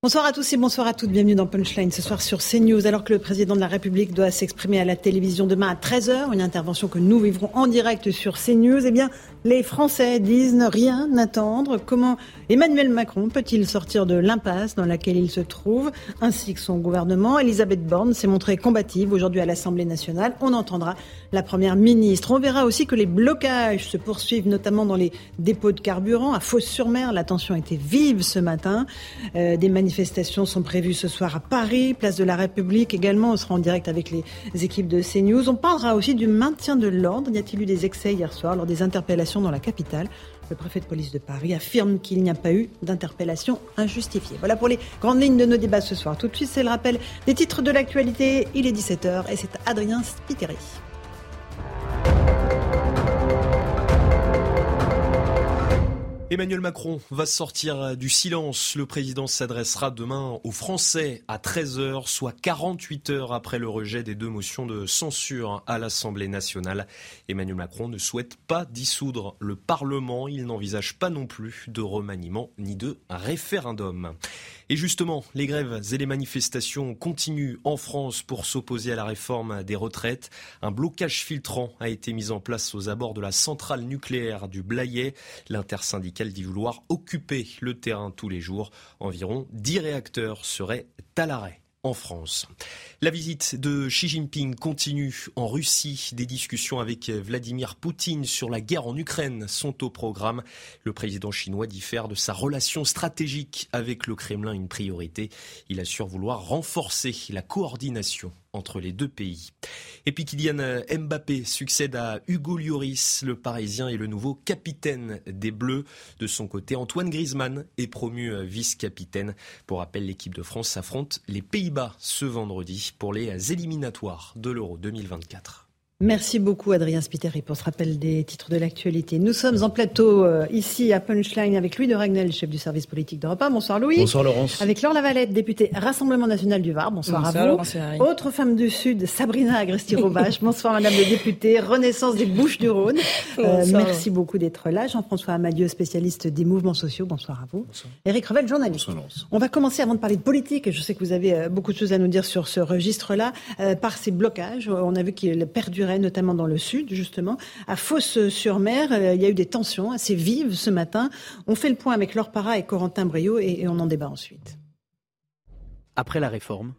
Bonsoir à tous et bonsoir à toutes. Bienvenue dans Punchline ce soir sur CNews. Alors que le président de la République doit s'exprimer à la télévision demain à 13h, une intervention que nous vivrons en direct sur CNews, eh bien, les Français disent ne rien attendre. Comment Emmanuel Macron peut-il sortir de l'impasse dans laquelle il se trouve, ainsi que son gouvernement? Elisabeth Borne s'est montrée combative aujourd'hui à l'Assemblée nationale. On entendra la première ministre. On verra aussi que les blocages se poursuivent, notamment dans les dépôts de carburant à Fos-sur-Mer. La tension était vive ce matin. Euh, des manifestations sont prévues ce soir à Paris, place de la République également. On sera en direct avec les équipes de CNews. On parlera aussi du maintien de l'ordre. Y a-t-il eu des excès hier soir lors des interpellations? Dans la capitale le préfet de police de Paris affirme qu'il n'y a pas eu d'interpellation injustifiée. Voilà pour les grandes lignes de nos débats ce soir. Tout de suite, c'est le rappel des titres de l'actualité. Il est 17h et c'est Adrien Spiteri. Emmanuel Macron va sortir du silence. Le président s'adressera demain aux Français à 13h, soit 48 heures après le rejet des deux motions de censure à l'Assemblée nationale. Emmanuel Macron ne souhaite pas dissoudre le Parlement. Il n'envisage pas non plus de remaniement ni de référendum. Et justement, les grèves et les manifestations continuent en France pour s'opposer à la réforme des retraites. Un blocage filtrant a été mis en place aux abords de la centrale nucléaire du Blayet. L'intersyndicale dit vouloir occuper le terrain tous les jours. Environ 10 réacteurs seraient à l'arrêt en France. La visite de Xi Jinping continue en Russie. Des discussions avec Vladimir Poutine sur la guerre en Ukraine sont au programme. Le président chinois dit faire de sa relation stratégique avec le Kremlin une priorité. Il assure vouloir renforcer la coordination entre les deux pays. Et puis Kylian Mbappé succède à Hugo Lloris, le Parisien et le nouveau capitaine des Bleus. De son côté, Antoine Griezmann est promu vice-capitaine. Pour rappel, l'équipe de France s'affronte les Pays-Bas ce vendredi pour les éliminatoires de l'Euro 2024. Merci beaucoup Adrien Spiteri pour ce rappel des titres de l'actualité. Nous sommes en plateau euh, ici à Punchline avec Louis de Ragnel, chef du service politique d'Europe 1. Bonsoir Louis. Bonsoir Laurence. Avec Laure Lavalette, députée Rassemblement National du Var. Bonsoir, Bonsoir, à vous. Laurence. Autre femme du Sud, Sabrina Agresti-Roubache. Bonsoir Madame la députée. Renaissance des Bouches-du-Rhône. Euh, Bonsoir. merci beaucoup d'être là. Jean-François Amadieu, spécialiste des mouvements sociaux. Bonsoir à vous. Bonsoir. Eric Revel, journaliste. Bonsoir Laurence. On va commencer avant de parler de politique, et je sais que vous avez euh, beaucoup de choses à nous dire sur ce registre-là, euh, par ces blocages. On a vu qu'ils notamment dans le sud, justement. À Fos-sur-Mer, euh, il y a eu des tensions assez vives ce matin. On fait le point avec Laure Parra et Corentin Brio et, et on en débat ensuite. Après la réforme,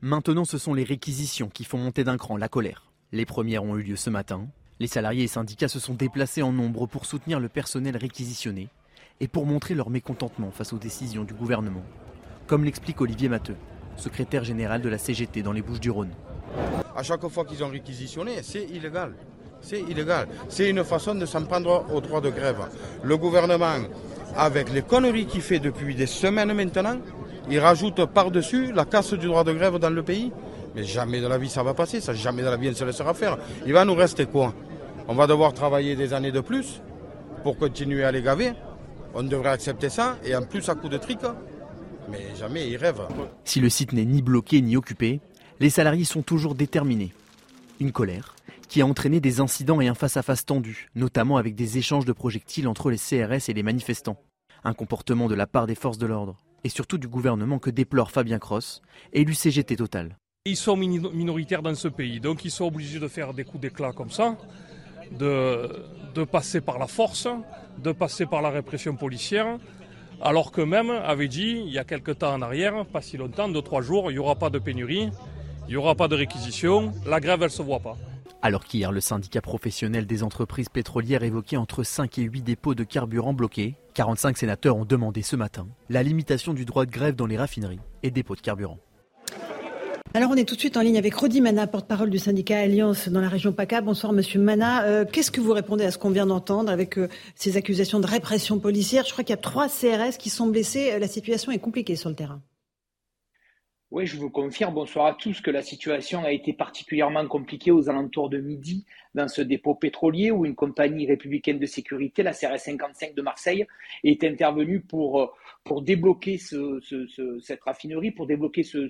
maintenant ce sont les réquisitions qui font monter d'un cran la colère. Les premières ont eu lieu ce matin. Les salariés et syndicats se sont déplacés en nombre pour soutenir le personnel réquisitionné et pour montrer leur mécontentement face aux décisions du gouvernement. Comme l'explique Olivier Matteux, secrétaire général de la CGT dans les Bouches-du-Rhône. À chaque fois qu'ils ont réquisitionné, c'est illégal. C'est illégal. C'est une façon de s'en prendre au droit de grève. Le gouvernement, avec les conneries qu'il fait depuis des semaines maintenant, il rajoute par-dessus la casse du droit de grève dans le pays. Mais jamais de la vie ça va passer, ça jamais de la vie on se laissera faire. Il va nous rester quoi? On va devoir travailler des années de plus pour continuer à les gaver? On devrait accepter ça, et en plus à coup de trick. Mais jamais ils rêvent. Si le site n'est ni bloqué ni occupé, les salariés sont toujours déterminés. Une colère qui a entraîné des incidents et un face-à-face tendu, notamment avec des échanges de projectiles entre les CRS et les manifestants. Un comportement de la part des forces de l'ordre, et surtout du gouvernement que déplore Fabien Cross, élu CGT Total. Ils sont minoritaires dans ce pays, donc ils sont obligés de faire des coups d'éclat comme ça, de, passer par la force, de passer par la répression policière, alors qu'eux-mêmes avaient dit, il y a quelque temps en arrière, pas si longtemps, deux, trois jours, il n'y aura pas de pénurie, il n'y aura pas de réquisition, la grève, elle ne se voit pas. Alors qu'hier, le syndicat professionnel des entreprises pétrolières évoquait entre 5 et 8 dépôts de carburant bloqués, 45 sénateurs ont demandé ce matin la limitation du droit de grève dans les raffineries et dépôts de carburant. Alors on est tout de suite en ligne avec Rodi Mana, porte-parole du syndicat Alliance dans la région PACA. Bonsoir Monsieur Mana. Euh, qu'est-ce que vous répondez à ce qu'on vient d'entendre avec euh, ces accusations de répression policière? Je crois qu'il y a trois CRS qui sont blessés. Euh, la situation est compliquée sur le terrain. Oui, je vous confirme, bonsoir à tous, que la situation a été particulièrement compliquée aux alentours de midi dans ce dépôt pétrolier où une compagnie républicaine de sécurité, la CRS 55 de Marseille, est intervenue pour, pour débloquer cette raffinerie, pour débloquer ce,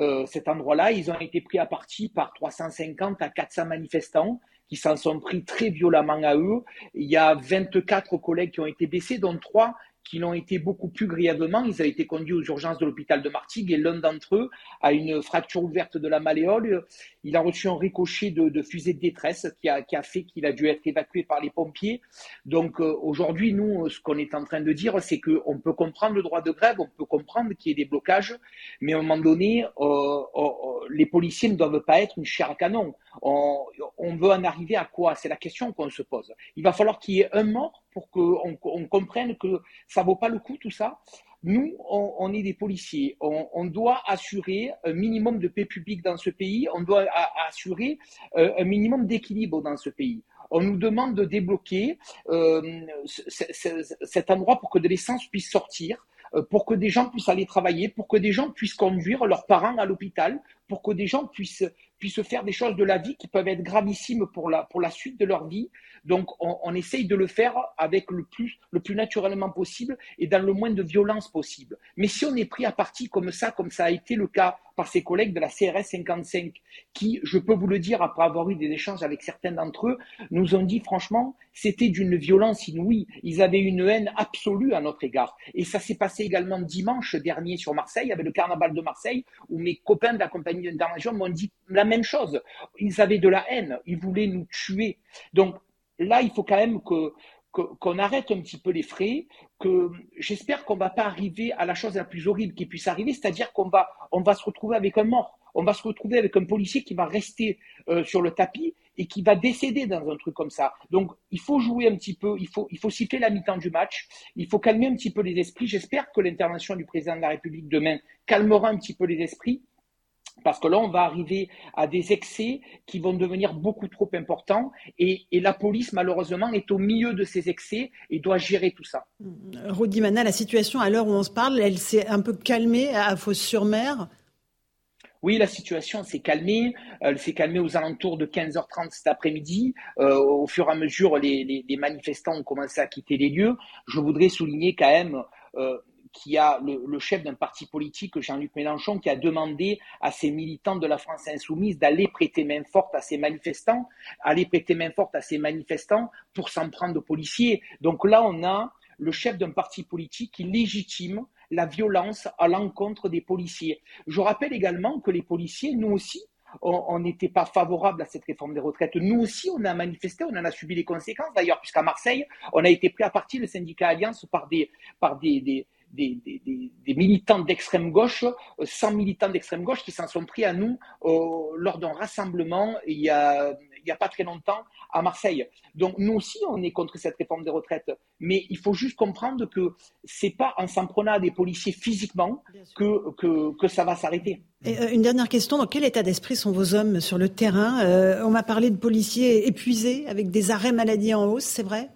euh, cet endroit-là. Ils ont été pris à partie par 350 à 400 manifestants qui s'en sont pris très violemment à eux. Il y a 24 collègues qui ont été blessés, dont trois qui l'ont été beaucoup plus grièvement. Ils ont été conduits aux urgences de l'hôpital de Martigues et l'un d'entre eux a une fracture ouverte de la malléole. Il a reçu un ricochet de, fusée de détresse qui a, qui a fait qu'il a dû être évacué par les pompiers. Donc euh, aujourd'hui, nous, ce qu'on est en train de dire, c'est qu'on peut comprendre le droit de grève, on peut comprendre qu'il y ait des blocages, mais à un moment donné, euh, euh, les policiers ne doivent pas être une chair à canon. On, on veut en arriver à quoi? C'est la question qu'on se pose. Il va falloir qu'il y ait un mort pour qu'on on comprenne que ça vaut pas le coup tout ça. Nous, on, est des policiers. On, doit assurer un minimum de paix publique dans ce pays. On doit assurer euh, un minimum d'équilibre dans ce pays. On nous demande de débloquer euh, cet endroit pour que de l'essence puisse sortir, euh, pour que des gens puissent aller travailler, pour que des gens puissent conduire leurs parents à l'hôpital, pour que des gens puissent, puissent faire des choses de la vie qui peuvent être gravissimes pour la, pour la suite de leur vie. Donc, on, essaye de le faire avec le plus, le plus naturellement possible et dans le moins de violence possible. Mais si on est pris à partie comme ça, comme ça a été le cas par ses collègues de la CRS 55, qui, je peux vous le dire, après avoir eu des échanges avec certains d'entre eux, nous ont dit franchement, c'était d'une violence inouïe. Ils avaient une haine absolue à notre égard. Et ça s'est passé également dimanche dernier sur Marseille, avec le carnaval de Marseille, où mes copains de la compagnie d'intervention m'ont dit la même chose. Ils avaient de la haine. Ils voulaient nous tuer. Donc, là, il faut quand même qu'on arrête un petit peu les frais, que j'espère qu'on va pas arriver à la chose la plus horrible qui puisse arriver, c'est-à-dire qu'on va, on va se retrouver avec un mort, on va se retrouver avec un policier qui va rester euh, sur le tapis et qui va décéder dans un truc comme ça. Donc, il faut jouer un petit peu, il faut, il faut siffler la mi-temps du match, il faut calmer un petit peu les esprits. J'espère que l'intervention du président de la République demain calmera un petit peu les esprits parce que là, on va arriver à des excès qui vont devenir beaucoup trop importants et, la police, malheureusement, est au milieu de ces excès et doit gérer tout ça. Rodi Mana, la situation à l'heure où on se parle, elle s'est un peu calmée à Fos-sur-Mer? Oui, la situation s'est calmée. Elle s'est calmée aux alentours de 15h30 cet après-midi. Euh, au fur et à mesure, les, manifestants ont commencé à quitter les lieux. Je voudrais souligner quand même euh, qu'il y a le, chef d'un parti politique, Jean-Luc Mélenchon, qui a demandé à ses militants de la France insoumise d'aller prêter main forte à ces manifestants, aller prêter main forte à ces manifestants pour s'en prendre aux policiers. Donc là, on a le chef d'un parti politique qui légitime la violence à l'encontre des policiers. Je rappelle également que les policiers, nous aussi, on n'était pas favorable à cette réforme des retraites. Nous aussi, on a manifesté, on en a subi les conséquences d'ailleurs, puisqu'à Marseille, on a été pris à partie, le syndicat Alliance, par des, par des, militants d'extrême gauche, 100 militants d'extrême gauche qui s'en sont pris à nous euh, lors d'un rassemblement il n'y a, il a pas très longtemps à Marseille. Donc nous aussi, on est contre cette réforme des retraites. Mais il faut juste comprendre que c'est pas en s'en prenant à des policiers physiquement que, que, ça va s'arrêter. Euh, une dernière question, dans quel état d'esprit sont vos hommes sur le terrain? Euh, On m'a parlé de policiers épuisés, avec des arrêts maladie en hausse, c'est vrai?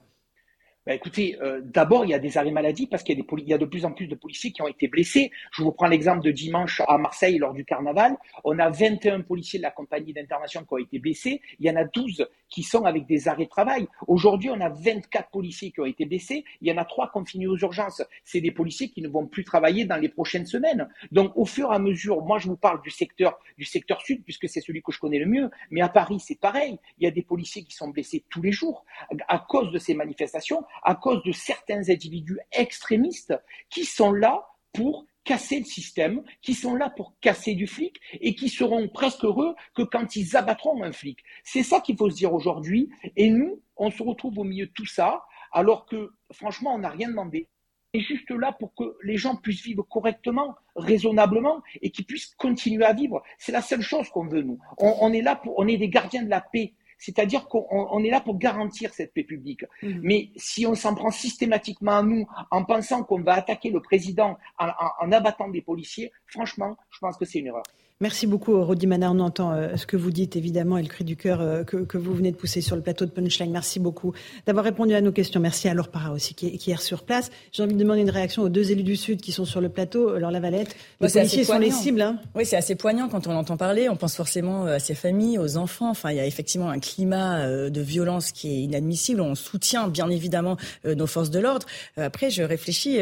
Bah, écoutez, euh, d'abord, il y a des arrêts maladie parce qu'il y, a de plus en plus de policiers qui ont été blessés. Je vous prends l'exemple de dimanche à Marseille lors du carnaval. On a 21 policiers de la compagnie d'intervention qui ont été blessés. Il y en a 12 qui sont avec des arrêts de travail. Aujourd'hui, on a 24 policiers qui ont été blessés. Il y en a 3 confinés aux urgences. C'est des policiers qui ne vont plus travailler dans les prochaines semaines. Donc, au fur et à mesure, moi, je vous parle du secteur, du secteur sud puisque c'est celui que je connais le mieux. Mais à Paris, c'est pareil. Il y a des policiers qui sont blessés tous les jours à cause de ces manifestations à cause de certains individus extrémistes qui sont là pour casser le système, qui sont là pour casser du flic et qui seront presque heureux que quand ils abattront un flic. C'est ça qu'il faut se dire aujourd'hui. Et nous, on se retrouve au milieu de tout ça, alors que franchement, on n'a rien demandé. On est juste là pour que les gens puissent vivre correctement, raisonnablement, et qu'ils puissent continuer à vivre. C'est la seule chose qu'on veut, nous. On, est là pour, on est des gardiens de la paix. C'est-à-dire qu'on est là pour garantir cette paix publique. Mhm. Mais si on s'en prend systématiquement à nous en pensant qu'on va attaquer le président en, abattant des policiers, franchement, je pense que c'est une erreur. Merci beaucoup, Rodi Mana. On entend euh, ce que vous dites, évidemment, et le cri du cœur euh, que, vous venez de pousser sur le plateau de Punchline. Merci beaucoup d'avoir répondu à nos questions. Merci à Laure Para aussi, qui est, qui est sur place. J'ai envie de demander une réaction aux deux élus du Sud qui sont sur le plateau. Alors, la Valette, les policiers sont les cibles. Hein. Oui, c'est assez poignant quand on entend parler. On pense forcément euh, à ses familles, aux enfants. Enfin, il y a effectivement un climat de violence qui est inadmissible. On soutient, bien évidemment, nos forces de l'ordre. Après, je réfléchis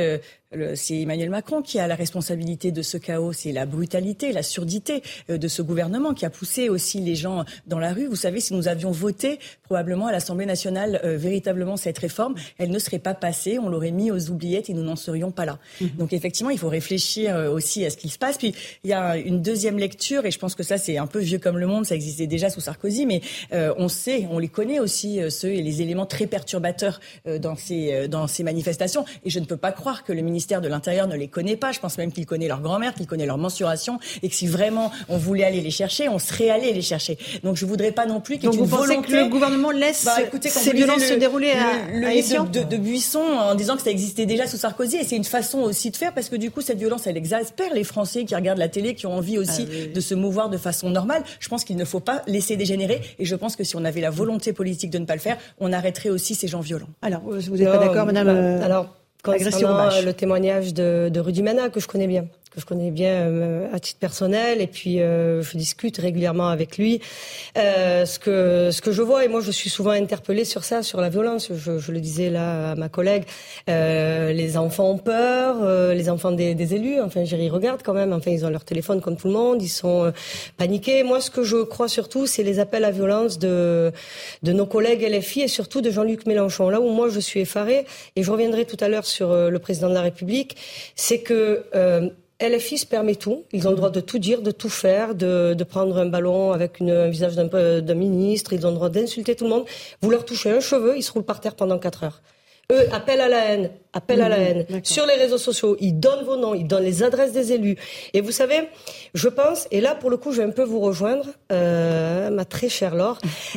c'est Emmanuel Macron qui a la responsabilité de ce chaos. C'est la brutalité, la surdité euh, de ce gouvernement qui a poussé aussi les gens dans la rue. Vous savez, si nous avions voté probablement à l'Assemblée nationale euh, véritablement cette réforme, elle ne serait pas passée. On l'aurait mis aux oubliettes et nous n'en serions pas là. Mhm. Donc effectivement, il faut réfléchir euh, aussi à ce qui se passe. Puis il y a une deuxième lecture et je pense que ça c'est un peu vieux comme le monde. Ça existait déjà sous Sarkozy, mais on sait, on les connaît aussi ceux et les éléments très perturbateurs dans ces dans ces manifestations. Et je ne peux pas croire que le ministre ministère de l'Intérieur ne les connaît pas. Je pense même qu'il connaît leur grand-mère, qu'il connaît leur mensuration, et que si vraiment on voulait aller les chercher, on serait allé les chercher. Donc je voudrais pas non plus qu'il y ait une vous volonté... que le gouvernement laisse bah, écoutez, ces violences se dérouler à, le, le de, de, Buisson en disant que ça existait déjà sous Sarkozy, et c'est une façon aussi de faire parce que du coup cette violence elle exaspère les Français qui regardent la télé, qui ont envie aussi ah de se mouvoir de façon normale. Je pense qu'il ne faut pas laisser dégénérer, et je pense que si on avait la volonté politique de ne pas le faire, on arrêterait aussi ces gens violents. Alors vous n'êtes pas d'accord, Madame bah, Alors concernant le témoignage de, de Rudy Mana, que je connais bien que je connais bien euh, à titre personnel et puis euh, je discute régulièrement avec lui. Euh, ce que ce que je vois et moi je suis souvent interpellée sur ça, sur la violence. Je, je le disais là à ma collègue, euh, les enfants ont peur, euh, les enfants des, des élus. Enfin, j'y regarde quand même. Enfin, ils ont leur téléphone comme tout le monde, ils sont paniqués. Moi, ce que je crois surtout, c'est les appels à violence de de nos collègues LFI et surtout de Jean-Luc Mélenchon. Là où moi je suis effarée et je reviendrai tout à l'heure sur le président de la République, c'est que LFI se permet tout. Ils ont le droit de tout dire, de tout faire, de, de prendre un ballon avec une, un visage d'un ministre. Ils ont le droit d'insulter tout le monde. Vous leur touchez un cheveu, ils se roulent par terre pendant quatre heures. Eux, appellent à la haine, appellent à la haine. Sur les réseaux sociaux, ils donnent vos noms, ils donnent les adresses des élus. Et vous savez, je pense, et là pour le coup, je vais un peu vous rejoindre, euh, ma très chère Laure,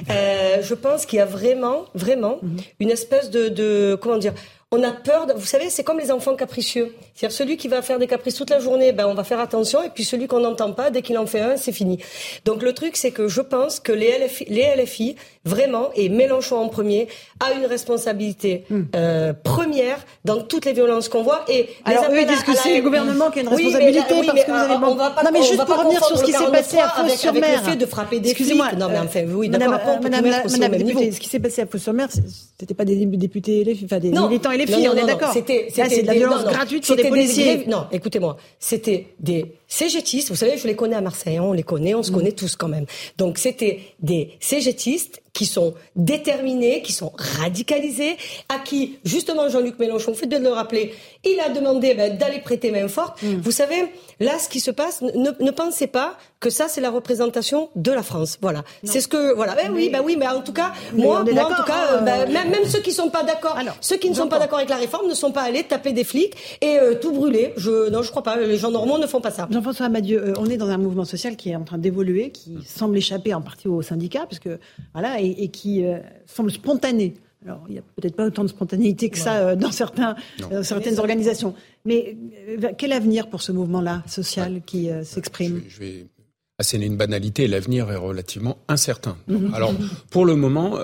euh, je pense qu'il y a vraiment, vraiment, mhm. une espèce de, de comment dire, on a peur. De, vous savez, c'est comme les enfants capricieux. C'est-à-dire celui qui va faire des caprices toute la journée, ben on va faire attention. Et puis celui qu'on n'entend pas, dès qu'il en fait un, c'est fini. Donc le truc, c'est que je pense que les LFI, les LFI vraiment, et Mélenchon en premier, a une responsabilité hmm. euh, première dans toutes les violences qu'on voit. Et alors eux disent que c'est le gouvernement qui a une responsabilité oui, parce que vous avez on va pas, non mais juste pour revenir sur ce qui s'est passé à Fos-sur-Mer, avec le fait de frapper des flics. Non mais enfin oui, d'accord. Madame, Madame, Madame ce qui s'est passé à Fos-sur-Mer, c'était pas des députés enfin des militants LFI, on est d'accord. C'était de la violence gratuite sur des Non, écoutez-moi, c'était des cégétistes. Vous savez, je les connais à Marseille, on les connaît, on se mm. connaît tous quand même. Donc c'était des cégétistes qui sont déterminés, qui sont radicalisés, à qui, justement, Jean-Luc Mélenchon, fait de le rappeler, il a demandé ben, d'aller prêter main forte. Mm. Vous savez, là, ce qui se passe, ne, ne pensez pas que ça, c'est la représentation de la France. Voilà. C'est ce que, voilà. Ben oui, ben oui, mais en tout cas, moi, moi en tout cas, euh, ben, même, même, ceux qui sont pas d'accord, ceux qui ne sont pas d'accord avec la réforme ne sont pas allés taper des flics et euh, tout brûler. Je, non, je crois pas. Les gens normaux ne font pas ça. Jean-François Amadieu, euh, on est dans un mouvement social qui est en train d'évoluer, qui semble échapper en partie aux syndicats, parce que, voilà, et, qui euh, semble spontané. Alors, il n'y a peut-être pas autant de spontanéité que ça euh, dans, certains, certaines organisations. Mais euh, quel avenir pour ce mouvement-là, social, qui s'exprime je, vais asséner une banalité. L'avenir est relativement incertain. Mhm. Alors, pour le moment,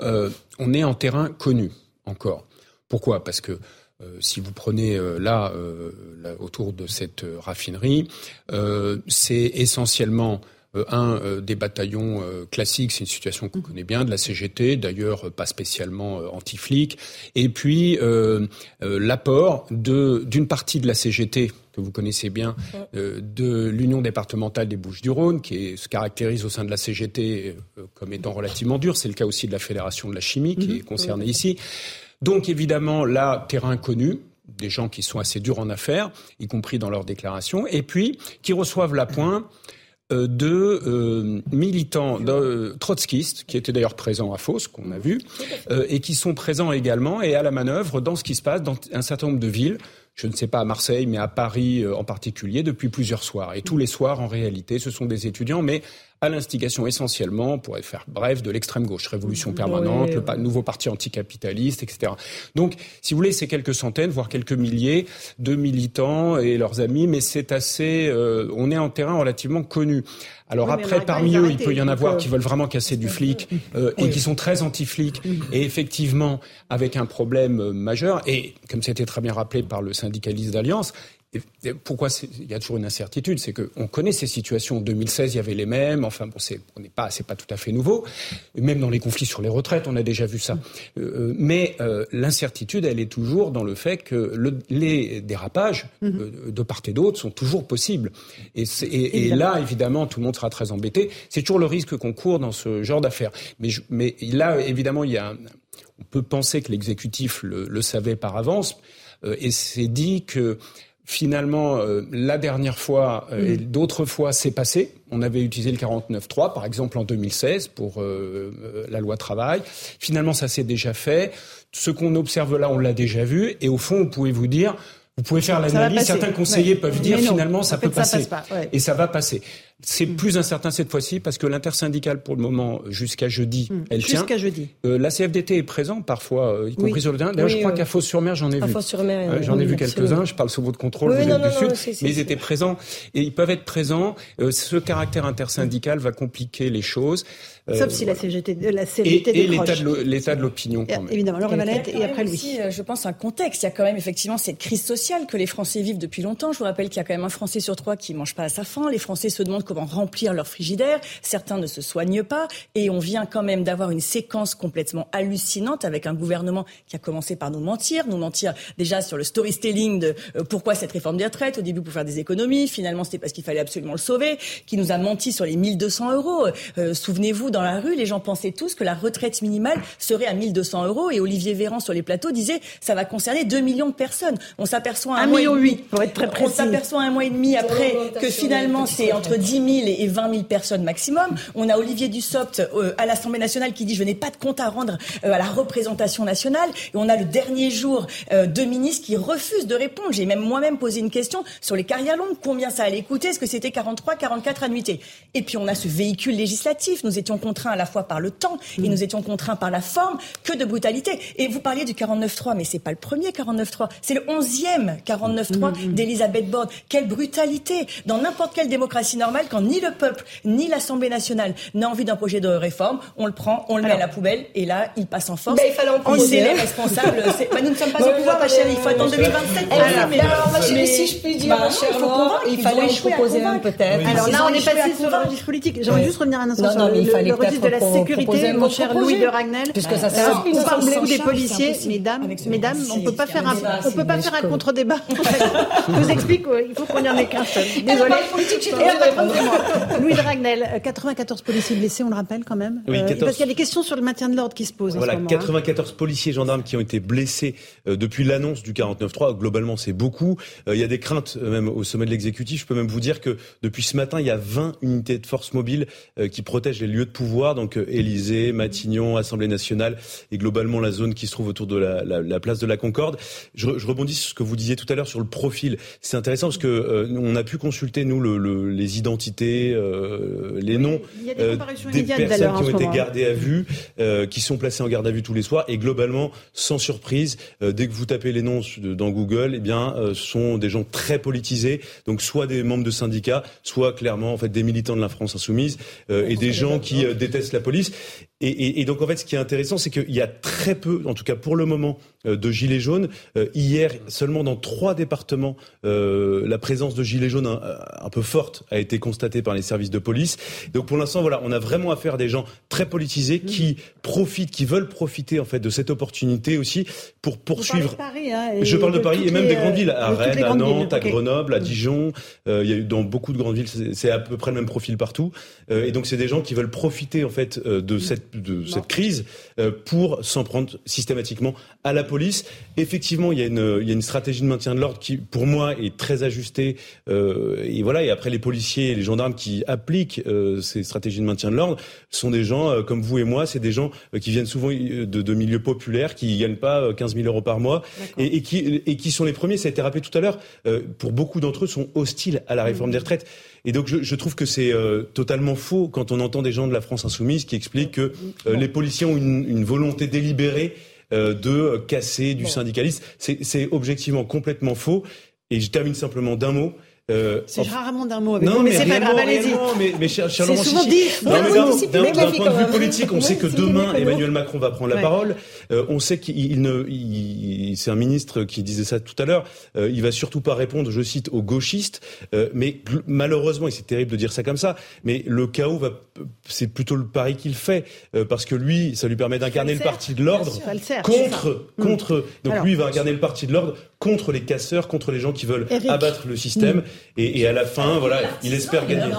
on est en terrain connu encore. Pourquoi? Parce que si vous prenez là, autour de cette raffinerie, c'est essentiellement euh, un euh, des bataillons euh, classiques, c'est une situation qu'on connaît bien, de la CGT, d'ailleurs pas spécialement anti-flic, et puis l'apport d'une partie de la CGT que vous connaissez bien, de l'Union départementale des Bouches-du-Rhône, qui se caractérise au sein de la CGT comme étant relativement dur. C'est le cas aussi de la Fédération de la chimie qui est concernée ici. Donc évidemment, là, terrain connu, des gens qui sont assez durs en affaires, y compris dans leurs déclarations, et puis qui reçoivent la pointe euh, de euh, militants de, trotskistes, qui étaient d'ailleurs présents à Fos, qu'on a vu, euh, et qui sont présents également et à la manœuvre dans ce qui se passe dans un certain nombre de villes. je ne sais pas à Marseille, mais à Paris en particulier, depuis plusieurs soirs. Et tous les soirs, en réalité, ce sont des étudiants, mais à l'instigation essentiellement, pour faire bref, de l'extrême gauche, révolution permanente, le nouveau parti anticapitaliste, etc. Donc, si vous voulez, c'est quelques centaines, voire quelques milliers de militants et leurs amis, mais c'est assez, euh, on est en terrain relativement connu. Alors après, parmi eux, il peut y en avoir qui veulent vraiment casser du flic euh, et qui sont très anti-flics et effectivement avec un problème euh, majeur. Et comme c'était très bien rappelé par le syndicaliste d'Alliance, pourquoi il y a toujours une incertitude C'est qu'on connaît ces situations. En 2016, il y avait les mêmes. Enfin, bon, c'est on n'est pas, c'est pas tout à fait nouveau. Même dans les conflits sur les retraites, on a déjà vu ça. Euh, euh, mais euh, l'incertitude, elle est toujours dans le fait que le, les dérapages mm-hmm. de part et d'autre sont toujours possibles. Et, et, là, évidemment, tout le monde sera très embêté. C'est toujours le risque qu'on court dans ce genre d'affaires. Mais, mais là, évidemment, il y a, on peut penser que l'exécutif le, le, savait par avance et s'est dit que Finalement, euh, la dernière fois euh, et mm. d'autres fois, c'est passé. On avait utilisé le 49.3, par exemple en 2016 pour euh, la loi travail. Finalement, ça s'est déjà fait. Ce qu'on observe là, on l'a déjà vu. Et au fond, vous pouvez vous dire, vous pouvez faire l'analyse. Certains conseillers peuvent dire finalement ça peut passer et ça va passer. C'est mm. plus incertain cette fois-ci parce que l'intersyndicale pour le moment jusqu'à jeudi, mm. elle tient. Jusqu'à jeudi. Euh, la CFDT est présent parfois, euh, y compris sur le terrain. D'ailleurs, je crois qu'à Fos-sur-Mer, j'en ai vu. Euh, j'en ai vu quelques-uns. Je parle sous votre contrôle. vous êtes du Sud, mais ils étaient présents et ils peuvent être présents. ce caractère intersyndical va compliquer les choses. Sauf si la CGT, la CGT et, et l'état de l'opinion quand même. Évidemment, Laure Manette et après lui. Aussi, je pense un contexte. Il y a quand même effectivement cette crise sociale que les Français vivent depuis longtemps. Je vous rappelle qu'il y a quand même un Français sur trois qui mange pas à sa faim. Les Français se demandent comment remplir leur frigidaire. Certains ne se soignent pas et on vient quand même d'avoir une séquence complètement hallucinante avec un gouvernement qui a commencé par nous mentir, nous mentir déjà sur le storytelling de euh, pourquoi cette réforme des retraites. Au début pour faire des économies, finalement c'était parce qu'il fallait absolument le sauver. Qui nous a menti sur les 1200 euros. Euh, souvenez-vous dans la rue, les gens pensaient tous que la retraite minimale serait à 1200 euros et Olivier Véran sur les plateaux disait ça va concerner 2 millions de personnes. On s'aperçoit un, million huit pour être très précis. On s'aperçoit un mois et demi après que finalement c'est entre 10 000 et 20 000 personnes maximum. On a Olivier Dussopt euh, à l'Assemblée nationale qui dit je n'ai pas de compte à rendre euh, à la représentation nationale. Et on a le dernier jour euh, deux ministres qui refusent de répondre. J'ai même moi-même posé une question sur les carrières longues. Combien ça allait coûter? Est-ce que c'était 43, 44 annuités? Et puis on a ce véhicule législatif. Nous étions contraints à la fois par le temps et mm. nous étions contraints par la forme. Que de brutalité. Et vous parliez du 49-3, mais c'est pas le premier 49-3. C'est le 11e 49-3 mm, mm. d'Elisabeth Borne. Quelle brutalité Dans n'importe quelle démocratie normale, quand ni le peuple, ni l'Assemblée nationale n'a envie d'un projet de réforme, on le prend, on le met à la poubelle, et là, il passe en force. Il fallait en on est les responsables. bah, nous ne sommes pas au pouvoir, ma chérie. Il faut attendre 2027. Alors, mais, si je puis dire, ma chère il fallait en proposer un peut-être. Alors là, on est passé sur un politique. J'aimerais juste revenir un instant sur le registre de la sécurité, mon cher Louis de Ragnel. Puisque ça sert Vous parlez des policiers, mesdames, mesdames, on peut pas faire un, on peut pas faire un contre-débat. Je vous explique, il faut qu'on y en ait qu'un seul. Louis de Ragnel, 94 policiers blessés, on le rappelle quand même. Oui, 14... Euh, parce qu'il y a des questions sur le maintien de l'ordre qui se posent. Voilà, en ce moment, 94 hein. policiers gendarmes qui ont été blessés euh, depuis l'annonce du 49.3. Globalement, c'est beaucoup. Euh, il y a des craintes même au sommet de l'exécutif. Je peux même vous dire que depuis ce matin, il y a 20 unités de force mobile qui protègent les lieux de pouvoir, donc Élysée, Matignon, Assemblée nationale et globalement la zone qui se trouve autour de la, la, la place de la Concorde. Je, je, rebondis sur ce que vous disiez tout à l'heure sur le profil. C'est intéressant parce que on a pu consulter nous le, le, les identités, euh, les noms euh, des personnes qui ont été gardées à vue, euh, qui sont placées en garde à vue tous les soirs, et globalement, sans surprise, dès que vous tapez les noms dans Google, eh bien, ce sont des gens très politisés, donc soit des membres de syndicats, soit clairement en fait des militants de la France insoumise, et des gens qui détestent la police. Et, et, et, donc en fait, ce qui est intéressant, c'est qu'il y a très peu, en tout cas pour le moment, euh, de gilets jaunes. Euh, hier, seulement dans trois départements, euh, la présence de gilets jaunes un, un, peu forte a été constatée par les services de police. Donc pour l'instant, voilà, on a vraiment affaire à des gens très politisés qui profitent, qui veulent profiter en fait de cette opportunité aussi pour poursuivre. Paris, hein, Je parle de, Paris et même des grandes villes, à Rennes, à Nantes, à Grenoble, à Dijon. il y a eu dans beaucoup de grandes villes, c'est à peu près le même profil partout. et donc c'est des gens qui veulent profiter en fait de cette cette, de cette crise euh, pour s'en prendre systématiquement à la police. Effectivement, il y a une, il y a une stratégie de maintien de l'ordre qui, pour moi, est très ajustée. Euh, et voilà. Et après, les policiers et les gendarmes qui appliquent euh, ces stratégies de maintien de l'ordre sont des gens euh, comme vous et moi. C'est des gens euh, qui viennent souvent de, de, milieux populaires, qui gagnent pas 15 000 euros par mois et, et, qui, et qui sont les premiers. Ça a été rappelé tout à l'heure. pour beaucoup d'entre eux, sont hostiles à la réforme des retraites. Et donc je, je trouve que c'est euh, totalement faux quand on entend des gens de la France insoumise qui expliquent que euh, les policiers ont une, une volonté délibérée euh, de casser du syndicalisme. C'est objectivement complètement faux. Et je termine simplement d'un mot. Euh, c'est rarement d'un mot avec non, vous, mais, mais c'est pas grave, allez-y. Mais, mais cher, cher c'est souvent dit. d'un point de vue politique, on sait que demain, Emmanuel Macron va prendre la parole. Euh, on sait qu'il ne, c'est un ministre qui disait ça tout à l'heure. Euh, il va surtout pas répondre, je cite, aux gauchistes. Euh, mais malheureusement, et c'est terrible de dire ça comme ça, mais le chaos va, c'est plutôt le pari qu'il fait euh, parce que lui, ça lui permet d'incarner le parti de l'ordre contre, contre. Donc lui, il va incarner le parti de l'ordre contre les casseurs, contre les gens qui veulent abattre le système. Et, et, à la fin, voilà, il espère gagner.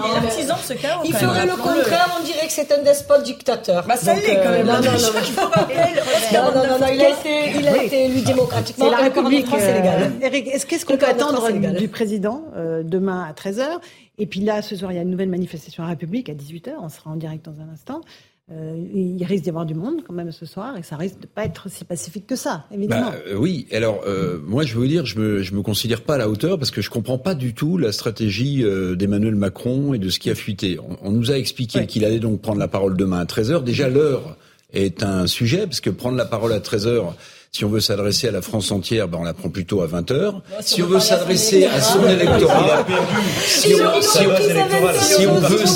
Il ferait le contraire, on dirait que c'est un despote dictateur. Bah ça l'est quand même. Non, non, non, non, non, il a été, il a été élu démocratiquement. C'est la République, c'est légal. Eric, est-ce qu'est-ce qu'on peut attendre du président demain à 13h Et puis là, ce soir, il y a une nouvelle manifestation à la République à 18h. On sera en direct dans un instant. Euh, il risque d'y avoir du monde quand même ce soir et ça risque de pas être si pacifique que ça, évidemment. Bah, euh, oui, alors euh, moi je veux vous dire, je me, je me considère pas à la hauteur parce que je comprends pas du tout la stratégie euh, d'Emmanuel Macron et de ce qui a fuité. On, on nous a expliqué qu'il allait donc prendre la parole demain à 13h. Déjà l'heure est un sujet parce que prendre la parole à 13h si on veut s'adresser à la France entière, ben on la prend plutôt à 20 h Si on veut s'adresser à son électorat, si on veut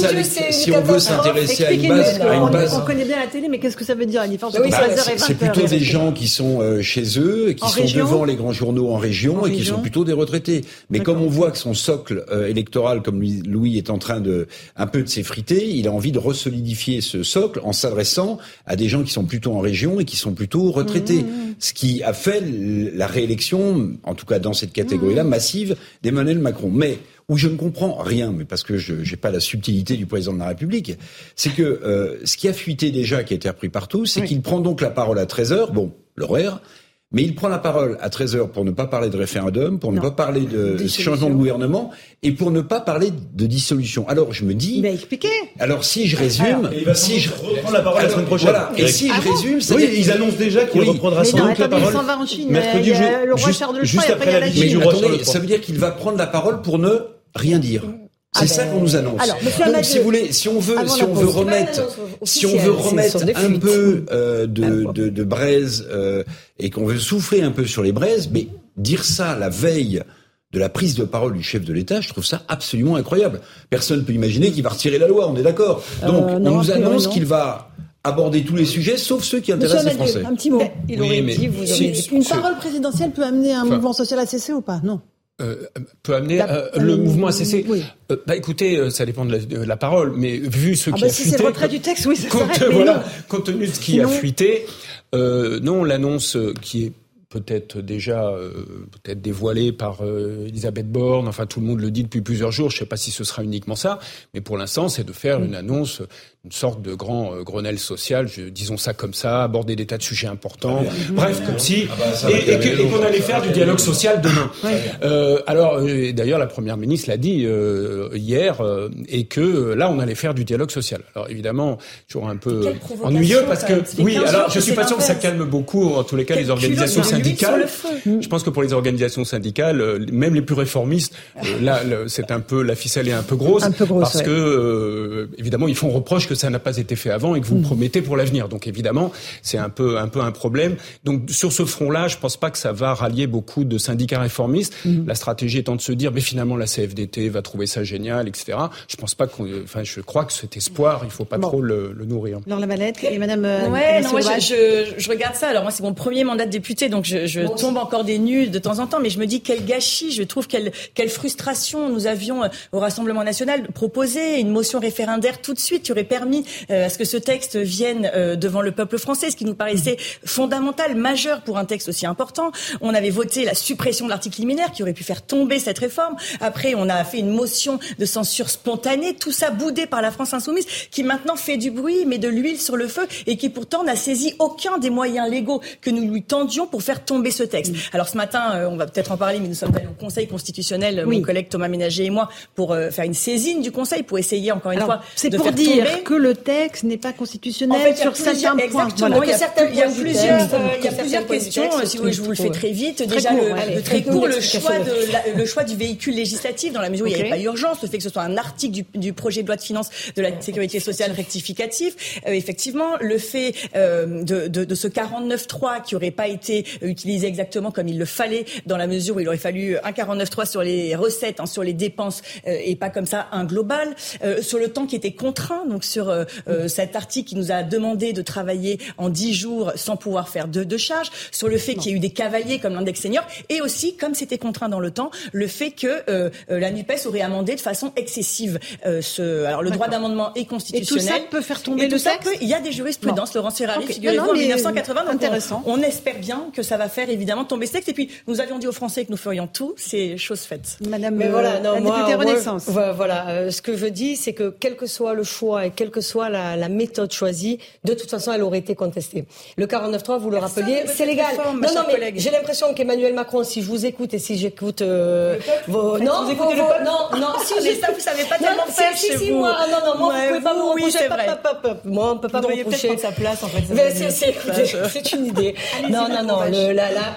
si on veut s'intéresser à une base, à une base, on connaît bien la télé, mais qu'est-ce que ça veut dire la différence entre 13h et 20h C'est plutôt des gens qui sont euh, chez eux, qui sont devant les grands journaux en région et qui sont plutôt des retraités. Mais comme on voit que son socle euh, électoral, comme Louis est en train de un peu de s'effriter, il a envie de resolidifier ce socle en s'adressant à des gens qui sont plutôt en région et qui sont plutôt retraités. Mmh ce qui a fait la réélection, en tout cas dans cette catégorie-là, mmh. massive d'Emmanuel Macron. Mais où je ne comprends rien, mais parce que je n'ai pas la subtilité du président de la République, c'est que euh, ce qui a fuité déjà, qui a été appris partout, c'est qu'il prend donc la parole à 13 heures, bon, l'horaire, mais il prend la parole à 13h pour ne pas parler de référendum, pour ne pas parler de changement de gouvernement et pour ne pas parler de dissolution. Alors je me dis. Mais expliquez. Alors si je résume, si je reprends la parole la semaine prochaine. Voilà. Et si je résume, ça oui, ils annoncent déjà qu'il reprendra sans doute la parole. Il s'en va en Chine. Mercredi, le roi Charles III, juste après la visite du roi Charles III. Ça veut dire qu'il va prendre la parole pour ne rien dire. C'est ah ça ben, qu'on nous annonce. Alors, Donc, si vous voulez, si on veut, si on veut remettre, si on veut remettre un peu euh, de, de, de, braise euh, et qu'on veut souffler un peu sur les braises, mais dire ça la veille de la prise de parole du chef de l'État, je trouve ça absolument incroyable. Personne ne peut imaginer qu'il va retirer la loi, on est d'accord. Euh, Donc, on nous annonce qu'il va aborder tous les sujets, sauf ceux qui intéressent les Français. Un petit mot. Il aurait dit, vous Une parole présidentielle peut amener un mouvement social à cesser ou pas? Non. Euh, peut amener euh, le mouvement à cesser. Euh, bah écoutez, euh, ça dépend de la, de la, parole, mais vu ce ah qui bah a si fuité, c'est le retrait du texte, oui, ça compte, voilà, compte tenu de ce qui a fuité, non, l'annonce qui est peut-être déjà peut-être dévoilée par Elisabeth Borne. Enfin, tout le monde le dit depuis plusieurs jours. Je ne sais pas si ce sera uniquement ça, mais pour l'instant, c'est de faire une annonce une sorte de grand euh, Grenelle social, je, disons ça comme ça, aborder des tas de sujets importants. Ah Bref, comme si ah bah, et, et qu'on allait faire du dialogue social demain. Euh, alors, euh, d'ailleurs, la première ministre l'a dit euh, hier, euh, et que là, on allait faire du dialogue social. Alors évidemment, toujours un peu ennuyeux parce que oui, alors je suis pas sûr que ça calme beaucoup, en tous les cas, les organisations syndicales. Je pense que pour les organisations syndicales, même les plus réformistes, là, c'est un peu la ficelle est un peu grosse, un peu grosse parce que évidemment, ils font reproche que ça n'a pas été fait avant et que vous mm. promettez pour l'avenir. Donc évidemment, c'est un peu un peu un problème. Donc sur ce front-là, je pense pas que ça va rallier beaucoup de syndicats réformistes. Mm. La stratégie étant de se dire, mais finalement la CFDT va trouver ça génial, etc. Je pense pas qu'on, enfin, je crois que cet espoir, il faut pas trop le, le, nourrir. Alors la Valette et Madame. Euh, ouais, non, moi je, je, je, regarde ça. Alors moi, c'est mon premier mandat de député, donc je, je tombe encore des nues de temps en temps, mais je me dis quel gâchis, je trouve quelle, quelle frustration. Nous avions au Rassemblement national proposé une motion référendaire tout de suite qui aurait permis à ce que ce texte vienne devant le peuple français, ce qui nous paraissait fondamental, majeur pour un texte aussi important. On avait voté la suppression de l'article liminaire qui aurait pu faire tomber cette réforme. Après, on a fait une motion de censure spontanée, tout ça boudé par la France insoumise, qui maintenant fait du bruit, met de l'huile sur le feu et qui pourtant n'a saisi aucun des moyens légaux que nous lui tendions pour faire tomber ce texte. Alors ce matin, euh, on va peut-être en parler, mais nous sommes allés au Conseil constitutionnel, mon collègue Thomas Ménager et moi, pour euh, faire une saisine du Conseil, pour essayer encore une fois de pour faire dire tomber. que le texte n'est pas constitutionnel sur certains points. Exactement. Il, y a, il y a plusieurs, il y a plusieurs questions. Si je vous le fais très vite. Déjà, le, très court, le choix, de le choix du véhicule législatif, dans la mesure où il n'y avait pas urgence, le fait que ce soit un article du, projet de loi de finances de la sécurité sociale rectificatif. Euh, effectivement, le fait euh, de, de, de, ce 49.3 qui n'aurait pas été utilisé exactement comme il le fallait, dans la mesure où il aurait fallu un 49.3 sur les recettes, hein, sur les dépenses, euh, et pas comme ça un global. sur le temps qui était contraint, donc sur cet article qui nous a demandé de travailler en 10 jours sans pouvoir faire de, de charges, sur le fait qu'il y ait eu des cavaliers comme l'index senior, et aussi, comme c'était contraint dans le temps, le fait que la NUPES aurait amendé de façon excessive ce... Alors le droit d'amendement est constitutionnel. Et tout ça peut faire tomber le texte Il y a des jurisprudences, Laurence Ferrari, figurez-vous, en 1980. intéressant. On, espère bien que ça va faire évidemment tomber ce texte. Et puis, nous avions dit aux Français que nous ferions tout. C'est chose faite. Madame Mais voilà, non, la députée Renaissance. voilà, ce que je dis, c'est que quel que soit le choix et quelle que soit la, la méthode choisie, de toute façon, elle aurait été contestée. Le 49.3, vous le rappeliez, c'est légal. non, non, mais j'ai l'impression qu'Emmanuel Macron, si je vous écoute et si j'écoute euh, vos... Non, vous écoutez le peuple Non, non, si mais ça, vous savez pas tellement faire chez vous. Moi, non, non, moi, vous pouvez pas vous reprocher. Moi, on peut pas vous reprocher. sa place, en fait. C'est une idée. Non, non, non.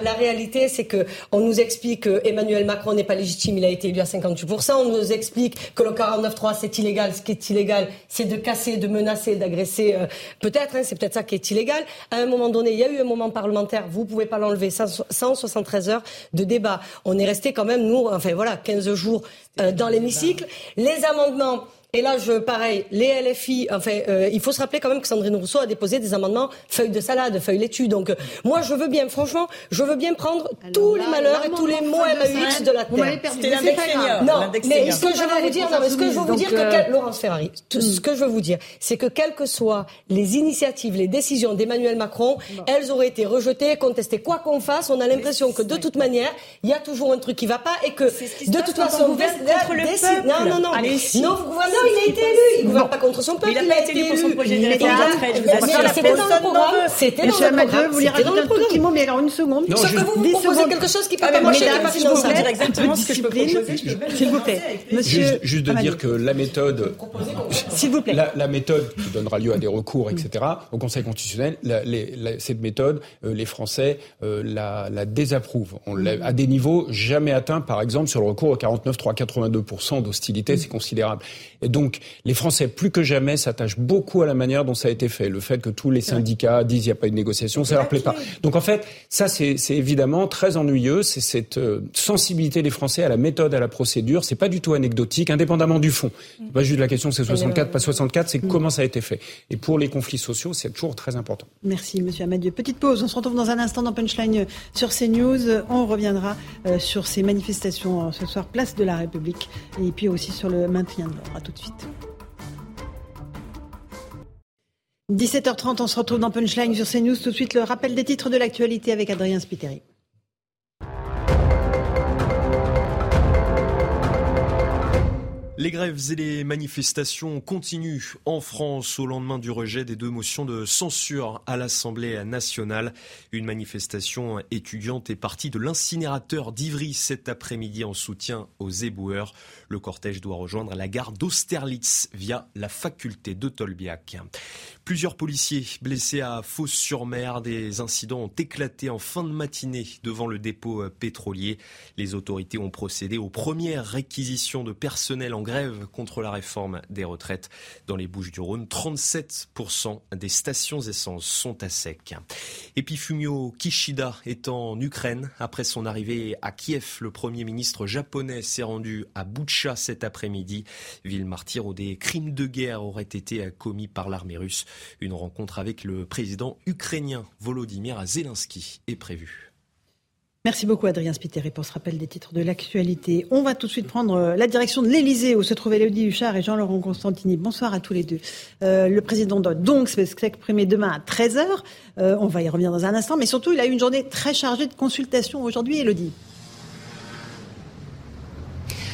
La réalité, c'est que on nous explique que Emmanuel Macron n'est pas légitime. Il a été élu à 58%. On nous explique que le 49.3, c'est illégal. Ce qui est illégal, c'est de casser, de menacer, d'agresser. Euh, peut-être, hein, c'est peut-être ça qui est illégal. À un moment donné, il y a eu un moment parlementaire. Vous pouvez pas l'enlever. 173 heures de débat. On est resté quand même, nous, enfin voilà, 15 jours euh, dans l'hémicycle. Les amendements et là, je, pareil, les LFI, enfin, euh, il faut se rappeler quand même que Sandrine Rousseau a déposé des amendements feuilles de salade, feuilles laitues. Donc, euh, moi, je veux bien, franchement, je veux bien prendre tous les malheurs et tous les mots MAUX de la terre. C'était l'index senior. Non, mais ce que je veux vous dire, non, mais ce que je veux vous dire, que, Laurence Ferrari, ce hmm. que je veux vous dire, c'est que quelles que soient les initiatives, les décisions d'Emmanuel Macron, elles auraient été rejetées, contestées. Quoi qu'on fasse, on a l'impression que de toute manière, il y a toujours un truc qui va pas et que, de toute façon, vous contre le peuple. Non, non, non. Non, non, il a été élu. Il ne va pas contre son peuple. Il n'a pas été élu pour son projet de réforme C'était dans le programme. C'était dans le programme. Vous voulez rajouter un petit mot, mais alors une seconde. Sauf que vous, vous proposez quelque chose qui peut pas marcher, pas finançable. dire exactement ce que je peux proposer. S'il vous plaît. Monsieur. Juste de dire que la méthode. S'il vous plaît. La méthode qui donnera lieu à des recours, etc., au Conseil constitutionnel, cette méthode, euh, les Français euh, la désapprouvent. On à des niveaux jamais atteints, par exemple, sur le recours au 49,382% d'hostilité, c'est considérable. Et donc, les Français, plus que jamais, s'attachent beaucoup à la manière dont ça a été fait. Le fait que tous les syndicats disent qu'il n'y a pas eu de négociation, ça leur plaît pas. Donc, en fait, ça, c'est évidemment très ennuyeux. C'est cette euh, sensibilité des Français à la méthode, à la procédure. C'est pas du tout anecdotique, indépendamment du fond. Pas juste la question, c'est 64, pas 64, c'est mm. comment ça a été fait. Et pour les conflits sociaux, c'est toujours très important. Merci, Monsieur Amadieu. Petite pause. On se retrouve dans un instant dans Punchline sur CNews. On reviendra euh, sur ces manifestations euh, ce soir, place de la République, et puis aussi sur le maintien de l'ordre. À tout de suite. 17h30, on se retrouve dans Punchline sur CNews. Tout de suite, le rappel des titres de l'actualité avec Adrien Spiteri. Les grèves et les manifestations continuent en France au lendemain du rejet des deux motions de censure à l'Assemblée nationale. Une manifestation étudiante est partie de l'incinérateur d'Ivry cet après-midi en soutien aux éboueurs. Le cortège doit rejoindre la gare d'Austerlitz via la faculté de Tolbiac. Plusieurs policiers blessés à Fos-sur-Mer. Des incidents ont éclaté en fin de matinée devant le dépôt euh, pétrolier. Les autorités ont procédé aux premières réquisitions de personnel en grève contre la réforme des retraites. Dans les Bouches-du-Rhône, 37% des stations essence sont à sec. Epifumio Kishida est en Ukraine. Après son arrivée à Kiev, le Premier ministre japonais s'est rendu à Boucha cet après-midi, ville martyre où des crimes de guerre auraient été commis par l'armée russe. Une rencontre avec le président ukrainien Volodymyr Zelensky est prévue. Merci beaucoup Adrien Spiteri pour ce rappel des titres de l'actualité. On va tout de suite prendre euh, la direction de l'Elysée où se trouvent Elodie Huchard et Jean-Laurent Constantini. Bonsoir à tous les deux. Euh, le président doit donc s'exprimer demain à 13h. Euh, on va y revenir dans un instant, mais surtout il a eu une journée très chargée de consultations aujourd'hui, Elodie.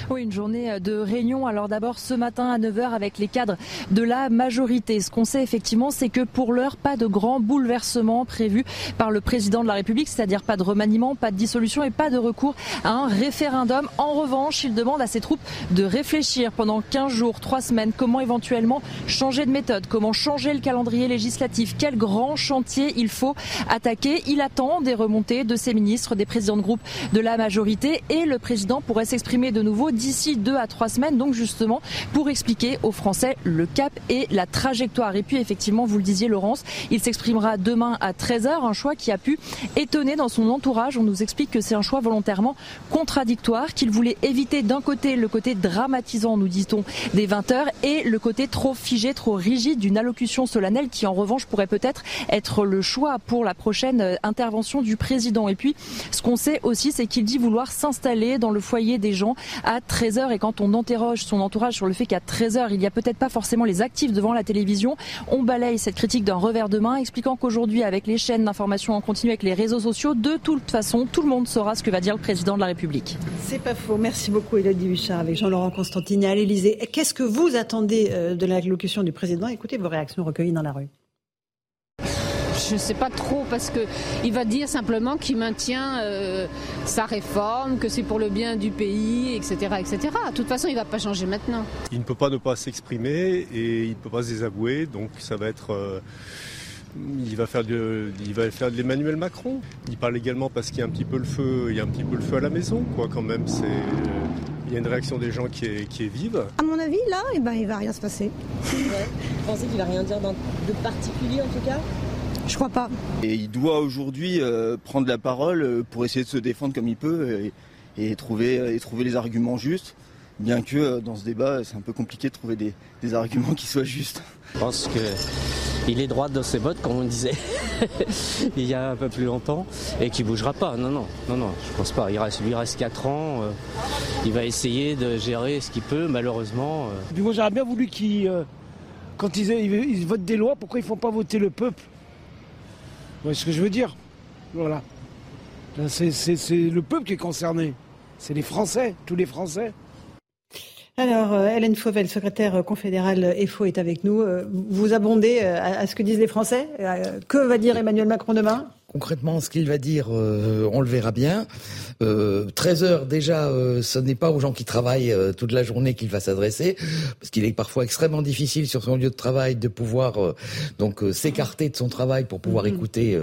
Oui, une journée de réunion. Alors d'abord ce matin à 9h avec les cadres de la majorité. Ce qu'on sait effectivement, c'est que pour l'heure, pas de grand bouleversement prévu par le président de la République, c'est-à-dire pas de remaniement, pas de dissolution et pas de recours à un référendum. En revanche, il demande à ses troupes de réfléchir pendant 15 jours, 3 semaines, comment éventuellement changer de méthode, comment changer le calendrier législatif, quel grand chantier il faut attaquer. Il attend des remontées de ses ministres, des présidents de groupe de la majorité et le président pourrait s'exprimer de nouveau d'ici deux à trois semaines, donc justement pour expliquer aux Français le cap et la trajectoire. Et puis effectivement, vous le disiez Laurence, il s'exprimera demain à 13h, un choix qui a pu étonner dans son entourage. On nous explique que c'est un choix volontairement contradictoire, qu'il voulait éviter d'un côté le côté dramatisant, nous dit-on, des 20h et le côté trop figé, trop rigide d'une allocution solennelle qui en revanche pourrait peut-être être le choix pour la prochaine euh, intervention du président. Et puis, ce qu'on sait aussi, c'est qu'il dit vouloir s'installer dans le foyer des gens à 13h et quand on interroge son entourage sur le fait qu'à 13h, il n'y a peut-être pas forcément les actifs devant la télévision, on balaye cette critique d'un revers de main, expliquant qu'aujourd'hui, avec les chaînes d'information en continu, avec les réseaux sociaux, de toute façon, tout le monde saura ce que va dire le président de la République. C'est pas faux. Merci beaucoup, Elodie Huchard, avec Jean-Laurent Constantini à l'Elysée. Qu'est-ce que vous attendez euh, de l'allocution du président? Écoutez vos réactions recueillies dans la rue je ne sais pas trop parce qu'il va dire simplement qu'il maintient euh, sa réforme, que c'est pour le bien du pays, etc., etc. De toute façon, il ne va pas changer maintenant. Il ne peut pas ne pas s'exprimer et il ne peut pas se désavouer, donc ça va être... Euh, il va faire de, il va faire de l'Emmanuel Macron. Il parle également parce qu'il y a un petit peu le feu, il y a un petit peu le feu à la maison, quoi. Quand même, c'est, il y a une réaction des gens qui est, qui est vive. À mon avis, là, eh ben, il va rien se passer. Vous pensez qu'il va rien dire de particulier en tout cas? Je crois pas. Et il doit aujourd'hui euh, prendre la parole euh, pour essayer de se défendre comme il peut et, trouver, et trouver les arguments justes. Bien que euh, dans ce débat, c'est un peu compliqué de trouver des, arguments qui soient justes. Je pense qu'il est droit dans ses bottes, comme on disait il y a un peu plus longtemps, et qu'il bougera pas. Non, non, non, non, je pense pas. Il reste, lui reste 4 ans. il va essayer de gérer ce qu'il peut, malheureusement. moi, j'aurais bien voulu qu'ils, quand ils, ils, votent des lois, pourquoi ils font pas voter le peuple? Vous ce que je veux dire Voilà. C'est le peuple qui est concerné. C'est les Français, tous les Français. Alors, euh, Hélène Fauvel, secrétaire confédérale EFO, est avec nous. Euh, vous abondez euh, à ce que disent les Français? Que va dire Emmanuel Macron demain? Concrètement, ce qu'il va dire, euh, on le verra bien. Euh, 13 heures déjà, euh, ce n'est pas aux gens qui travaillent euh, toute la journée qu'il va s'adresser, parce qu'il est parfois extrêmement difficile sur son lieu de travail de pouvoir donc s'écarter de son travail pour pouvoir mm-hmm. écouter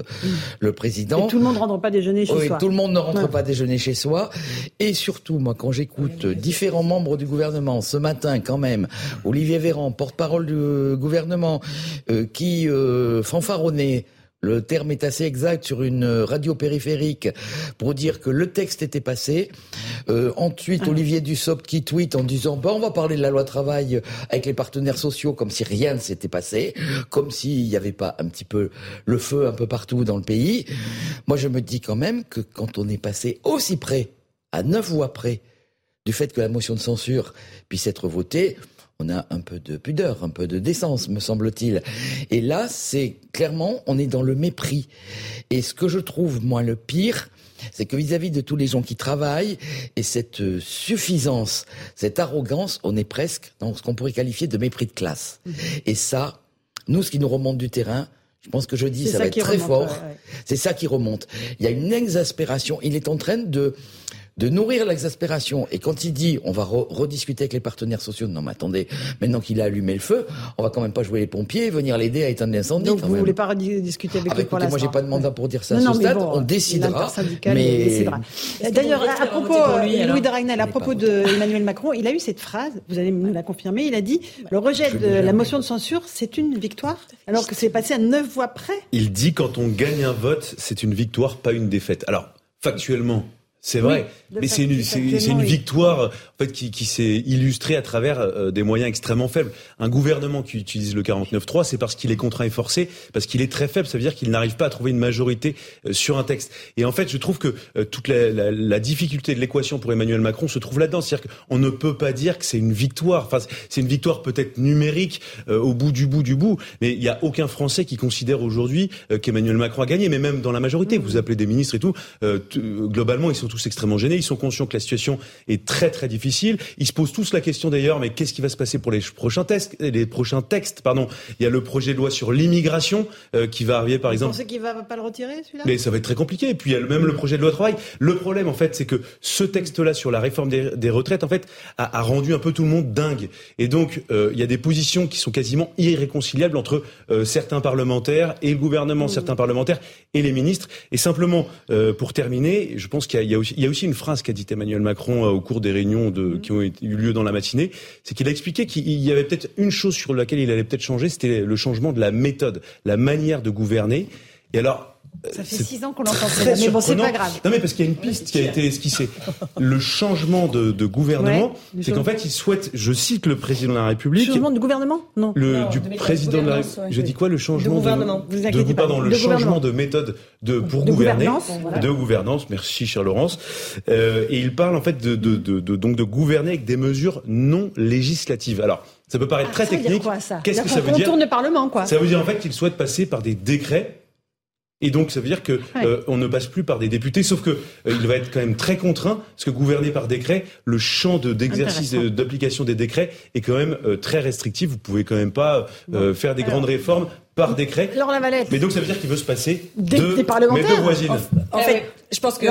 le président. Et tout le monde ne rentre pas déjeuner chez oui, soi. Tout le monde ne rentre pas déjeuner chez soi. Et surtout, moi, quand j'écoute différents membres du gouvernement ce matin, quand même, Olivier Véran, porte-parole du gouvernement, qui fanfaronnait le terme est assez exact sur une radio périphérique pour dire que le texte était passé. Euh, ensuite, ah. Olivier Dussopt qui tweet en disant bah, on va parler de la loi travail avec les partenaires sociaux comme si rien ne s'était passé, comme s'il n'y avait pas un petit peu le feu un peu partout dans le pays. Moi, je me dis quand même que quand on est passé aussi près, à neuf voix près, du fait que la motion de censure puisse être votée, on a un peu de pudeur, un peu de décence, me semble-t-il. Et là, c'est clairement, on est dans le mépris. Et ce que je trouve, moi, le pire, c'est que vis-à-vis de tous les gens qui travaillent et cette euh, suffisance, cette arrogance, on est presque dans ce qu'on pourrait qualifier de mépris de classe. Mhm. Et ça, nous, ce qui nous remonte du terrain, je pense que je dis, ça, va être très fort. C'est ça qui remonte. Il y a une exaspération. Il est en train de de nourrir l'exaspération. Et quand il dit on va rediscuter avec les partenaires sociaux, non mais attendez, maintenant qu'il a allumé le feu, on va quand même pas jouer les pompiers, venir l'aider à éteindre l'incendie. Donc vous ne voulez pas rediscuter avec ah, bah, Moi j'ai pas de mandat pour dire ça à ce stade, on décidera. Mais... D'ailleurs, à propos, Louis de Ragnel, à propos d'Emmanuel Macron, il a eu cette phrase, vous allez me la confirmer, il a dit le rejet de la motion de censure, c'est une victoire, alors que c'est passé à neuf voix près. Il dit quand on gagne un vote, c'est une victoire, pas une défaite. Alors, factuellement, C'est vrai, mais c'est une, une victoire en fait qui, qui s'est illustrée à travers euh, des moyens extrêmement faibles. Un gouvernement qui utilise le 49.3, c'est parce qu'il est contraint et forcé, parce qu'il est très faible. Ça veut dire qu'il n'arrive pas à trouver une majorité euh, sur un texte. Et en fait, je trouve que euh, toute la, la, la, difficulté de l'équation pour Emmanuel Macron se trouve là-dedans. C'est-à-dire qu'on ne peut pas dire que c'est une victoire. Enfin, c'est une victoire peut-être numérique au bout du bout du bout, mais il n'y a aucun Français qui considère aujourd'hui qu'Emmanuel Macron a gagné. Mais même dans la majorité, vous appelez des ministres et tout, globalement, ils sont tous extrêmement gênés. Ils sont conscients que la situation est très très difficile. Ils se posent tous la question d'ailleurs, mais qu'est-ce qui va se passer pour les prochains textes Les prochains textes, pardon? Il y a le projet de loi sur l'immigration euh, qui va arriver, par Vous exemple. Vous pensez qu'il va pas le retirer celui-là? Mais ça va être très compliqué. Et puis il y a même le projet de loi travail. Le problème, en fait, c'est que ce texte-là sur la réforme des, retraites, en fait, a, a, rendu un peu tout le monde dingue. Et donc euh, il y a des positions qui sont quasiment irréconciliables entre euh, certains parlementaires et le gouvernement, mmh. certains parlementaires et les ministres. Et simplement, pour terminer, je pense qu'il y, y, a aussi une phrase qu'a dit Emmanuel Macron euh, au cours des réunions de, mm. qui ont eu lieu dans la matinée, c'est qu'il a expliqué qu'il y avait peut-être une chose sur laquelle il allait peut-être changer, c'était le changement de la méthode, la manière de gouverner. Et alors, ça fait six ans qu'on l'entend mais bon, c'est pas grave. Non, mais parce qu'il y a une piste qui a été esquissée. Le changement de, de gouvernement, c'est qu'en fait, il souhaite, je cite le président de la République. Le changement de gouvernement? Non. Le, du président de la République. Je dis quoi Le changement de gouvernement. De, vous de, pardon, le changement de méthode de, pour gouverner. Gouvernance, De gouvernance. Merci, cher Laurence. Euh, et il parle, en fait, de, de, de, donc de gouverner avec des mesures non législatives. Alors, ça peut paraître ah, très technique. Qu'est-ce que ça veut dire? On tourne le Parlement, quoi. Ça veut dire, en fait, qu'il souhaite passer par des décrets et donc ça veut dire que euh, on ne passe plus par des députés, sauf que euh, il va être quand même très contraint, parce que gouverner par décret, le champ d'exercice d'application des décrets est quand même euh, très restrictif. Vous pouvez quand même pas faire des grandes réformes par décret. Mais donc ça veut dire qu'il veut se passer des, de des parlementaires. mes deux voisines. En, en fait, je pense que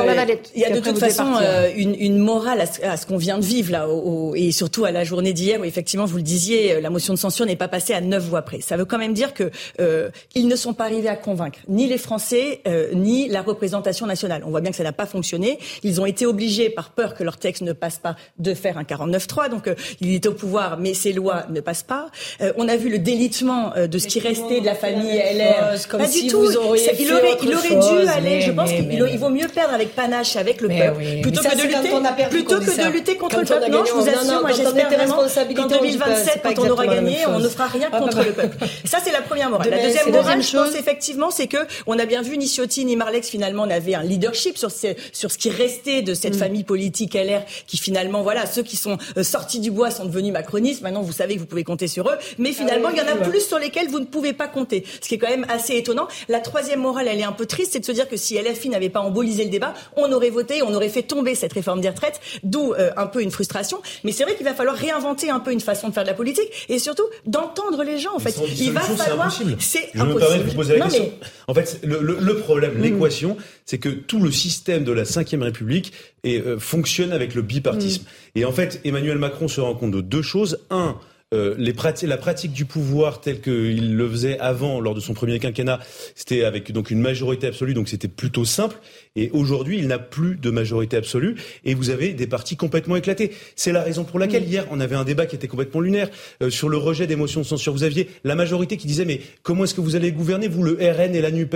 il y a de toute façon euh, une, une, morale à ce, qu'on vient de vivre là, au, et surtout à la journée d'hier où effectivement vous le disiez, euh, la motion de censure n'est pas passée à neuf voix près. Ça veut quand même dire que euh, ils ne sont pas arrivés à convaincre ni les Français euh, ni la représentation nationale. On voit bien que ça n'a pas fonctionné. Ils ont été obligés par peur que leur texte ne passe pas de faire un 49-3. Donc il est au pouvoir, mais ces lois ne passent pas. on a vu le délitement de ce qui restait de la famille LR. Comme pas si du tout. Vous auriez il aurait, il aurait dû aller. je pense qu'il vaut mieux perdre avec panache avec le peuple plutôt que de lutter plutôt que de lutter contre le peuple. Non, je vous assure, moi j'espère vraiment qu'en 2027, quand on aura gagné, on ne fera rien contre le peuple. Ça c'est la première morale. La deuxième morale, je pense effectivement, c'est que on a bien vu ni Ciotti ni Marlex finalement n'avaient un leadership sur ce, sur ce qui restait de cette mm. famille politique LR qui finalement voilà ceux qui sont euh, sortis du bois sont devenus macronistes. Maintenant vous savez que vous pouvez compter sur eux, mais finalement il y en a plus sur lesquels vous ne pouvez pas compter. Ce qui est quand même assez étonnant. La troisième morale, elle est un peu triste, c'est de se dire que si LFI n'avait pas embolisé le débat, on aurait voté, on aurait fait tomber cette réforme des retraites, d'où euh, un peu une frustration. Mais c'est vrai qu'il va falloir réinventer un peu une façon de faire de la politique et surtout d'entendre les gens. En fait, il va falloir. C'est impossible. Je me permets de vous poser la question. En fait, le, le, le problème, mm. l'équation, c'est que tout le système de la Ve République est, euh, fonctionne avec le bipartisme. Mm. Et en fait, Emmanuel Macron se rend compte de deux choses. Un, euh, les la pratique du pouvoir telle qu'il le faisait avant, lors de son premier quinquennat, c'était avec donc une majorité absolue, donc c'était plutôt simple. Et aujourd'hui, il n'a plus de majorité absolue, et vous avez des partis complètement éclatés. C'est la raison pour laquelle mm. hier on avait un débat qui était complètement lunaire euh, sur le rejet des motions de censure. Vous aviez la majorité qui disait mais comment est-ce que vous allez gouverner vous le RN et la Nupes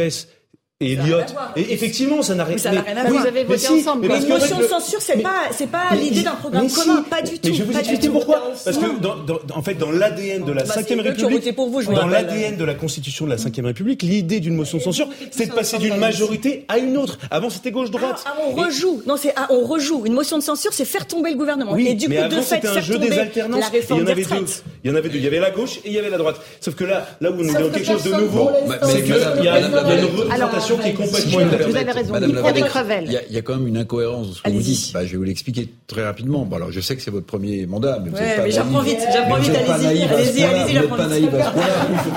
et Elliot. Et effectivement, ça n'a rien, ça n'a rien à voir. vous avez voté ensemble. Mais une motion de censure, c'est pas, c'est pas l'idée d'un programme commun, pas du tout. Mais je vais vous expliquer pourquoi. Parce que dans, dans, en fait, dans l'ADN de la bah, Ve République, pour vous, dans l'ADN de la Constitution de la Ve République, l'idée d'une motion de censure, c'est de passer d'une majorité à une autre. Avant, c'était gauche-droite. Ah, on rejoue. Non, c'est ah, on rejoue. Une motion de censure, c'est faire tomber le gouvernement. Oui, et du coup, de fait, faire tomber la réforme des retraites. Il y en avait deux. Il y avait la gauche et il y avait la droite. Sauf que là, là où on est dans quelque chose de nouveau, c'est qu'il y a une représentation qui est complètement vous avez raison. Madame il, y a, il y a quand même une incohérence dans ce que vous dites. Bah, je vais vous l'expliquer très rapidement. Bon, alors, je sais que c'est votre premier mandat, mais vous ouais, pas mais j'apprends vite, j'apprends vite, allez-y, allez-y, allez-y, n'êtes pas naïf à.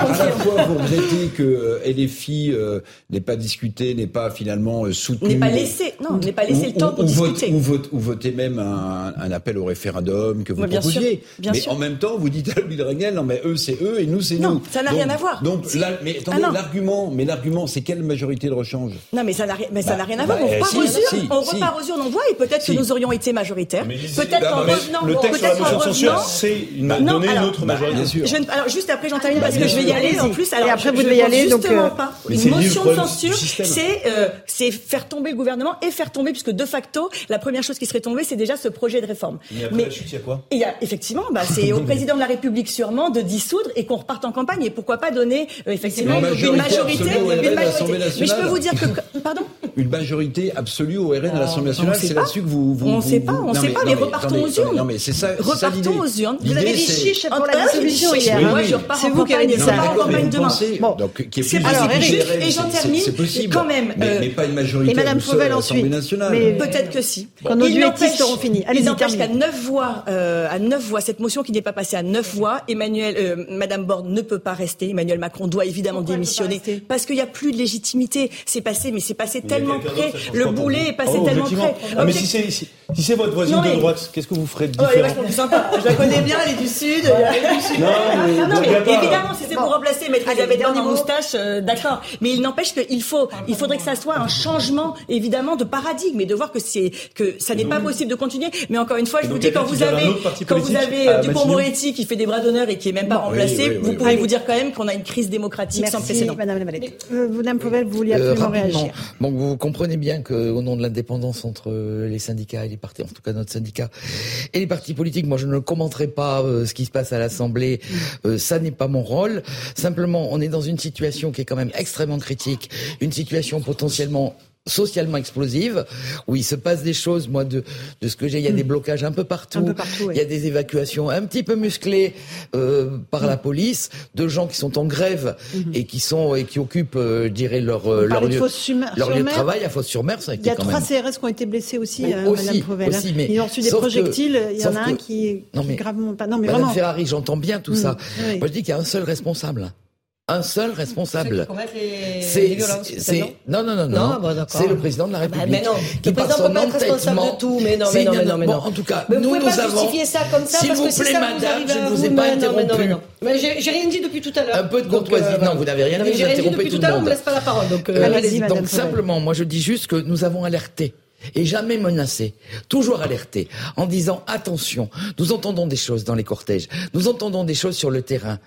À la fois, vous regrettez que euh, LFI euh, n'ait pas discuté, n'ait pas finalement euh, soutenu. N'ait pas laissé, non, n'ait pas laissé le temps pour discuter. Ou, vote, ou votez même un, appel au référendum que vous proposiez. Mais en même temps, vous dites à Louis de Ragnel, non, mais eux, c'est eux et nous, c'est nous. Non, ça n'a rien à voir. Donc, mais attendez, l'argument, mais l'argument, c'est quelle majorité majorité de rechange. Non, mais ça n'a rien, mais ça n'a rien à voir. on repart aux urnes, on repart aux urnes, on voit, et peut-être que nous aurions été majoritaires. Peut-être qu'en revenant, le texte sur la motion de censure, c'est une, donner une autre majorité. alors juste après, j'en termine parce que je vais y aller. En plus, alors et après vous devez y aller. Donc pas. Une motion de censure, c'est c'est faire tomber le gouvernement et faire tomber, puisque de facto, la première chose qui serait tombée, c'est déjà ce projet de réforme. Mais après la chute, il y a quoi? Il y a effectivement, bah, c'est au président de la République sûrement de dissoudre et qu'on reparte en campagne. Et pourquoi pas donner effectivement une majorité, une majorité. Mais je peux vous dire que, pardon Une majorité absolue au RN à l'Assemblée nationale, c'est là-dessus que vous, vous. On ne sait pas, on ne sait pas, mais repartons aux urnes. Non, mais c'est ça. Repartons aux urnes. Vous avez des chiches pour la dissolution hier. Moi, je repars en campagne. Je repars en campagne demain. Bon, donc qui est Alors, et j'en termine. C'est possible. Quand même. Mais pas une majorité. Et Madame Fauvel ensuite. Mais peut-être que si. Quand nos duettistes seront finis. Allez, n'empêche qu'à neuf voix, à neuf voix, cette motion qui n'est pas passée à neuf voix, Emmanuel, Madame Borne ne peut pas rester. Emmanuel Macron doit évidemment démissionner parce qu'il n'y a plus de légitimité. C'est passé, mais c'est passé tellement près. Le boulet est passé tellement près. Ah, mais si c'est si, votre voisine de droite, qu'est-ce que vous ferez de différent Elle est vachement plus sympa. Je la connais bien, elle est du sud. Non, mais évidemment, si c'est pour remplacer Maître Elisabeth Borne moustache, d'accord. Mais il n'empêche qu'il faut, il faudrait que ça soit un changement, évidemment, de paradigme et de voir que c'est que ça n'est pas possible de continuer. Mais encore une fois, je vous dis quand vous avez quand vous avez Dupont-Moretti qui fait des bras d'honneur et qui est même pas remplacé, vous pouvez vous dire quand même qu'on a une crise démocratique sans précédent. Madame la Madame Pouvel, vous vouliez absolument réagir. Bon, vous comprenez bien qu'au nom de l'indépendance entre les syndicats et les partis, en tout cas notre syndicat, et les partis politiques, moi je ne commenterai pas euh, ce qui se passe à l'Assemblée, euh, ça n'est pas mon rôle. Simplement, on est dans une situation qui est quand même extrêmement critique, une situation potentiellement socialement explosive, où il se passe des choses, moi, de, de ce que j'ai, il y a des blocages un peu partout, il y a des évacuations un petit peu musclées euh, par la police, de gens qui sont en grève mhm. et qui sont et qui occupent, euh, je dirais, leur, euh, leur, lieu, leur lieu de travail à Fos-sur-Mer. Il y a trois CRS qui ont été blessés aussi, oui, euh, aussi, Madame aussi mais Ils ont reçu des projectiles, il y en a un qui, non, mais, gravement pas... Non, mais Madame vraiment. Ferrari, j'entends bien tout ça. Moi, je dis qu'il y a un seul responsable un seul responsable. C'est non non non non, non c'est le président de la République. mais non, qui le président peut pas être responsable de tout. Mais non mais non mais non mais non. en tout cas, mais nous vous nous avons. justifier ça comme ça S'il parce vous que plaît, ça madame, vous je ne vous ai pas interrompu. Non, mais non, mais j'ai rien dit depuis tout à l'heure. Un peu de courtoisie. Non, vous n'avez rien dit. Vous interrompez tout le monde. On me laisse pas la parole. Donc donc simplement, moi je dis juste que nous avons alerté et jamais menacé, toujours alerté, en disant attention, nous entendons des choses dans les cortèges, nous entendons des choses sur le terrain.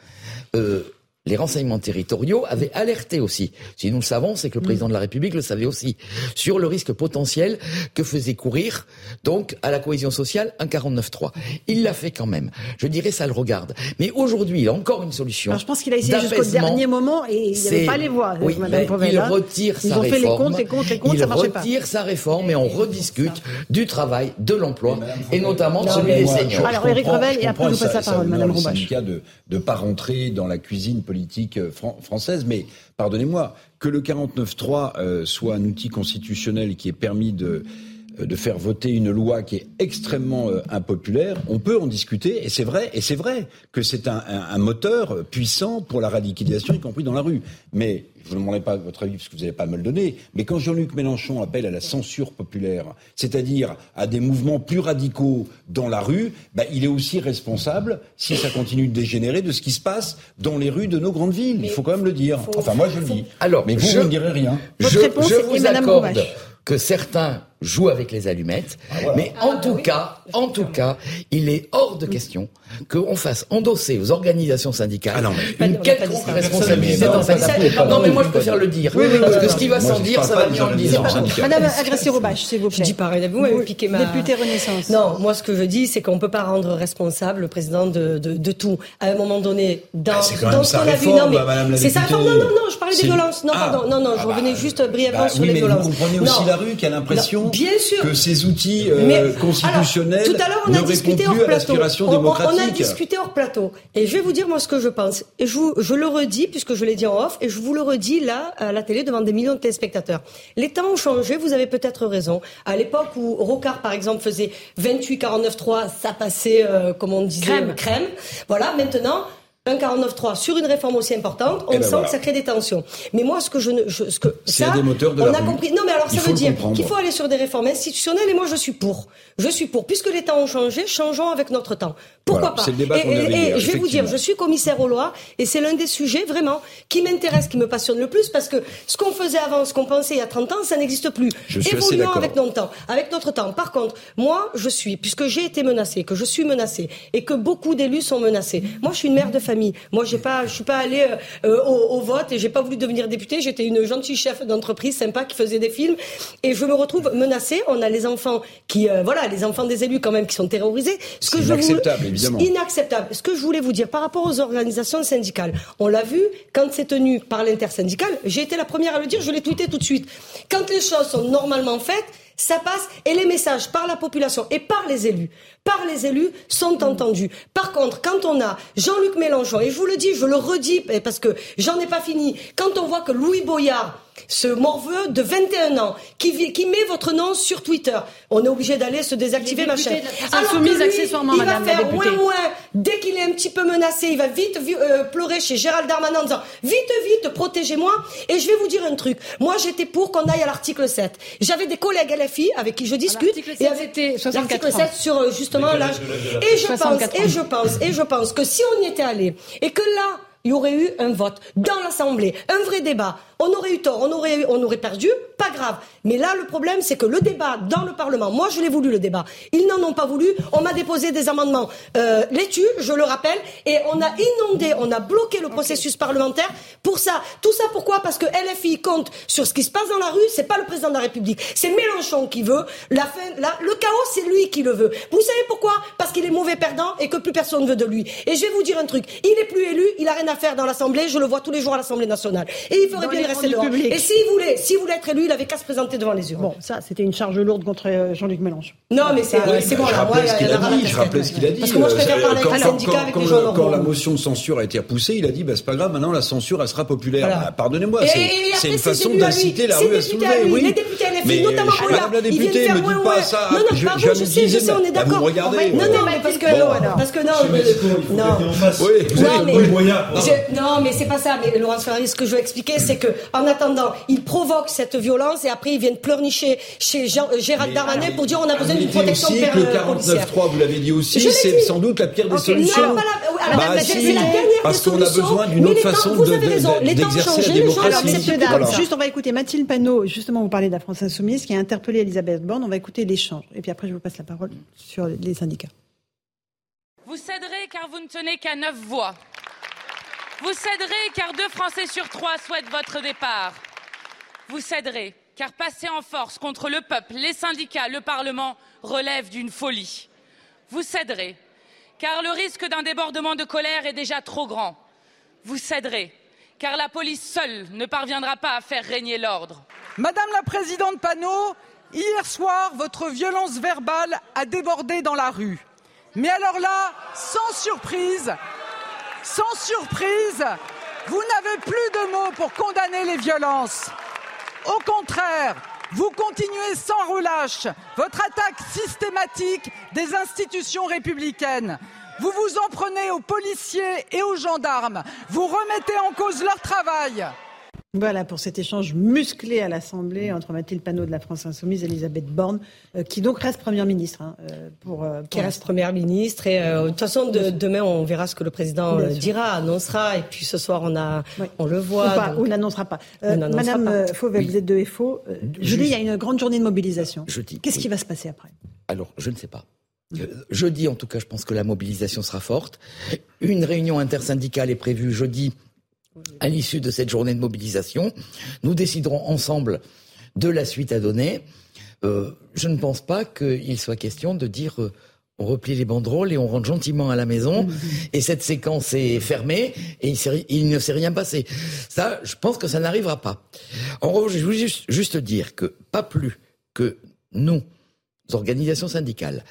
Euh, les renseignements territoriaux avaient alerté aussi. Si nous le savons, c'est que le président de la République le savait aussi sur le risque potentiel que faisait courir donc à la cohésion sociale un 49-3. Il l'a fait quand même. Je dirais ça le regarde. Mais aujourd'hui, il a encore une solution. Alors je pense qu'il a essayé jusqu'au dernier moment et il n'y avait pas les voix. Oui, Madame il retire Ils sa ont réforme. fait les comptes, les comptes, les comptes, il ça marchait pas. retire sa réforme et on rediscute du travail, de l'emploi et notamment de celui des seniors. Alors Éric Revel et après je vous passe la parole, Madame syndicat de ne pas rentrer dans la cuisine politique française, mais pardonnez-moi, que le 49.3 euh, soit un outil constitutionnel qui ait permis de de faire voter une loi qui est extrêmement euh, impopulaire, on peut en discuter, et c'est vrai, et c'est vrai que c'est un, un, un, moteur puissant pour la radicalisation, y compris dans la rue. Mais je ne vous demanderai pas votre avis parce que vous n'allez pas me le donner, mais quand Jean-Luc Mélenchon appelle à la censure populaire, c'est-à-dire à des mouvements plus radicaux dans la rue, bah, il est aussi responsable, si ça continue de dégénérer, de ce qui se passe dans les rues de nos grandes villes. Mais il faut quand même le dire. faut, enfin, moi je le dis. Alors, mais vous, je, vous ne direz rien. Je, Votre réponse je vous accorde que certains jouent avec les allumettes, mais en tout cas, en tout cas, il est hors de question qu'on fasse endosser aux organisations syndicales Ah non, mais- une quelconque responsabilité dans cette affaire. Non, mais moi je préfère le dire, parce que ce qui va sans je dire, ça va des mieux en le syndicales. Madame Agressé-Roubache, s'il vous Je plaît. dis pareil, vous m'avez piqué ma... Députée Renaissance. Non, moi ce que je dis, c'est qu'on peut pas rendre responsable le président de, de, de tout. À un moment donné, dans, Ah, quand dans ce qu'on a vu, non, mais bah, c'est ça. Non, non, non, je parlais des violences. Non, Ah. pardon, non, non, je Ah bah, revenais juste brièvement Bah sur oui, les mais violences. vous comprenez aussi la rue qui a l'impression bien sûr. que ces outils euh, Mais, constitutionnels alors, tout à l'heure, on ne a discuté répondent hors plus à plateau. l'aspiration On- on- démocratique. On, a discuté hors plateau. Et je vais vous dire, moi, ce que je pense. Et je, vous- je le redis, puisque je l'ai dit en off, et je vous le redis là, à la télé, devant des millions de téléspectateurs. Les temps ont changé, vous avez peut-être raison. À l'époque où Rocard, par exemple, faisait 28-49-3, ça passait, euh, comme on disait, Crème. crème. Voilà, maintenant, un 49.3 sur une réforme aussi importante, on eh ben sent que ça crée des tensions. Mais moi, ce que je ne, ce que ça, des moteurs de on a compris. Non, mais alors ça veut dire qu'il faut aller sur des réformes institutionnelles. Et moi, je suis pour. Je suis pour. Puisque les temps ont changé, changeons avec notre temps. Pourquoi pas Et, je vais vous dire, je suis commissaire aux lois, et c'est l'un des sujets vraiment qui m'intéresse, qui me passionne le plus, parce que ce qu'on faisait avant, ce qu'on pensait il y a 30 ans, ça n'existe plus. Je suis Évoluons avec notre temps, avec notre temps. Par contre, moi, je suis, puisque j'ai été menacée, que je suis menacée, et que beaucoup d'élus sont menacés. Moi, je suis une mère de famille. Moi, j'ai pas je suis pas allée euh, au, vote et j'ai pas voulu devenir députée. J'étais une gentille chef d'entreprise sympa qui faisait des films et je me retrouve menacée. On a les enfants qui, euh, voilà, les enfants des élus quand même qui sont terrorisés. Ce que inacceptable, évidemment. Inacceptable. Ce que je voulais vous dire par rapport aux organisations syndicales, on l'a vu quand c'est tenu par l'intersyndicale. J'ai été la première à le dire. Je l'ai tweeté tout de suite. Quand les choses sont normalement faites, ça passe et les messages par la population et par les élus, par les élus sont entendus. Par contre, quand on a Jean-Luc Mélenchon, et je vous le dis, je le redis parce que j'en ai pas fini, quand on voit que Louis Boyard ce morveux de 21 ans qui, qui met votre nom sur Twitter. On est obligé d'aller se désactiver ma chaîne. Alors que lui, accessoirement, il va faire moins moins. Dès qu'il est un petit peu menacé, il va vite euh, pleurer chez Gérald Darmanin en disant vite vite protégez-moi. Et je vais vous dire un truc. Moi j'étais pour qu'on aille à l'article 7. J'avais des collègues LFI avec qui je discute. et l'article 7 sur euh, justement l'âge. Et je pense et je pense et je pense que si on y était allé et que là il y aurait eu un vote dans l'Assemblée, un vrai débat on aurait eu tort, on aurait, on aurait perdu, pas grave. Mais là, le problème, c'est que le débat dans le Parlement, moi je l'ai voulu le débat, ils n'en ont pas voulu, on m'a déposé des amendements euh, laitueux, je le rappelle, et on a inondé, on a bloqué le processus parlementaire pour ça. Tout ça pourquoi? Parce que LFI compte sur ce qui se passe dans la rue, c'est pas le président de la République, c'est Mélenchon qui veut. La fin, le chaos, c'est lui qui le veut. Vous savez pourquoi? Parce qu'il est mauvais perdant et que plus personne ne veut de lui. Et je vais vous dire un truc, il est plus élu, il a rien à faire dans l'Assemblée, je le vois tous les jours à l'Assemblée nationale. Et il ferait bien et s'il voulait, s'il voulait être élu, il avait qu'à se présenter devant les urnes. Bon, ça, c'était une charge lourde contre euh, Jean-Luc Mélenchon. Non, mais c'est bon. Je rappelais ce qu'il a dit. Je rappelais ce qu'il a dit. Parce que moi, je préfère parler avec les syndicats, avec les gens Quand la motion de censure a été repoussée, il a dit, bah, c'est pas grave, maintenant la censure, elle sera populaire. Bah, pardonnez-moi, c'est une façon d'inciter la rue à se lever. Oui. Les députés LFI, notamment Madame la députée, me dites pas ça. Non, non, pardon, je sais, je sais, on est d'accord. Non, non, mais parce que non, parce que non, non. Non, mais c'est pas ça. Mais Laurence Ferrari, ce que je veux expliquer, c'est que en attendant, il provoque cette violence et après ils viennent pleurnicher chez Jean, euh, Gérald Darmanin pour dire on a besoin d'une protection aussi que le 49.3, vous l'avez dit aussi, c'est sans doute la pire des solutions. Non, la, bah, si, c'est la dernière parce qu'on a besoin d'une autre façon d'exercer la démocratie. Juste, on va écouter Mathilde Panot. Justement, vous parlez de la France Insoumise qui a interpellé Elisabeth Borne. On va écouter l'échange. Et puis après, je vous passe la parole sur les syndicats. Vous céderez car vous ne tenez qu'à neuf voix. Vous céderez car deux Français sur trois souhaitent votre départ. Vous céderez car passer en force contre le peuple, les syndicats, le Parlement relève d'une folie. Vous céderez car le risque d'un débordement de colère est déjà trop grand. Vous céderez car la police seule ne parviendra pas à faire régner l'ordre. Madame la Présidente Panot, hier soir, votre violence verbale a débordé dans la rue. Mais alors là, sans surprise, sans surprise, vous n'avez plus de mots pour condamner les violences. Au contraire, vous continuez sans relâche votre attaque systématique des institutions républicaines. Vous vous en prenez aux policiers et aux gendarmes. Vous remettez en cause leur travail. Voilà pour cet échange musclé à l'Assemblée entre Mathilde Panot de la France Insoumise et Elisabeth Borne, euh, qui donc reste Première ministre. Hein, euh, pour, euh, qui reste Première ministre. Et de toute façon, demain, on verra ce que le président dira, annoncera. Et puis ce soir, on, a, on le voit. Ou, n'annoncera pas. Madame Fauvel, vous êtes de FO. jeudi, il y a une grande journée de mobilisation. Qu'est-ce qui va se passer après? Alors, je ne sais pas. Jeudi, en tout cas, je pense que la mobilisation sera forte. Une réunion intersyndicale est prévue jeudi à l'issue de cette journée de mobilisation. Nous déciderons ensemble de la suite à donner. Euh, je ne pense pas qu'il soit question de dire euh, on replie les banderoles et on rentre gentiment à la maison et cette séquence est fermée et il, ne s'est rien passé. Ça, je pense que ça n'arrivera pas. En revanche, je voulais juste dire que pas plus que nous, organisations syndicales,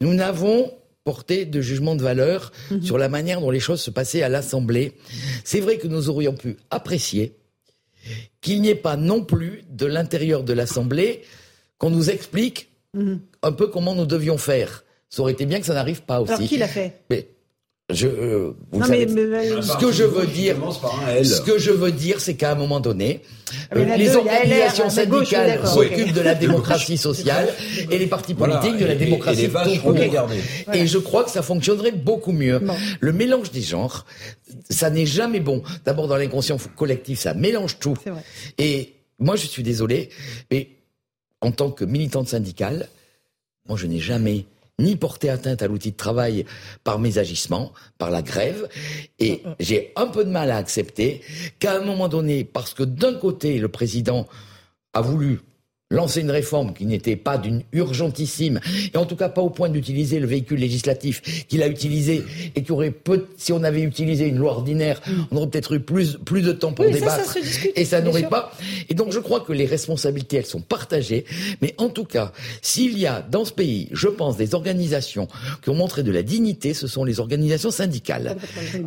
nous n'avons porter de jugement de valeur mhm. sur la manière dont les choses se passaient à l'Assemblée. C'est vrai que nous aurions pu apprécier qu'il n'y ait pas non plus de l'intérieur de l'Assemblée qu'on nous explique mhm. un peu comment nous devions faire. Ça aurait été bien que ça n'arrive pas aussi. Alors qui l'a fait? Je, euh, vous savez, ce que je veux dire, ce que je veux dire, c'est qu'à un moment donné, ah, euh, les organisations syndicales s'occupent de la démocratie sociale et les partis politiques de la démocratie et, et, et je crois que ça fonctionnerait beaucoup mieux. Le mélange des genres, ça n'est jamais bon. D'abord, dans l'inconscient collectif, ça mélange tout. Et moi, je suis désolé, mais en tant que militante syndicale, moi, je n'ai jamais ni porter atteinte à l'outil de travail par mes agissements, par la grève. Et mm, mm. j'ai un peu de mal à accepter qu'à un moment donné, parce que d'un côté, le président a voulu lancer une réforme qui n'était pas d'une urgentissime, et en tout cas pas au point d'utiliser le véhicule législatif qu'il a utilisé, et qui aurait peu, si on avait utilisé une loi ordinaire, mm. on aurait peut-être eu plus, plus de temps pour débattre, et ça n'aurait pas. Et donc je crois que les responsabilités, elles sont partagées, mais en tout cas, s'il y a dans ce pays, je pense, des organisations qui ont montré de la dignité, ce sont les organisations syndicales.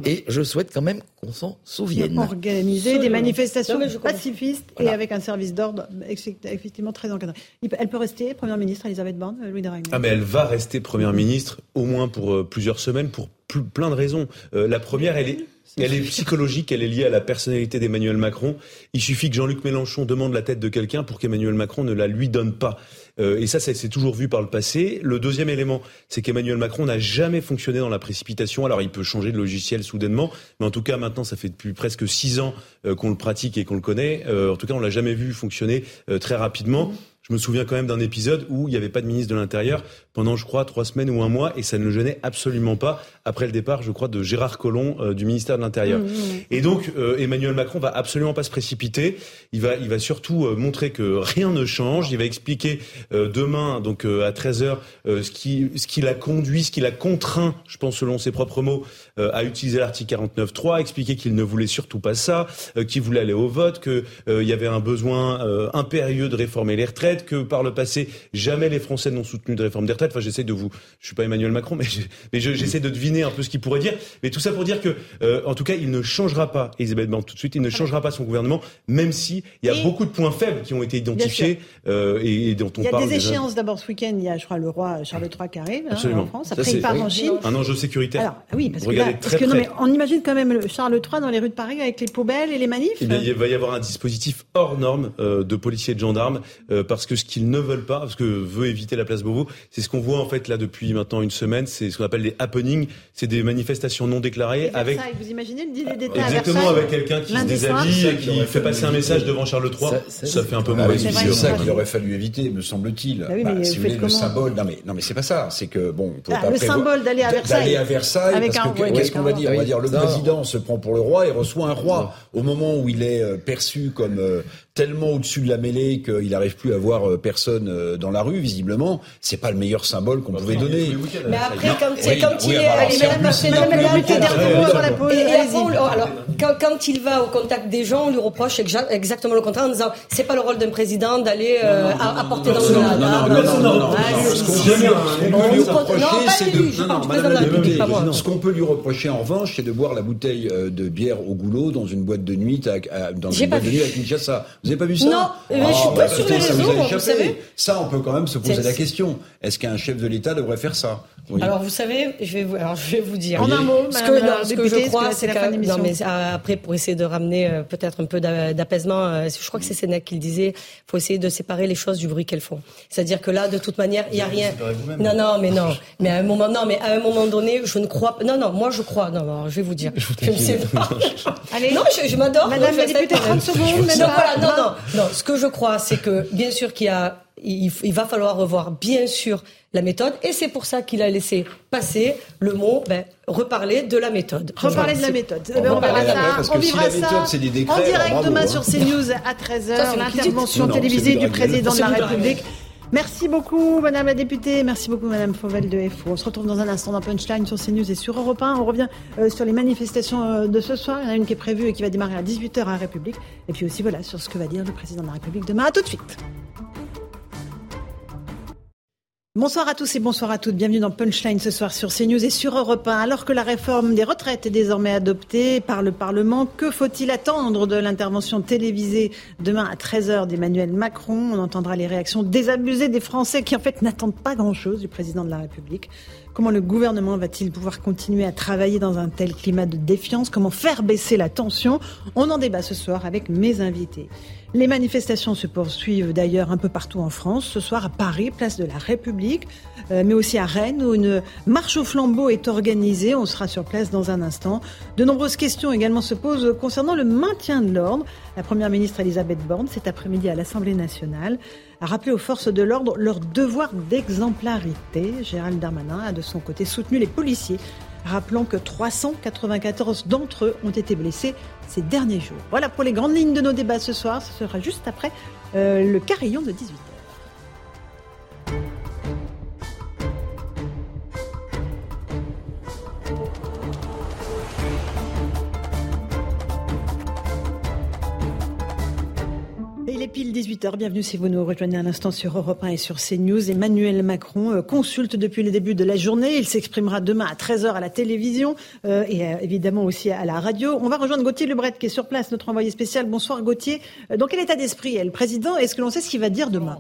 Et je souhaite quand même qu'on s'en souvienne. Organiser des manifestations pacifistes et avec un service d'ordre effectivement très encadrée. Elle peut rester Première ministre, Elisabeth Borne, euh, Louis de Ah, mais elle va rester Première ministre, au moins pour euh, plusieurs semaines, pour plein de raisons. Euh, la première, elle est... Elle est psychologique, elle est liée à la personnalité d'Emmanuel Macron. Il suffit que Jean-Luc Mélenchon demande la tête de quelqu'un pour qu'Emmanuel Macron ne la lui donne pas. Et ça, ça s'est toujours vu par le passé. Le deuxième élément, c'est qu'Emmanuel Macron n'a jamais fonctionné dans la précipitation. Alors, il peut changer de logiciel soudainement, mais en tout cas, maintenant, ça fait depuis presque six ans qu'on le pratique et qu'on le connaît. en tout cas, on l'a jamais vu fonctionner très rapidement. Je me souviens quand même d'un épisode où il n'y avait pas de ministre de l'Intérieur pendant, je crois, trois semaines ou un mois, et ça ne le gênait absolument pas après le départ, je crois, de Gérard Collomb euh, du ministère de l'Intérieur. Mmh, mmh. Et donc, euh, Emmanuel Macron va absolument pas se précipiter. Il va, il va surtout euh, montrer que rien ne change. Il va expliquer demain, donc à 13 h ce qui, ce qui l'a conduit, ce qui l'a contraint, je pense selon ses propres mots, à utiliser l'article 49.3, expliquer qu'il ne voulait surtout pas ça, qu'il voulait aller au vote, qu'il y avait un besoin impérieux de réformer les retraites, que par le passé jamais les Français n'ont soutenu de réforme des retraites. Enfin, j'essaie de vous, je suis pas Emmanuel Macron, mais j'essaie de deviner un peu ce qu'il pourrait dire. Mais tout ça pour dire que, euh, en tout cas, il ne changera pas, Elisabeth Borne tout de suite, il ne changera pas son gouvernement, même si il y a beaucoup de points faibles qui ont été identifiés euh, et, dont on parle. Il y a des échéances d'abord ce week-end. Il y a, je crois, le roi Charles III qui arrive hein, en France. Après, il part en Chine. Un enjeu sécuritaire. Alors, oui, parce que, non, mais on imagine quand même Charles III dans les rues de Paris avec les poubelles et les manifs. il va y avoir un dispositif hors norme euh, de policiers et de gendarmes parce que ce qu'ils ne veulent pas, parce que veut éviter la place Beauvau, c'est ce qu'on voit en fait là depuis maintenant une semaine. C'est ce qu'on appelle les happenings. C'est des manifestations non déclarée avec. Vous imaginez le dîner d'État Exactement, avec quelqu'un qui se déshabille et qui fait passer un message devant Charles III. Ça, fait un peu mauvais. C'est ça qu'il aurait fallu éviter, me semble-t-il. Bah bah, si vous voulez, le symbole. Non, mais, non, mais c'est pas ça. C'est que, bon, ah, Le symbole d'aller à Versailles. D'aller à Versailles. Qu'est-ce qu'on va dire? On va dire le président se prend pour le roi et reçoit un roi. Au moment où il est euh, perçu comme euh, tellement au-dessus de la mêlée qu'il n'arrive plus à voir euh, personne euh, dans la rue, visiblement, c'est pas le meilleur symbole qu'on pouvait donner. Mais après, quand, quand il est, quand, il va au contact des gens, on lui reproche exactement le contraire en disant c'est pas le rôle d'un président d'aller euh, apporter dans le Non, non, non, non, Ce qu'on peut lui reprocher en revanche, c'est de boire la bouteille de bière au goulot dans une boîte de nuit dans une boîte de nuit avec Kinshasa. Vous n'avez pas vu ça Non, mais je suis oh, pas bah, sur les réseaux, vous savez. Ça, on peut quand même se poser la question. Est-ce qu'un chef de l'État devrait faire ça? Alors, vous savez, je vais vous, alors, je vais vous dire. En un mot, ce que, non, ce que je crois, c'est que, non, mais après, pour essayer de ramener euh, peut-être un peu d'apaisement, euh, je crois que c'est Sénèque qui le disait, faut essayer de séparer les choses du bruit qu'elles font. C'est-à-dire que là, de toute manière, il n'y a rien. Non, non, mais non. Mais à un moment, non, mais à un moment donné, je ne crois pas. Non, non, moi, je crois. Non, non je vais vous dire. Je ne sais pas. Allez. Non, je, m'adore. Madame la députée, 30 secondes. Non, voilà, non, non. Non, ce que je crois, c'est que bien sûr qu'il y a, il, va falloir revoir bien sûr la méthode, et c'est pour ça qu'il a laissé passer le mot ben, reparler de la méthode. Reparler de la méthode. On, on verra ça. On vivra ça en direct demain sur CNews à 13h, l'intervention télévisée du président de la République. Merci beaucoup, Madame la députée. Merci beaucoup, Madame Fauvel de FO. On se retrouve dans un instant dans Punchline sur CNews et sur Europe 1. On revient euh, sur les manifestations euh, de ce soir. Il y en a une qui est prévue et qui va démarrer à 18h à la République. Et puis aussi, voilà, sur ce que va dire le président de la République demain. À tout de suite. Bonsoir à tous et bonsoir à toutes. Bienvenue dans Punchline ce soir sur CNews et sur Europe 1. Alors que la réforme des retraites est désormais adoptée par le Parlement, que faut-il attendre de l'intervention télévisée demain à 13h d'Emmanuel Macron? On entendra les réactions désabusées des Français qui en fait n'attendent pas grand-chose du président de la République. Comment le gouvernement va-t-il pouvoir continuer à travailler dans un tel climat de défiance? Comment faire baisser la tension? On en débat ce soir avec mes invités. Les manifestations se poursuivent d'ailleurs un peu partout en France. Ce soir à Paris, place de la République, euh, mais aussi à Rennes où une marche au flambeau est organisée. On sera sur place dans un instant. De nombreuses questions également se posent concernant le maintien de l'ordre. La Première ministre Elisabeth Borne, cet après-midi à l'Assemblée nationale, a rappelé aux forces de l'ordre leur devoir d'exemplarité. Gérald Darmanin a de son côté soutenu les policiers rappelant que 394 d'entre eux ont été blessés ces derniers jours. Voilà pour les grandes lignes de nos débats ce soir. Ce sera juste après euh, le carillon de 18h. 18h. Bienvenue si vous nous rejoignez un instant sur Europe 1 et sur CNews. Emmanuel Macron euh, consulte depuis le début de la journée. Il s'exprimera demain à 13h à la télévision euh, et euh, évidemment aussi à la radio. On va rejoindre Gauthier Lebret qui est sur place, notre envoyé spécial. Bonsoir Gauthier. Dans quel état d'esprit est le président? Est-ce que l'on sait ce qu'il va dire demain?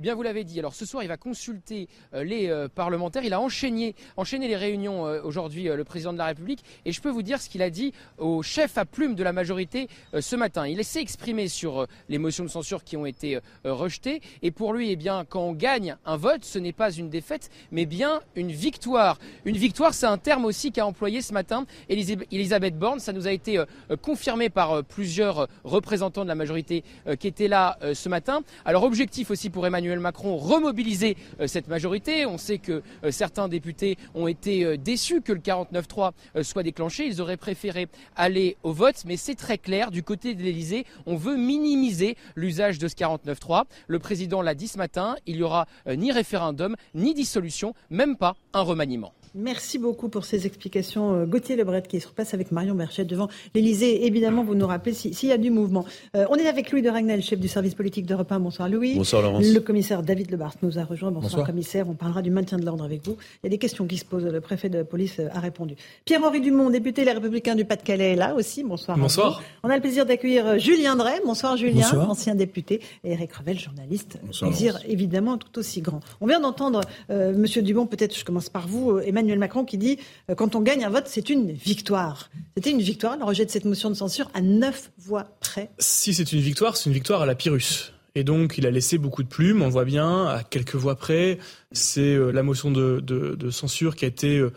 Eh bien, vous l'avez dit. Alors, ce soir, il va consulter euh, les euh, parlementaires. Il a enchaîné, enchaîné les réunions euh, aujourd'hui, le président de la République. Et je peux vous dire ce qu'il a dit au chef à plume de la majorité ce matin. Il s'est exprimé sur les motions de censure qui ont été rejetées. Et pour lui, eh bien, quand on gagne un vote, ce n'est pas une défaite, mais bien une victoire. Une victoire, c'est un terme aussi qu'a employé ce matin Elisabeth Borne. Ça nous a été confirmé par plusieurs représentants de la majorité qui étaient là ce matin. Alors, objectif aussi pour Emmanuel Emmanuel Macron remobiliser euh, cette majorité. On sait que euh, certains députés ont été euh, déçus que le 49-3 soit déclenché. Ils auraient préféré aller au vote, mais c'est très clair. Du côté de l'Elysée, on veut minimiser l'usage de ce 49-3. Le président l'a dit ce matin, il n'y aura ni référendum, ni dissolution, même pas un remaniement. Merci beaucoup pour ces explications. Euh, Gauthier Lebret qui se repasse avec Marion Berchet devant l'Elysée. Évidemment, vous nous rappelez s'il y a du mouvement. Euh, on est avec Louis de Ragnel, chef du service politique d'Europe 1. Bonsoir Louis. Bonsoir Laurence. Le commissaire David Lebart nous a rejoint. Bonsoir, commissaire. On parlera du maintien de l'ordre avec vous. Il y a des questions qui se posent. Le préfet de police a répondu. Pierre-Henri Dumont, député Les Républicains du Pas-de-Calais, est là aussi. Bonsoir. Bonsoir. On a le plaisir d'accueillir euh, Julien Drey. Bonsoir Julien, ancien député. Et Eric Revel, journaliste. Bonsoir. Plaisir évidemment tout aussi grand. On vient d'entendre Monsieur Dumont, peut-être je commence par vous, Emmanuel Macron qui dit euh, quand on gagne un vote, c'est une victoire. C'était une victoire, le rejet de cette motion de censure à neuf voix près. Si c'est une victoire, c'est une victoire à la Pyrrhus. Et donc, il a laissé beaucoup de plumes, on voit bien, à quelques voix près. C'est euh, la motion de, censure qui a été. Euh,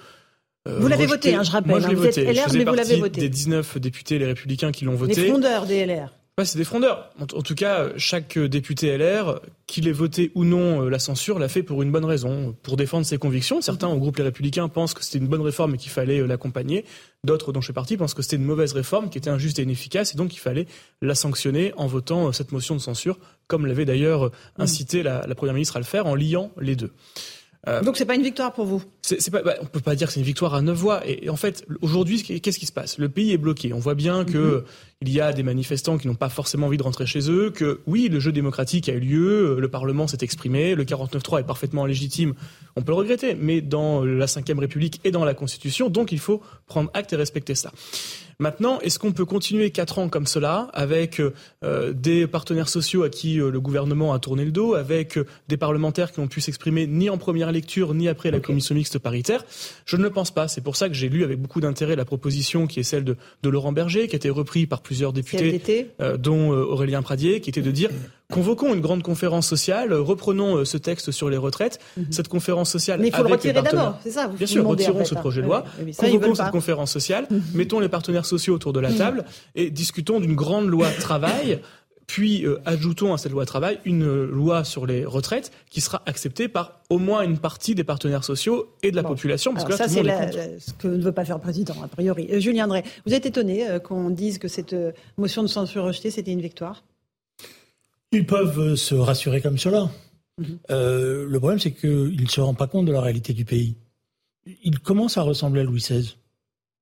vous l'avez voté, hein, je rappelle. Moi, je l'ai hein. voté. LR, je mais vous l'avez voté. des 19 députés, les républicains qui l'ont voté. Les fondeurs des LR. Ouais, c'est des frondeurs. En, tout cas, chaque député LR, qu'il ait voté ou non euh, la censure, l'a fait pour une bonne raison, pour défendre ses convictions. Certains au groupe Les Républicains pensent que c'était une bonne réforme et qu'il fallait euh, l'accompagner. D'autres, dont je fais partie, pensent que c'était une mauvaise réforme qui était injuste et inefficace et donc il fallait la sanctionner en votant euh, cette motion de censure, comme l'avait d'ailleurs incité la, la Première ministre à le faire en liant les deux. Euh, Donc c'est pas une victoire pour vous? C'est, pas, bah, On peut pas dire que c'est une victoire à neuf voix. Et, en fait, aujourd'hui, qu'est-ce qui se passe? Le pays est bloqué. On voit bien que mhm. Il y a des manifestants qui n'ont pas forcément envie de rentrer chez eux. Que oui, le jeu démocratique a eu lieu, le Parlement s'est exprimé, le 49-3 est parfaitement légitime. On peut le regretter, mais dans la Ve République et dans la Constitution, donc il faut prendre acte et respecter ça. Maintenant, est-ce qu'on peut continuer quatre ans comme cela, avec euh, des partenaires sociaux à qui euh, le gouvernement a tourné le dos, avec euh, des parlementaires qui n'ont pu s'exprimer ni en première lecture ni après la commission mixte paritaire? Je ne le pense pas. C'est pour ça que j'ai lu avec beaucoup d'intérêt la proposition qui est celle de, Laurent Berger, qui a été reprise par plusieurs députés, dont Aurélien Pradier, qui était de dire convoquons une grande conférence sociale, reprenons ce texte sur les retraites. Mhm. Cette conférence sociale. Mais il faut le retirer d'abord, c'est ça Bien sûr, retirons ce projet de loi, convoquons cette conférence sociale, mhm. mettons les partenaires sociaux autour de la mm. table et discutons d'une grande loi travail. Puis euh, ajoutons à cette loi travail une loi sur les retraites qui sera acceptée par au moins une partie des partenaires sociaux et de la population. Parce que ça, c'est ce que ne veut pas faire le président, a priori. Euh, Julien Drey, vous êtes étonné euh, qu'on dise que cette motion de censure rejetée, c'était une victoire? Ils peuvent se rassurer comme cela. Mhm. le problème, c'est qu'ils ne se rendent pas compte de la réalité du pays. Ils commencent à ressembler à Louis XVI.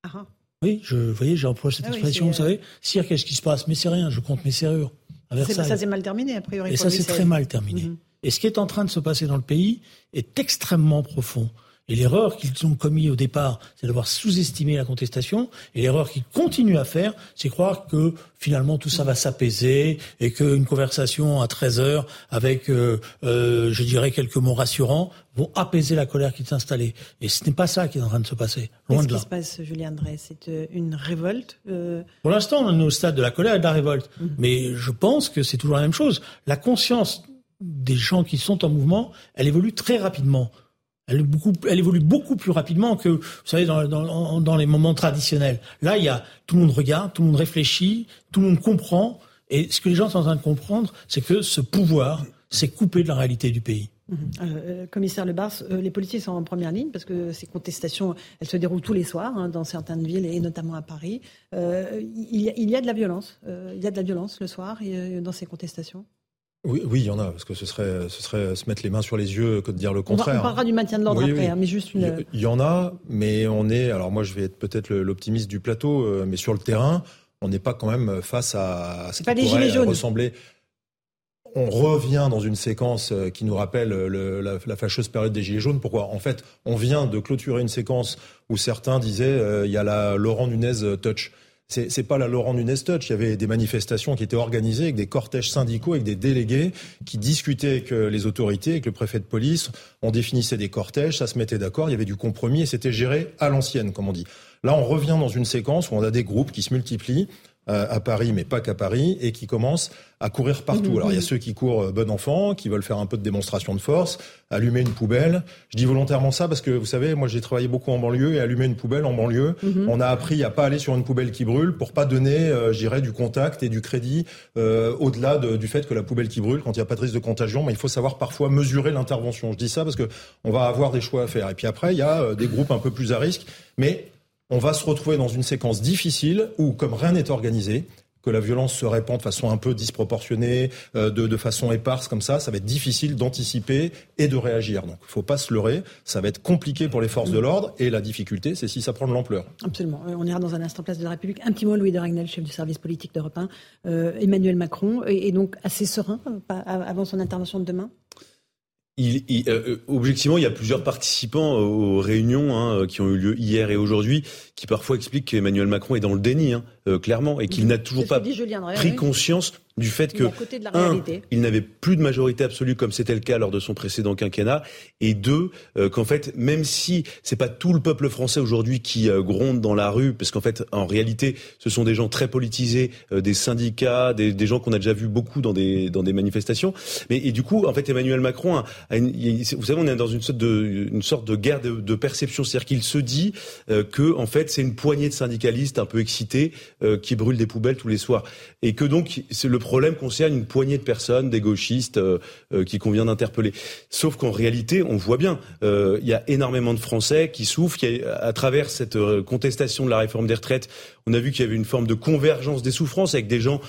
Ah, ah. Oui, je, vous voyez, j'emploie cette ah expression, vous savez. Sire, qu'est-ce qui se passe? Mais c'est rien, je compte mes serrures. Ça s'est mal terminé, a priori. Et ça s'est très mal terminé. Mhm. Et ce qui est en train de se passer dans le pays est extrêmement profond. Et l'erreur qu'ils ont commis au départ, c'est d'avoir sous-estimé la contestation. Et l'erreur qu'ils continuent à faire, c'est croire que finalement tout ça va s'apaiser et qu'une conversation à 13 heures avec, euh, euh, je dirais, quelques mots rassurants vont apaiser la colère qui s'est installée. Et ce n'est pas ça qui est en train de se passer. Loin de là. Qu'est-ce qui se passe, Julien Drey? C'est euh, une révolte Pour l'instant, on est au stade de la colère et de la révolte. Mhm. Mais je pense que c'est toujours la même chose. La conscience des gens qui sont en mouvement, elle évolue très rapidement. Elle, évolue beaucoup plus rapidement que, vous savez, dans, dans, les moments traditionnels. Là, il y a tout le monde regarde, tout le monde réfléchit, tout le monde comprend. Et ce que les gens sont en train de comprendre, c'est que ce pouvoir s'est coupé de la réalité du pays. Mmh. Euh, commissaire Le Bars, euh, les policiers sont en première ligne parce que ces contestations, elles se déroulent tous les soirs hein, dans certaines villes et notamment à Paris. Euh, il, y a, de la violence. Euh, il y a de la violence le soir euh, dans ces contestations? Oui, oui, il y en a, parce que ce serait, ce serait se mettre les mains sur les yeux que de dire le contraire. On, parlera du maintien de l'ordre après, hein, mais juste une... Il y en a, mais on est, alors moi je vais être peut-être l'optimiste du plateau, euh, mais sur le terrain, on n'est pas quand même face à ce qui pourrait ressembler. On revient dans une séquence euh, qui nous rappelle le, la, la, fâcheuse période des Gilets jaunes. Pourquoi? En fait, on vient de clôturer une séquence où certains disaient euh, il y a la Laurent Nunez touch c'est pas la Laurent Nunez Touch. Il y avait des manifestations qui étaient organisées avec des cortèges syndicaux, avec des délégués qui discutaient avec euh, les autorités, avec le préfet de police. On définissait des cortèges, ça se mettait d'accord, il y avait du compromis et c'était géré à l'ancienne, comme on dit. Là, on revient dans une séquence où on a des groupes qui se multiplient à Paris, mais pas qu'à Paris, et qui commencent à courir partout. Alors il y a ceux qui courent euh, bon enfant, qui veulent faire un peu de démonstration de force, allumer une poubelle. Je dis volontairement ça parce que vous savez, moi j'ai travaillé beaucoup en banlieue et allumer une poubelle en banlieue, mhm. on a appris à pas aller sur une poubelle qui brûle pour pas donner, euh, je dirais, du contact et du crédit euh, au-delà de, du fait que la poubelle qui brûle, quand il n'y a pas de risque de contagion, mais il faut savoir parfois mesurer l'intervention. Je dis ça parce que on va avoir des choix à faire. Et puis après, il y a des groupes un peu plus à risque, mais on va se retrouver dans une séquence difficile où, comme rien n'est organisé, que la violence se répand de façon un peu disproportionnée, euh, de, façon éparse comme ça, ça va être difficile d'anticiper et de réagir. Donc, il faut pas se leurrer. Ça va être compliqué pour les forces de l'ordre et la difficulté, c'est si ça prend de l'ampleur. Absolument. On ira dans un instant place de la République. Un petit mot, Louis de Ragnel, chef du service politique d'Europe 1. Euh, Emmanuel Macron est, donc assez serein euh, avant son intervention de demain? Il, il, euh, objectivement, il y a plusieurs participants aux réunions hein, qui ont eu lieu hier et aujourd'hui qui parfois expliquent qu'Emmanuel Macron est dans le déni, hein, euh, clairement, et qu'il n'a toujours pas pris conscience du fait que un, il n'avait plus de majorité absolue comme c'était le cas lors de son précédent quinquennat, et deux, euh, qu'en fait, même si c'est pas tout le peuple français aujourd'hui qui euh, gronde dans la rue, parce qu'en fait, en réalité, ce sont des gens très politisés, des syndicats, des, des gens qu'on a déjà vu beaucoup dans des dans des manifestations, mais et du coup, en fait, Emmanuel Macron, a, vous savez, on est dans une sorte de une sorte de guerre de, de perception, c'est-à-dire qu'il se dit que en fait c'est une poignée de syndicalistes un peu excités euh, qui brûlent des poubelles tous les soirs. Et que donc le problème concerne une poignée de personnes, des gauchistes, euh, euh, qui convient d'interpeller. Sauf qu'en réalité, on voit bien, il y a énormément de Français qui souffrent, qui, à travers cette contestation de la réforme des retraites, on a vu qu'il y avait une forme de convergence des souffrances avec des gens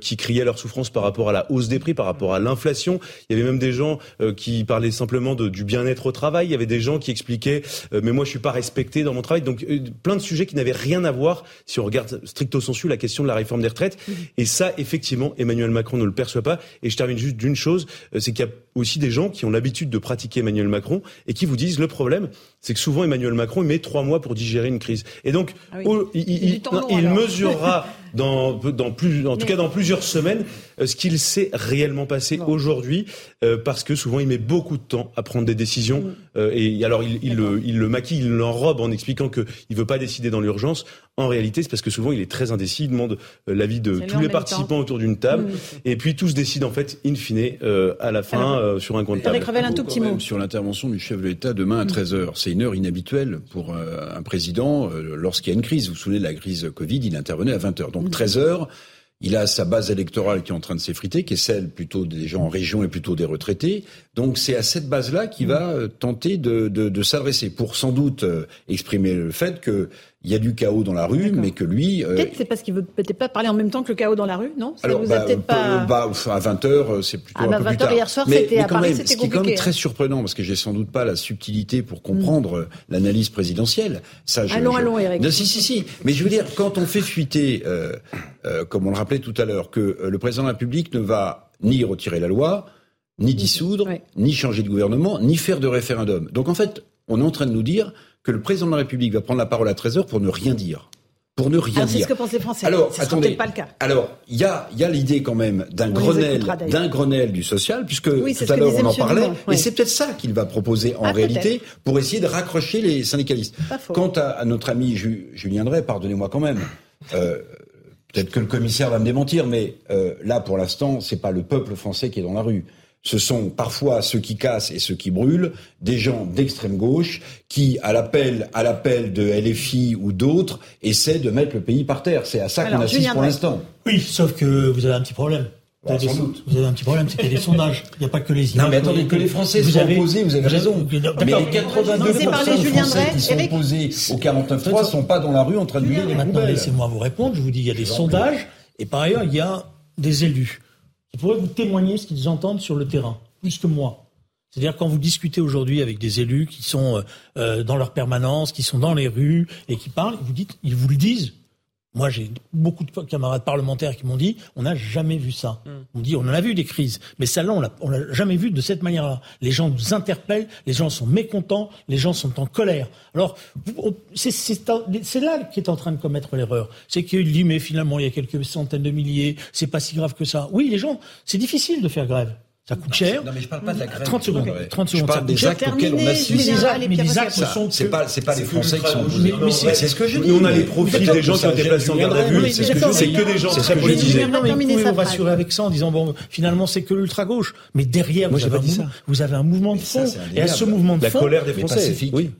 qui criaient leur souffrance par rapport à la hausse des prix, par rapport à l'inflation. Il y avait même des gens qui parlaient simplement de, du bien-être au travail. Il y avait des gens qui expliquaient mais moi je suis pas respecté dans mon travail. Donc plein de sujets qui n'avaient rien à voir si on regarde stricto sensu la question de la réforme des retraites. Mmh. Et ça, effectivement, Emmanuel Macron ne le perçoit pas. Et je termine juste d'une chose, euh, c'est qu'il y a aussi des gens qui ont l'habitude de pratiquer Emmanuel Macron et qui vous disent le problème, c'est que souvent Emmanuel Macron il met trois mois pour digérer une crise. Et donc, ah il, il, mesurera dans, dans plus, en tout cas dans plusieurs semaines, ce qu'il s'est réellement passé aujourd'hui, euh, parce que souvent il met beaucoup de temps à prendre des décisions. Mm. Euh, et alors il, il, le, il le maquille, il l'enrobe en expliquant qu'il ne veut pas décider dans l'urgence. En réalité, c'est parce que souvent il est très indécis, il demande l'avis de tous les participants autour d'une table, mm. et puis tous décident en fait, in fine, à la fin, sur un compte de table. un tout petit mot. Sur l'intervention du chef de l'État demain à 13h, c'est une heure inhabituelle pour un président lorsqu'il y a une crise. Vous vous souvenez de la crise Covid, il intervenait à 20h. Donc 13 heures, il a sa base électorale qui est en train de s'effriter, qui est celle plutôt des gens en région et plutôt des retraités. Donc c'est à cette base-là qu'il va euh, tenter de, de, de s'adresser pour sans doute euh, exprimer le fait que il y a du chaos dans la rue, mais que lui. Euh, peut-être c'est parce qu'il veut peut-être pas parler en même temps que le chaos dans la rue, non? Ça Alors, vous bah, peut-être pas... bah, à 20 h c'est plutôt ah, bah, un peu 20 plus tard. hier soir, c'était à Paris, c'était compliqué. Ce qui est quand même très surprenant, parce que j'ai sans doute pas la subtilité pour comprendre mm. l'analyse présidentielle. Ça, je, allons, allons, Eric. Non, si, si, si. Mais je veux dire, quand on fait fuiter, euh, euh, comme on le rappelait tout à l'heure, que le président de la République ne va ni retirer la loi, ni dissoudre, ni changer de gouvernement, ni faire de référendum. Donc en fait, on est en train de nous dire que le président de la République va prendre la parole à 13h pour ne rien dire pour ne rien Alors, dire. C'est ce que pensent les Français. Alors, attendez. pas le cas. Alors, il y a, y a l'idée quand même d'un Grenelle, d'un Grenelle du social, puisque tout à l'heure on en parlait. Et c'est peut-être ça qu'il va proposer en ah, réalité pour essayer de raccrocher les syndicalistes. Quant à, notre ami Julien Drey, pardonnez-moi quand même. Euh, Peut-être que le commissaire va me démentir, mais euh, là, pour l'instant, c'est pas le peuple français qui est dans la rue ce sont parfois ceux qui cassent et ceux qui brûlent, des gens d'extrême gauche qui, à l'appel, à l'appel de LFI ou d'autres, essaient de mettre le pays par terre. C'est à ça qu'on assiste pour l'instant. Oui, sauf que vous avez un petit problème. Vous avez, vous avez un petit problème, c'est qu'il y a des sondages. Il n'y a pas que les Non, mais attendez, que les Français vous sont avez, opposés, vous avez raison. Mais les 82% des Français qui sont opposés au 49.3 ne sont pas dans la rue en train de brûler les Maintenant, laissez-moi vous répondre. Je vous dis, il y a des sondages. Et par ailleurs, il y a des élus qui pourraient vous témoigner ce qu'ils entendent sur le terrain, plus que moi. C'est-à-dire quand vous discutez aujourd'hui avec des élus qui sont euh, euh, dans leur permanence, qui sont dans les rues et qui parlent, vous ils vous le disent. Moi, j'ai beaucoup de camarades parlementaires qui m'ont dit, on n'a jamais vu ça. Mm. On dit, on en a vu des crises, mais celle-là, on l'a jamais vu de cette manière-là. Les gens nous interpellent, les gens sont mécontents, les gens sont en colère. Alors, c'est là qui est en train de commettre l'erreur. C'est qu'il dit, mais finalement, il y a quelques centaines de milliers, c'est pas si grave que ça. Oui, les gens, c'est difficile de faire grève. Ça coûte cher. Non, mais je parle pas de la grève. 30 secondes. 30 secondes. Je parle des actes auxquels on assiste. Les actes, mais les actes sont. C'est pas, c'est pas les Français qui sont. Mais c'est ce que je dis. Nous, on a les profils des gens qui ont été placés en garde à vue. C'est que des gens très politisés. Non, mais vous pouvez vous rassurer avec ça en disant, bon, finalement, c'est que l'ultra-gauche. Mais derrière, vous avez un mouvement de fond. Et à ce mouvement de fond. La colère des Français. Oui.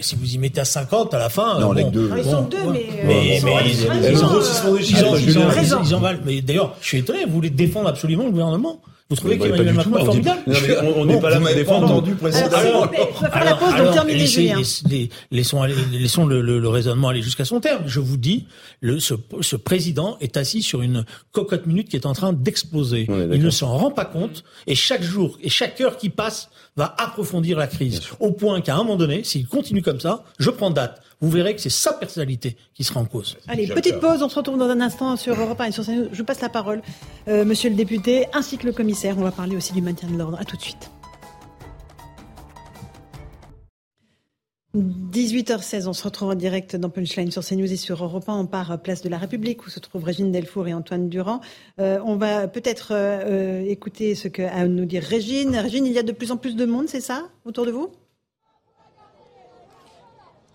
Si vous y mettez à 50 à la fin. Non, les deux. Ils sont deux, mais. Mais ils en valent. Mais d'ailleurs, je suis étonné, vous voulez défendre absolument le gouvernement. Vous trouvez qu'Emmanuel Macron est formidable On n'est pas là pour défendre. entendu précédemment. Alors, laissons, laissons le, le, le, raisonnement aller jusqu'à son terme. Je vous dis, le, ce, ce, président est assis sur une cocotte minute qui est en train d'exploser. Il ne s'en rend pas compte et chaque jour et chaque heure qui passe va approfondir la crise. Au point qu'à un moment donné, s'il continue comme ça, je prends date vous verrez que c'est sa personnalité qui sera en cause. Allez, petite pause, on se retrouve dans un instant sur Europe 1 et sur CNews. Je passe la parole, euh, monsieur le député, ainsi que le commissaire. On va parler aussi du maintien de l'ordre. À tout de suite. 18h16, on se retrouve en direct dans Punchline sur CNews et sur Europe 1. On part place de la République où se trouvent Régine Delfour et Antoine Durand. Euh, on va peut-être euh, écouter ce qu'a à nous dire Régine. Régine, il y a de plus en plus de monde, c'est ça, autour de vous?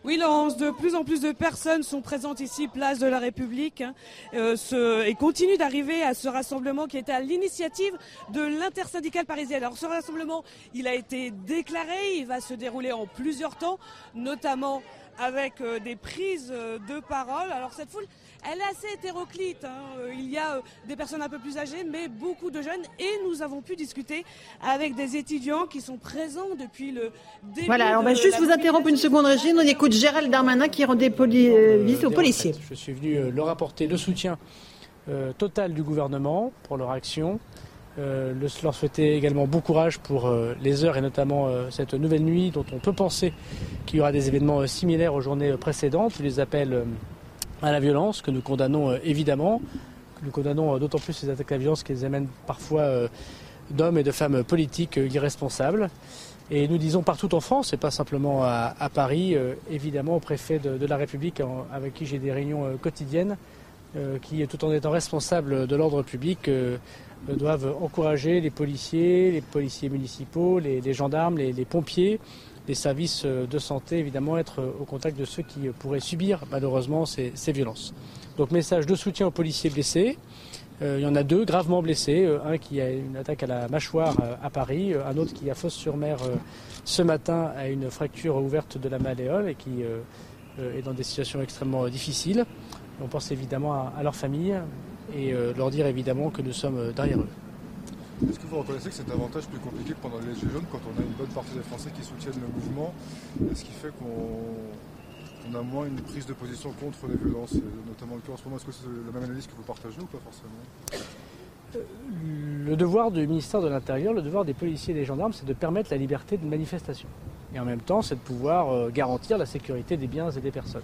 Oui, Laurence, de plus en plus de personnes sont présentes ici, place de la République, hein, euh, et continuent d'arriver à ce rassemblement qui est à l'initiative de l'intersyndicale parisienne. Alors ce rassemblement, il a été déclaré, il va se dérouler en plusieurs temps, notamment avec euh, des prises euh, de parole. Alors cette foule, elle est assez hétéroclite. Hein. Euh, il y a des personnes un peu plus âgées, mais beaucoup de jeunes. Et nous avons pu discuter avec des étudiants qui sont présents depuis le début. Voilà, on va juste vous interrompre une seconde, Régine. On écoute Gérald Darmanin qui rend des visite aux policiers. je suis venu leur apporter le soutien total du gouvernement pour leur action. Euh, leur souhaiter également bon courage pour les heures et notamment cette nouvelle nuit dont on peut penser qu'il y aura des événements similaires aux journées précédentes. Je les appelle à la violence, que nous condamnons euh, évidemment. nous condamnons euh, d'autant plus ces attaques à la violence qui amènent parfois euh, d'hommes et de femmes politiques irresponsables. Et nous disons partout en France, et pas simplement à, Paris, évidemment au préfet de, la République avec qui j'ai des réunions quotidiennes, qui, tout en étant responsables de l'ordre public, doivent encourager les policiers, les policiers municipaux, les, gendarmes, les pompiers, les services euh, de santé, évidemment, être euh, au contact de ceux qui euh, pourraient subir malheureusement ces, violences. Donc message de soutien aux policiers blessés. il y en a deux gravement blessés, un qui a une attaque à la mâchoire à Paris, un autre qui a Fosse-sur-Mer ce matin a une fracture ouverte de la malléole et qui est dans des situations extrêmement difficiles. On pense évidemment à, à leur famille et leur dire évidemment que nous sommes derrière eux. Est-ce que vous reconnaissez que c'est davantage plus compliqué pendant les Gilets jaunes quand on a une bonne partie des Français qui soutiennent le mouvement et ce qui fait qu'on a moins une prise de position contre les violences, notamment le cas en ce moment Est-ce que c'est la même analyse que vous partagez ou pas forcément? Euh, le devoir du ministère de l'Intérieur, le devoir des policiers et des gendarmes, c'est de permettre la liberté de manifestation. Et en même temps, c'est de pouvoir euh, garantir la sécurité des biens et des personnes.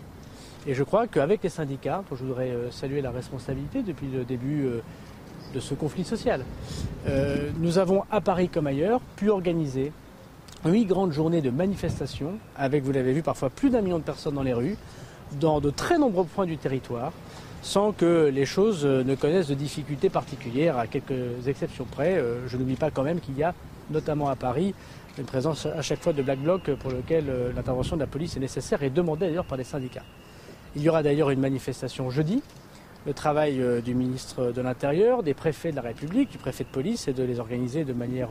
Et je crois qu'avec les syndicats, dont je voudrais euh, saluer la responsabilité depuis le début de ce conflit social. Euh, nous avons à Paris comme ailleurs pu organiser huit grandes journées de manifestations, avec, vous l'avez vu, parfois plus d'un million de personnes dans les rues, dans de très nombreux points du territoire, sans que les choses ne connaissent de difficultés particulières, à quelques exceptions près. Euh, je n'oublie pas quand même qu'il y a, notamment à Paris, une présence à chaque fois de Black Bloc pour lequel euh, l'intervention de la police est nécessaire et demandée d'ailleurs par les syndicats. Il y aura d'ailleurs une manifestation jeudi. Le travail euh, du ministre de l'Intérieur, des préfets de la République, du préfet de police, est de les organiser de manière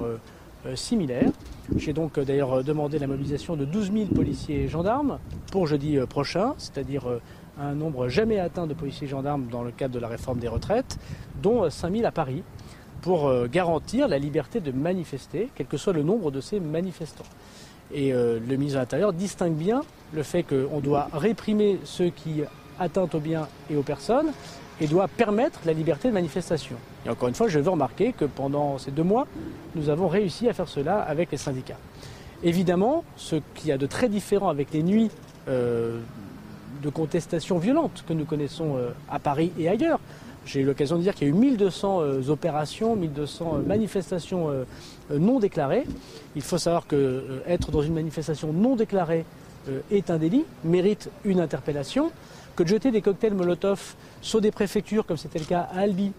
similaire. J'ai donc d'ailleurs demandé la mobilisation de 12 000 policiers et gendarmes pour jeudi prochain, c'est-à-dire un nombre jamais atteint de policiers et gendarmes dans le cadre de la réforme des retraites, dont 5000 à Paris, pour euh, garantir la liberté de manifester, quel que soit le nombre de ces manifestants. Et euh, le ministre de l'Intérieur distingue bien le fait qu'on doit réprimer ceux qui atteintent aux biens et aux personnes et doit permettre la liberté de manifestation. Et encore une fois, je veux remarquer que pendant ces deux mois, nous avons réussi à faire cela avec les syndicats. Évidemment, ce qu'il y a de très différent avec les nuits euh, de contestation violente que nous connaissons euh, à Paris et ailleurs. J'ai eu l'occasion de dire qu'il y a eu 1200 euh, opérations, 1200 euh, manifestations non déclarées. Il faut savoir que être dans une manifestation non déclarée est un délit, mérite une interpellation. Que de jeter des cocktails Molotov sur des préfectures, comme c'était le cas à Albi,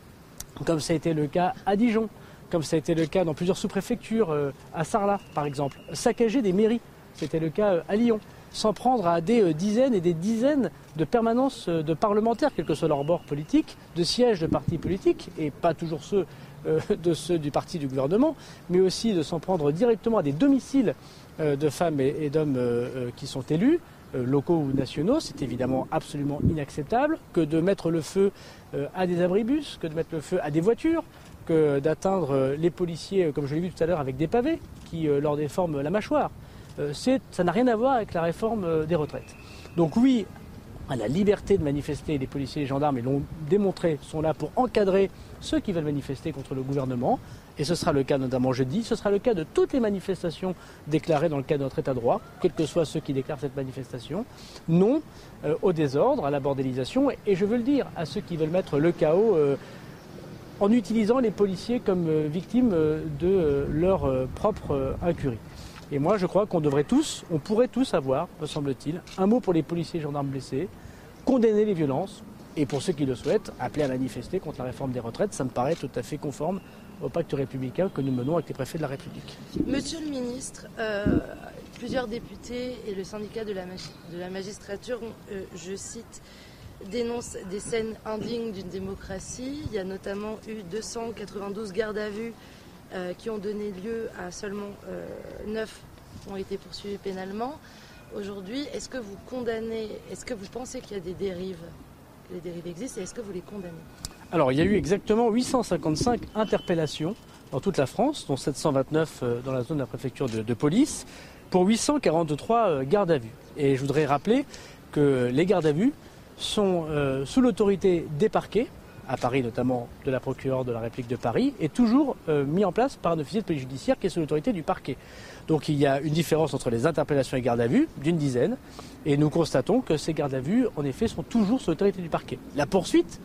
comme ça a été le cas à Dijon, comme ça a été le cas dans plusieurs sous-préfectures, à Sarlat par exemple, saccager des mairies, c'était le cas à Lyon. S'en prendre à des euh, dizaines et des dizaines de permanences euh, de parlementaires, quel que soit leur bord politique, de sièges de partis politiques, et pas toujours ceux euh, de ceux du parti du gouvernement, mais aussi de s'en prendre directement à des domiciles de femmes et, d'hommes qui sont élus, locaux ou nationaux, c'est évidemment absolument inacceptable, que de mettre le feu à des abribus, que de mettre le feu à des voitures, que d'atteindre les policiers, comme je l'ai vu tout à l'heure, avec des pavés qui leur déforment la mâchoire. Euh, ça n'a rien à voir avec la réforme euh, des retraites. Donc oui, à la liberté de manifester, les policiers et les gendarmes, ils l'ont démontré, sont là pour encadrer ceux qui veulent manifester contre le gouvernement. Et ce sera le cas notamment jeudi, ce sera le cas de toutes les manifestations déclarées dans le cadre de notre état de droit, quels que soient ceux qui déclarent cette manifestation. Non euh, au désordre, à la bordélisation, et, je veux le dire à ceux qui veulent mettre le chaos en utilisant les policiers comme victimes de leur propre incurie. Et moi, je crois qu'on devrait tous, on pourrait tous avoir, me semble-t-il, un mot pour les policiers et gendarmes blessés, condamner les violences, et pour ceux qui le souhaitent, appeler à manifester contre la réforme des retraites. Ça me paraît tout à fait conforme au pacte républicain que nous menons avec les préfets de la République. Monsieur le ministre, euh, plusieurs députés et le syndicat de la, magistrature, euh, je cite, dénoncent des scènes indignes d'une démocratie. Il y a notamment eu 292 gardes à vue euh, qui ont donné lieu à seulement euh, neuf ont été poursuivis pénalement. Aujourd'hui, est-ce que vous condamnez, est-ce que vous pensez qu'il y a des dérives, les dérives existent, et est-ce que vous les condamnez? Alors, il y a eu exactement 855 interpellations dans toute la France, dont 729 euh, dans la zone de la préfecture de, police, pour 843 gardes à vue. Et je voudrais rappeler que les gardes à vue sont sous l'autorité des parquets, à Paris notamment de la procureure de la République de Paris, est toujours euh, mis en place par un officier de police judiciaire qui est sous l'autorité du parquet. Donc il y a une différence entre les interpellations et gardes à vue d'une dizaine, et nous constatons que ces gardes à vue, en effet, sont toujours sous l'autorité du parquet. La poursuite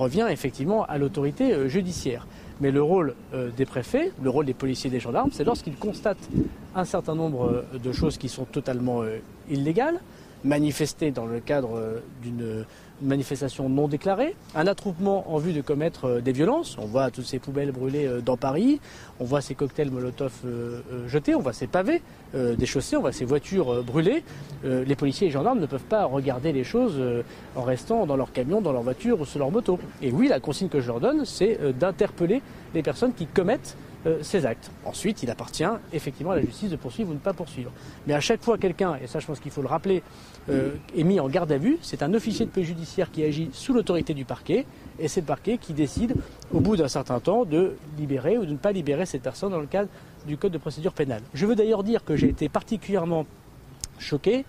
revient effectivement à l'autorité euh, judiciaire. Mais le rôle euh, des préfets, le rôle des policiers et des gendarmes, c'est lorsqu'ils constatent un certain nombre de choses qui sont totalement illégales, manifestées dans le cadre d'une une manifestation non déclarée, un attroupement en vue de commettre euh, des violences. On voit toutes ces poubelles brûlées euh, dans Paris, on voit ces cocktails Molotov euh, jetés, on voit ces pavés déchaussés, on voit ces voitures brûlées. les policiers et les gendarmes ne peuvent pas regarder les choses en restant dans leur camion, dans leur voiture ou sur leur moto. Et oui, la consigne que je leur donne, c'est d'interpeller les personnes qui commettent ces actes. Ensuite, il appartient effectivement à la justice de poursuivre ou ne pas poursuivre. Mais à chaque fois quelqu'un, et ça je pense qu'il faut le rappeler, euh, est mis en garde à vue, c'est un officier de paix judiciaire qui agit sous l'autorité du parquet, et c'est le parquet qui décide, au bout d'un certain temps, de libérer ou de ne pas libérer cette personne dans le cadre du Code de procédure pénale. Je veux d'ailleurs dire que j'ai été particulièrement choqué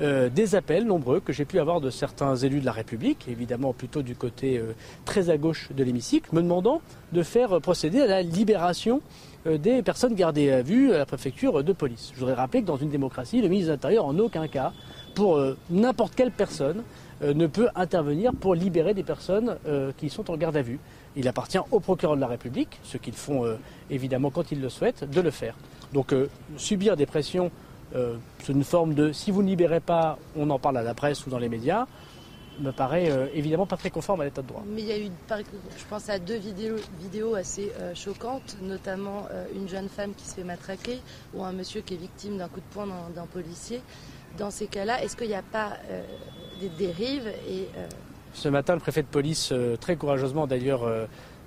euh, des appels nombreux que j'ai pu avoir de certains élus de la République, évidemment plutôt du côté euh, très à gauche de l'hémicycle, me demandant de faire procéder à la libération des personnes gardées à vue à la préfecture de police. Je voudrais rappeler que dans une démocratie, le ministre de l'Intérieur en aucun cas pour euh, n'importe quelle personne euh, ne peut intervenir pour libérer des personnes euh, qui sont en garde à vue. Il appartient au procureur de la République, ce qu'ils font évidemment quand ils le souhaitent, de le faire. Donc subir des pressions sous une forme de si vous ne libérez pas, on en parle à la presse ou dans les médias, me paraît euh, évidemment pas très conforme à l'état de droit. Mais il y a eu, je pense à deux vidéos, vidéos assez euh, choquantes, notamment euh, une jeune femme qui se fait matraquer ou un monsieur qui est victime d'un coup de poing d'un policier. Dans ces cas-là, est-ce qu'il n'y a pas des dérives et, Ce matin, le préfet de police, très courageusement d'ailleurs,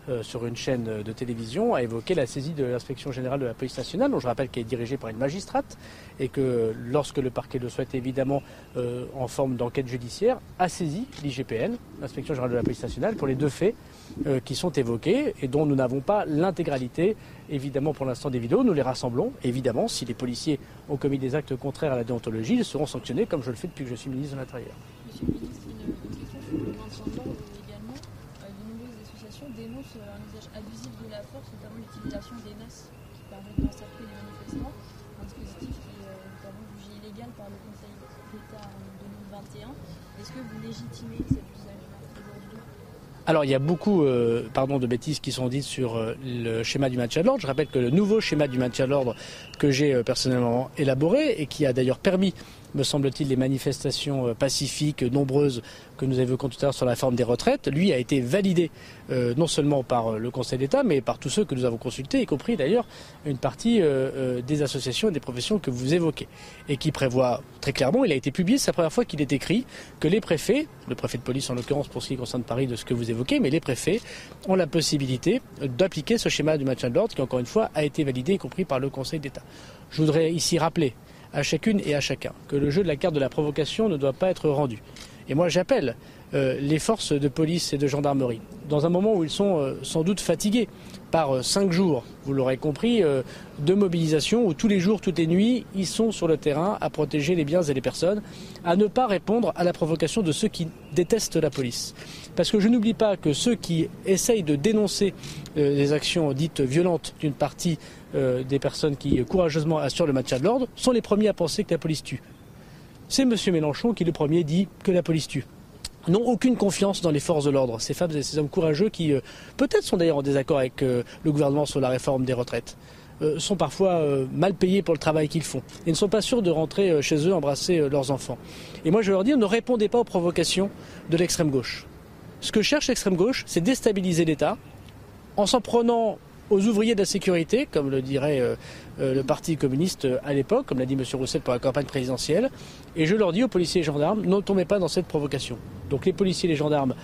euh, sur une chaîne de télévision a évoqué la saisie de l'inspection générale de la police nationale, dont je rappelle qu'elle est dirigée par une magistrate, et que lorsque le parquet le souhaite évidemment euh, en forme d'enquête judiciaire, a saisi l'IGPN, l'inspection générale de la police nationale, pour les deux faits euh, qui sont évoqués et dont nous n'avons pas l'intégralité, évidemment pour l'instant des vidéos, nous les rassemblons. Évidemment, si les policiers ont commis des actes contraires à la déontologie, ils seront sanctionnés comme je le fais depuis que je suis ministre de l'Intérieur. Alors il y a beaucoup euh, pardon, de bêtises qui sont dites sur euh, le schéma du maintien de l'ordre. Je rappelle que le nouveau schéma du maintien de l'ordre que j'ai euh, personnellement élaboré et qui a d'ailleurs permis me semble-t-il, les manifestations euh, pacifiques nombreuses que nous évoquons tout à l'heure sur la réforme des retraites, lui a été validé euh, non seulement par euh, le Conseil d'État, mais par tous ceux que nous avons consultés, y compris d'ailleurs une partie des associations et des professions que vous évoquez, et qui prévoit très clairement, il a été publié, c'est la première fois qu'il est écrit, que les préfets, le préfet de police en l'occurrence pour ce qui concerne Paris de ce que vous évoquez, mais les préfets ont la possibilité d'appliquer ce schéma du maintien de l'ordre qui, encore une fois, a été validé, y compris par le Conseil d'État. Je voudrais ici rappeler à chacune et à chacun que le jeu de la carte de la provocation ne doit pas être rendu. Et moi j'appelle euh, les forces de police et de gendarmerie, dans un moment où ils sont euh, sans doute fatigués par euh, cinq jours, vous l'aurez compris, de mobilisation où tous les jours, toutes les nuits, ils sont sur le terrain à protéger les biens et les personnes, à ne pas répondre à la provocation de ceux qui détestent la police. Parce que je n'oublie pas que ceux qui essayent de dénoncer les actions dites violentes d'une partie euh, des personnes qui courageusement assurent le maintien de l'ordre sont les premiers à penser que la police tue. C'est M. Mélenchon qui le premier dit que la police tue n'ont aucune confiance dans les forces de l'ordre, ces femmes et ces hommes courageux qui euh, peut-être sont d'ailleurs en désaccord avec euh, le gouvernement sur la réforme des retraites, sont parfois mal payés pour le travail qu'ils font et ne sont pas sûrs de rentrer chez eux embrasser leurs enfants. Et moi je veux leur dire, ne répondez pas aux provocations de l'extrême gauche. Ce que cherche l'extrême gauche, c'est déstabiliser l'État en s'en prenant aux ouvriers de la sécurité, comme le dirait euh, euh, le Parti communiste euh, à l'époque, comme l'a dit M. Roussel pour la campagne présidentielle. Et je leur dis aux policiers et gendarmes, ne tombez pas dans cette provocation. Donc les policiers et les gendarmes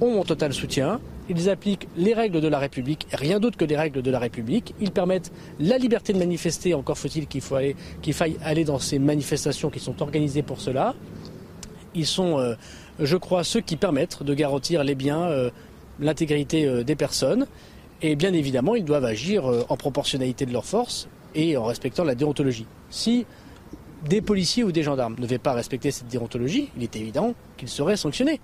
ont mon total soutien. Ils appliquent les règles de la République, rien d'autre que les règles de la République. Ils permettent la liberté de manifester, encore faut-il qu'il faille aller dans ces manifestations qui sont organisées pour cela. Ils sont, je crois, ceux qui permettent de garantir les biens, l'intégrité des personnes. Et bien évidemment, ils doivent agir euh, en proportionnalité de leurs forces et en respectant la déontologie. Si des policiers ou des gendarmes ne devaient pas respecter cette déontologie, il est évident qu'ils seraient sanctionnés.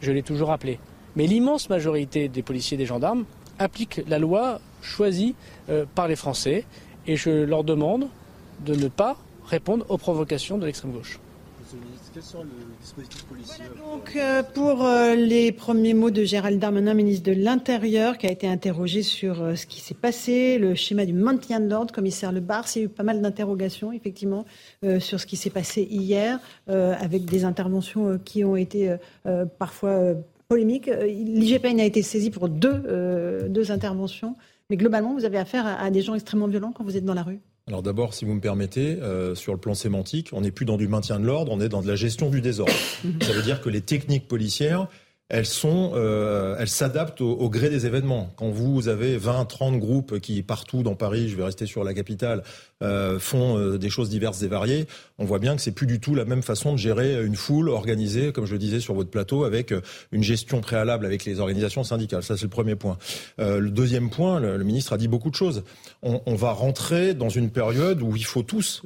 Je l'ai toujours rappelé. Mais l'immense majorité des policiers et des gendarmes appliquent la loi choisie euh, par les Français et je leur demande de ne pas répondre aux provocations de l'extrême gauche donc, euh, pour euh, les premiers mots de Gérald Darmanin, ministre de l'Intérieur, qui a été interrogé sur euh, ce qui s'est passé, le schéma du maintien de l'ordre, commissaire Le Bar. Il y a eu pas mal d'interrogations, effectivement, sur ce qui s'est passé hier, avec des interventions qui ont été parfois polémiques. L'IGPN a été saisi pour deux, deux interventions. Mais globalement, vous avez affaire à des gens extrêmement violents quand vous êtes dans la rue alors d'abord, si vous me permettez, euh, sur le plan sémantique, on n'est plus dans du maintien de l'ordre, on est dans de la gestion du désordre. Ça veut dire que les techniques policières elles sont, euh, elles s'adaptent au, gré des événements. Quand vous avez 20, 30 groupes qui partout dans Paris, je vais rester sur la capitale, euh, font euh, des choses diverses et variées, on voit bien que c'est plus du tout la même façon de gérer une foule organisée, comme je le disais sur votre plateau, avec euh, une gestion préalable avec les organisations syndicales. Ça, c'est le premier point. Euh, le deuxième point, le, ministre a dit beaucoup de choses. On, on, va rentrer dans une période où il faut tous,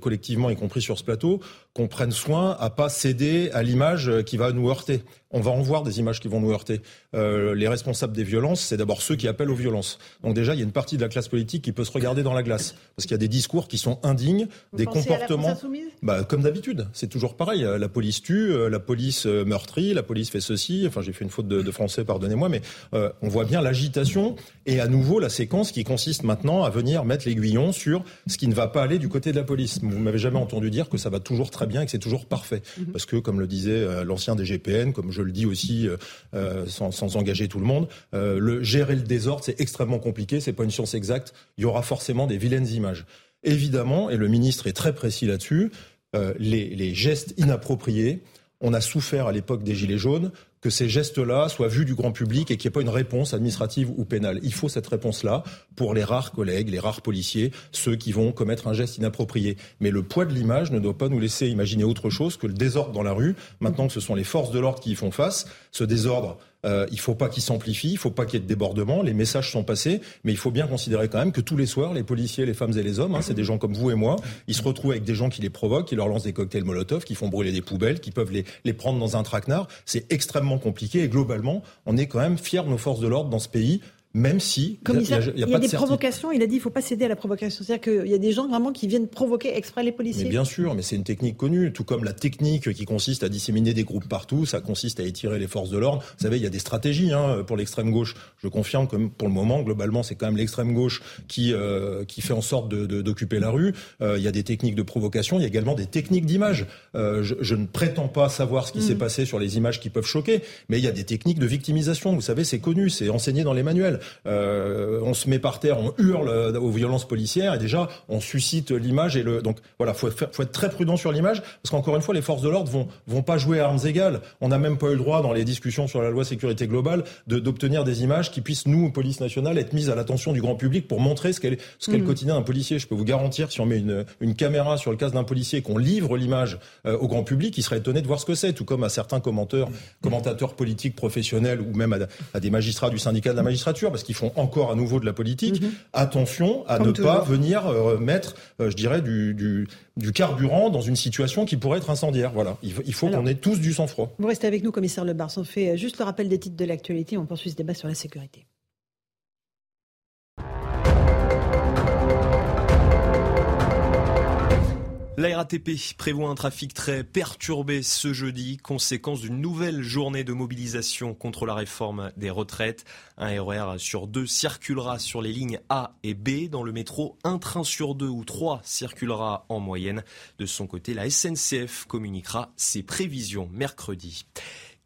collectivement, y compris sur ce plateau, qu'on prenne soin à pas céder à l'image qui va nous heurter. On va en voir des images qui vont nous heurter. Euh, les responsables des violences, c'est d'abord ceux qui appellent aux violences. Donc déjà, il y a une partie de la classe politique qui peut se regarder dans la glace parce qu'il y a des discours qui sont indignes, des comportements. bah, comme d'habitude, c'est toujours pareil. La police tue, euh, la police euh, meurtrit, la police fait ceci. Enfin, j'ai fait une faute de, de français, pardonnez-moi, mais euh, on voit bien l'agitation et à nouveau la séquence qui consiste maintenant à venir mettre l'aiguillon sur ce qui ne va pas aller du côté de la police. Vous m'avez jamais entendu dire que ça va toujours très bien et que c'est toujours parfait, mhm. parce que comme le disait l'ancien des GPN, comme je le dis aussi sans, sans, engager tout le monde, le gérer le désordre c'est extrêmement compliqué. C'est pas une science exacte. Il y aura forcément des vilaines images. Évidemment, et le ministre est très précis là-dessus, les, les gestes inappropriés on a souffert à l'époque des Gilets jaunes que ces gestes-là soient vus du grand public et qu'il n'y ait pas une réponse administrative ou pénale. Il faut cette réponse-là pour les rares collègues, les rares policiers, ceux qui vont commettre un geste inapproprié. Mais le poids de l'image ne doit pas nous laisser imaginer autre chose que le désordre dans la rue. Maintenant que ce sont les forces de l'ordre qui y font face, ce désordre euh, il ne faut pas qu'il s'amplifie, il faut pas qu'il y ait de débordement. Les messages sont passés, mais il faut bien considérer quand même que tous les soirs, les policiers, les femmes et les hommes, hein, c'est des gens comme vous et moi, ils se retrouvent avec des gens qui les provoquent, qui leur lancent des cocktails Molotov, qui font brûler des poubelles, qui peuvent les, les prendre dans un traquenard. C'est extrêmement compliqué et globalement, on est quand même fiers de nos forces de l'ordre dans ce pays même si il y a, des provocations, il a dit il faut pas céder à la provocation. C'est-à-dire qu'il y a des gens vraiment qui viennent provoquer exprès les policiers. Mais bien sûr, mais c'est une technique connue, tout comme la technique qui consiste à disséminer des groupes partout, ça consiste à étirer les forces de l'ordre. Vous savez, il y a des stratégies hein, pour l'extrême gauche. Je confirme que pour le moment, globalement, c'est quand même l'extrême gauche qui euh, qui fait en sorte de d'occuper la rue. Euh, il y a des techniques de provocation, il y a également des techniques d'image. Euh, je, je, ne prétends pas savoir ce qui s'est mm. passé sur les images qui peuvent choquer, mais il y a des techniques de victimisation. Vous savez, c'est connu, c'est enseigné dans les manuels. Euh, on se met par terre, on hurle aux violences policières et déjà on suscite l'image et le donc voilà, faut, faut être très prudent sur l'image parce qu'encore une fois les forces de l'ordre vont vont pas jouer à armes égales. On n'a même pas eu le droit dans les discussions sur la loi sécurité globale d'obtenir des images qui puissent nous police nationale être mises à l'attention du grand public pour montrer ce qu'est ce qu'est le mm. quotidien d'un policier. Je peux vous garantir si on met une une caméra sur le casque d'un policier qu'on livre l'image euh, au grand public, il serait étonné de voir ce que c'est, tout comme à certains commentateurs commentateurs politiques professionnels ou même à, à des magistrats du syndicat de la magistrature parce qu'ils font encore à nouveau de la politique, mhm. attention à ne pas venir euh, mettre, euh, je dirais, du, du, carburant dans une situation qui pourrait être incendiaire. Voilà, il, faut qu'on ait tous du sang-froid. Vous restez avec nous, commissaire Lebars. On fait euh, juste le rappel des titres de l'actualité. On poursuit ce débat sur la sécurité. La RATP prévoit un trafic très perturbé ce jeudi, conséquence d'une nouvelle journée de mobilisation contre la réforme des retraites. Un RER sur deux circulera sur les lignes A et B. Dans le métro, un train sur deux ou trois circulera en moyenne. De son côté, la SNCF communiquera ses prévisions mercredi.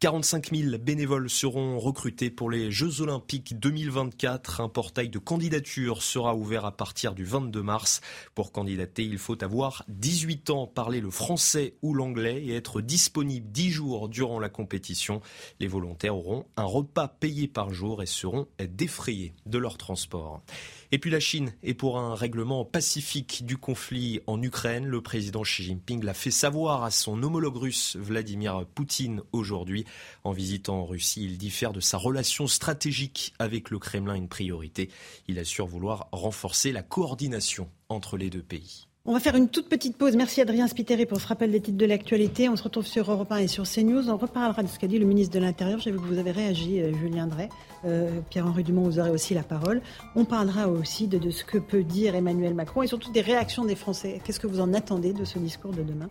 45 000 bénévoles seront recrutés pour les Jeux Olympiques 2024. Un portail de candidature sera ouvert à partir du 22 mars. Pour candidater, il faut avoir 18 ans, parler le français ou l'anglais et être disponible 10 jours durant la compétition. Les volontaires auront un repas payé par jour et seront défrayés de leur transport. Et puis la Chine est pour un règlement pacifique du conflit en Ukraine. Le président Xi Jinping l'a fait savoir à son homologue russe Vladimir Poutine aujourd'hui. En visitant Russie, il diffère de sa relation stratégique avec le Kremlin une priorité. Il assure vouloir renforcer la coordination entre les deux pays. On va faire une toute petite pause. Merci Adrien Spiteri pour ce rappel des titres de l'actualité. On se retrouve sur Europe 1 et sur CNews. On reparlera de ce qu'a dit le ministre de l'Intérieur. J'ai vu que vous avez réagi, euh, Julien Drey. Euh, Pierre-Henri Dumont, vous aurez aussi la parole. On parlera aussi de, ce que peut dire Emmanuel Macron et surtout des réactions des Français. Qu'est-ce que vous en attendez de ce discours de demain?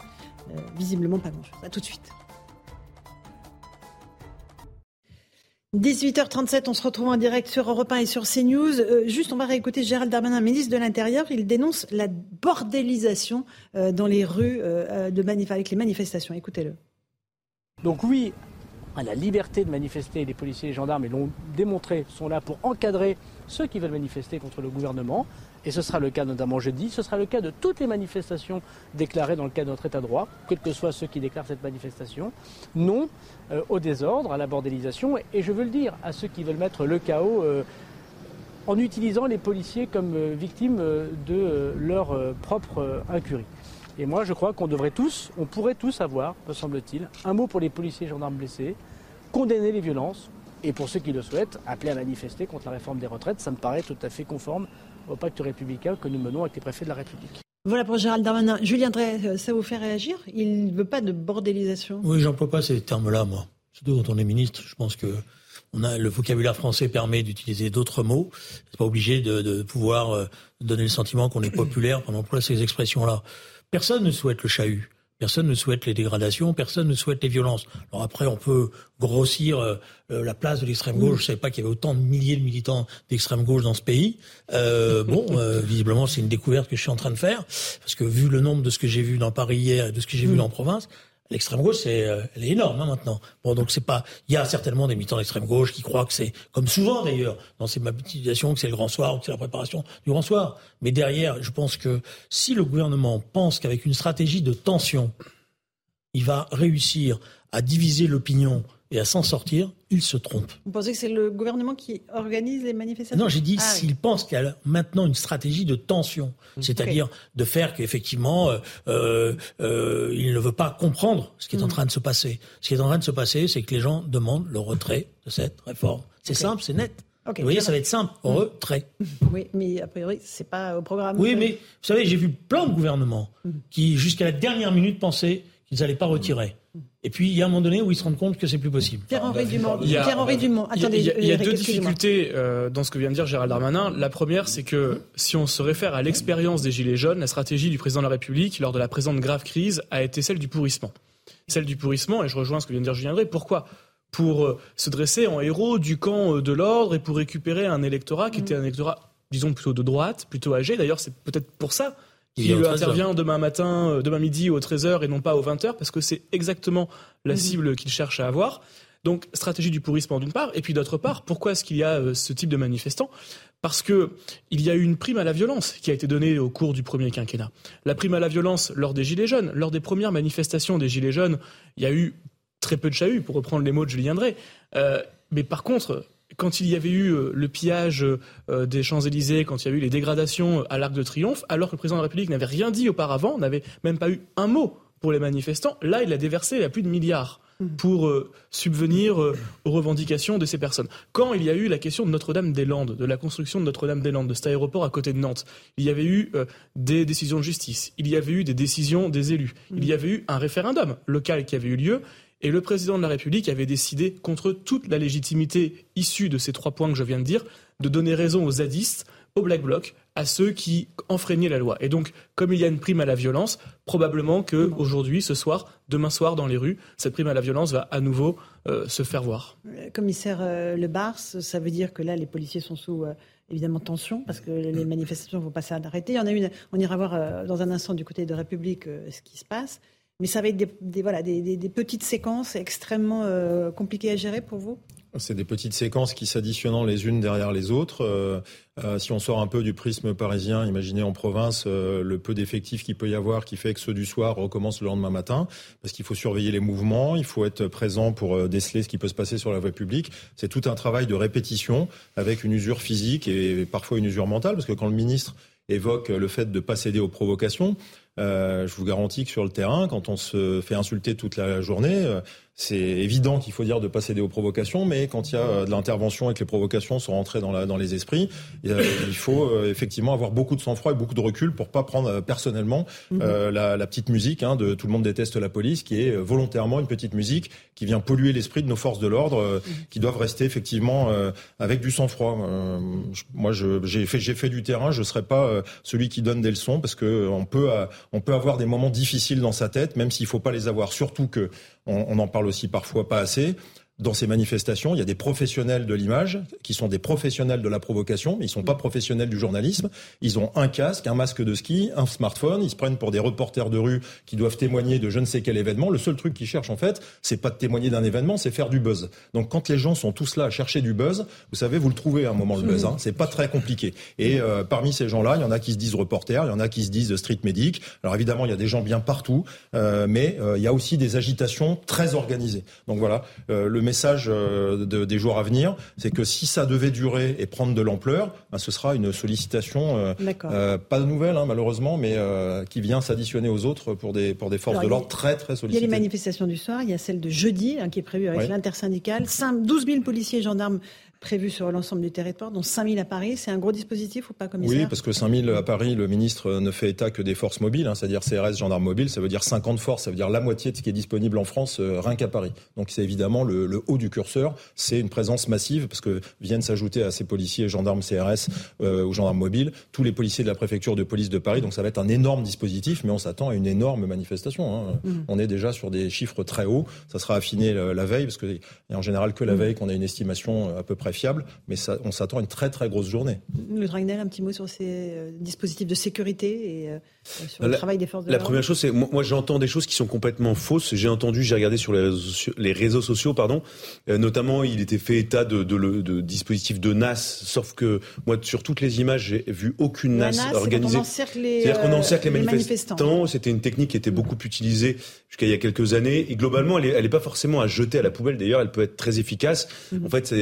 Euh, Visiblement pas grand-chose. A tout de suite. 18h37, on se retrouve en direct sur Europe 1 et sur CNews. Euh, juste, on va réécouter Gérald Darmanin, ministre de l'Intérieur. Il dénonce la bordélisation euh, dans les rues euh, de avec les manifestations. Écoutez-le. Donc oui, la liberté de manifester, les policiers et les gendarmes, ils l'ont démontré, sont là pour encadrer ceux qui veulent manifester contre le gouvernement. Et ce sera le cas notamment jeudi, ce sera le cas de toutes les manifestations déclarées dans le cadre de notre État de droit, quels que soient ceux qui déclarent cette manifestation. Non euh, au désordre, à la bordélisation, et je veux le dire à ceux qui veulent mettre le chaos euh, en utilisant les policiers comme euh, victimes de leur propre incurie. Et moi, je crois qu'on devrait tous, on pourrait tous avoir, me semble-t-il, un mot pour les policiers et gendarmes blessés, condamner les violences, et pour ceux qui le souhaitent, appeler à manifester contre la réforme des retraites. Ça me paraît tout à fait conforme au pacte républicain que nous menons avec les préfets de la République. Voilà pour Gérald Darmanin. Julien Drey, euh, ça vous fait réagir? Il ne veut pas de bordélisation Oui, j'emploie pas ces termes-là, moi. Surtout quand on est ministre, je pense que on a le vocabulaire français permet d'utiliser d'autres mots. C'est pas obligé de, de pouvoir euh, donner le sentiment qu'on est populaire pendant emploie ces expressions-là. Personne ne souhaite le chahut. Personne ne souhaite les dégradations, personne ne souhaite les violences. Alors après, on peut grossir euh, euh, la place de l'extrême gauche. Je ne savais pas qu'il y avait autant de milliers de militants d'extrême gauche dans ce pays. Euh, bon, visiblement, c'est une découverte que je suis en train de faire, parce que vu le nombre de ce que j'ai vu dans Paris hier et de ce que j'ai vu en province, L'extrême gauche, c'est, euh, elle est énorme hein, maintenant. Bon, donc c'est pas. Il y a certainement des militants d'extrême gauche qui croient que c'est, comme souvent d'ailleurs, dans ces mobilisations, que c'est le grand soir ou que c'est la préparation du grand soir. Mais derrière, je pense que si le gouvernement pense qu'avec une stratégie de tension, il va réussir à diviser l'opinion et à s'en sortir, il se trompe. Vous pensez que c'est le gouvernement qui organise les manifestations Non, j'ai dit ah s'il pense qu'il y a maintenant une stratégie de tension, c'est-à-dire de faire qu'effectivement, euh, euh, euh, il ne veut pas comprendre ce qui est en mm. train de se passer. Ce qui est en train de se passer, c'est que les gens demandent le retrait de cette réforme. C'est simple, c'est net. Vous voyez, ça va être simple, mm. retrait. Oui, mais a priori, c'est pas au programme. Oui, mais vous savez, j'ai vu plein de gouvernements mm. qui, jusqu'à la dernière minute, pensaient qu'ils n'allaient pas retirer. Et puis, il y a un moment donné où ils se rendent compte que c'est plus possible. Pierre-Henri Dumont. Il y a, Attendez, il y a, deux difficultés euh, dans ce que vient de dire Gérald Darmanin. La première, c'est que si on se réfère à l'expérience des Gilets jaunes, la stratégie du président de la République lors de la présente grave crise a été celle du pourrissement. Celle du pourrissement, et je rejoins ce que vient de dire Julien Drey, pourquoi? Pour euh, se dresser en héros du camp euh, de l'ordre et pour récupérer un électorat qui était un électorat, disons, plutôt de droite, plutôt âgé. D'ailleurs, c'est peut-être pour ça il intervient demain matin, euh, demain midi aux 13h et non pas aux 20h, parce que c'est exactement la mhm. cible qu'il cherche à avoir. Donc, stratégie du pourrissement d'une part, et puis d'autre part, pourquoi est-ce qu'il y a euh, ce type de manifestants? Parce que il y a eu une prime à la violence qui a été donnée au cours du premier quinquennat. La prime à la violence lors des Gilets jaunes, lors des premières manifestations des Gilets jaunes, il y a eu très peu de chahut, pour reprendre les mots de Julien Drey. Euh, mais par contre, quand il y avait eu euh, le pillage euh, des Champs-Élysées, quand il y a eu les dégradations à l'Arc de Triomphe, alors que le président de la République n'avait rien dit auparavant, n'avait même pas eu un mot pour les manifestants, là, il a déversé à plus de milliards mmh. pour euh, subvenir aux revendications de ces personnes. Quand il y a eu la question de Notre-Dame-des-Landes, de la construction de Notre-Dame-des-Landes, de cet aéroport à côté de Nantes, il y avait eu des décisions de justice, il y avait eu des décisions des élus, il y avait eu un référendum local qui avait eu lieu, et le président de la République avait décidé, contre toute la légitimité issue de ces trois points que je viens de dire, de donner raison aux zadistes, aux Black Blocs, à ceux qui enfreignaient la loi. Et donc, comme il y a une prime à la violence, probablement que aujourd'hui, ce soir, demain soir, dans les rues, cette prime à la violence va à nouveau euh, se faire voir. Commissaire euh, Le Bars, ça veut dire que là, les policiers sont sous euh, évidemment tension parce que les manifestations ne vont pas s'arrêter. Il y en a une, on ira voir dans un instant du côté de République ce qui se passe. Mais ça va être des, voilà, des, petites séquences extrêmement euh, compliquées à gérer pour vous? C'est des petites séquences qui s'additionnent les unes derrière les autres. Euh, euh, si on sort un peu du prisme parisien, imaginez en province le peu d'effectifs qu'il peut y avoir qui fait que ceux du soir recommencent le lendemain matin, parce qu'il faut surveiller les mouvements, il faut être présent pour déceler ce qui peut se passer sur la voie publique. C'est tout un travail de répétition avec une usure physique et parfois une usure mentale, parce que quand le ministre évoque le fait de ne pas céder aux provocations, je vous garantis que sur le terrain, quand on se fait insulter toute la journée, euh, c'est évident qu'il faut dire de pas céder aux provocations, mais quand il y a euh, de l'intervention et que les provocations sont rentrées dans, la, dans les esprits, il faut effectivement avoir beaucoup de sang-froid et beaucoup de recul pour pas prendre personnellement mhm. la, la, petite musique hein, de tout le monde déteste la police, qui est volontairement une petite musique qui vient polluer l'esprit de nos forces de l'ordre, mhm. qui doivent rester effectivement avec du sang-froid. moi, j'ai fait, j'ai fait du terrain, je serai pas celui qui donne des leçons parce que on peut on peut avoir des moments difficiles dans sa tête, même s'il ne faut pas les avoir. Surtout que, on, en parle aussi parfois pas assez, dans ces manifestations, il y a des professionnels de l'image qui sont des professionnels de la provocation, mais ils sont pas professionnels du journalisme. Ils ont un casque, un masque de ski, un smartphone. Ils se prennent pour des reporters de rue qui doivent témoigner de je ne sais quel événement. Le seul truc qu'ils cherchent en fait, c'est pas de témoigner d'un événement, c'est faire du buzz. Donc quand les gens sont tous là à chercher du buzz, vous savez, vous le trouvez à un moment le buzz. Hein. C'est pas très compliqué. Et euh, parmi ces gens-là, il y en a qui se disent reporters, il y en a qui se disent street medic. Alors évidemment, il y a des gens bien partout, euh, mais euh, il y a aussi des agitations très organisées. Donc voilà, message euh, des jours à venir, c'est que si ça devait durer et prendre de l'ampleur, ben, ce sera une sollicitation, euh, euh, pas de nouvelle hein, malheureusement, mais qui vient s'additionner aux autres pour des, pour des forces de l'ordre très très sollicitées. Il y a les manifestations du soir, il y a celle de jeudi hein, qui est prévue avec l'intersyndicale. 12 000 policiers et gendarmes prévus sur l'ensemble du territoire, dont 5000 à Paris. C'est un gros dispositif ou pas, commissaire? Oui, parce que 5000 à Paris, le ministre ne fait état que des forces mobiles, hein, c'est-à-dire CRS, gendarmes mobiles, ça veut dire 50 forces, ça veut dire la moitié de ce qui est disponible en France, euh, rien qu'à Paris. Donc c'est évidemment le, haut du curseur, c'est une présence massive, parce que viennent s'ajouter à ces policiers, gendarmes CRS euh, ou gendarmes mobiles, tous les policiers de la préfecture de police de Paris, donc ça va être un énorme dispositif, mais on s'attend à une énorme manifestation. Hein. Mmh. On est déjà sur des chiffres très hauts, ça sera affiné la veille, parce que en général que la mmh. veille qu'on a une estimation à peu près fiable, mais ça on s'attend à une très très grosse journée. Le Dragnel, un petit mot sur ces euh, dispositifs de sécurité et euh, sur le travail des forces de l'ordre. La première chose, c'est moi, j'entends des choses qui sont complètement fausses. J'ai entendu, j'ai regardé sur les réseaux sociaux, les réseaux sociaux pardon, euh, notamment il était fait état de, de, dispositifs de NAS, sauf que moi sur toutes les images j'ai vu aucune NAS, organisée. C'est-à-dire qu'on encercle les, manifestants. C'était une technique qui était beaucoup utilisée jusqu'à il y a quelques années et globalement elle n'est pas forcément à jeter à la poubelle. D'ailleurs, elle peut être très efficace. Mhm. En fait,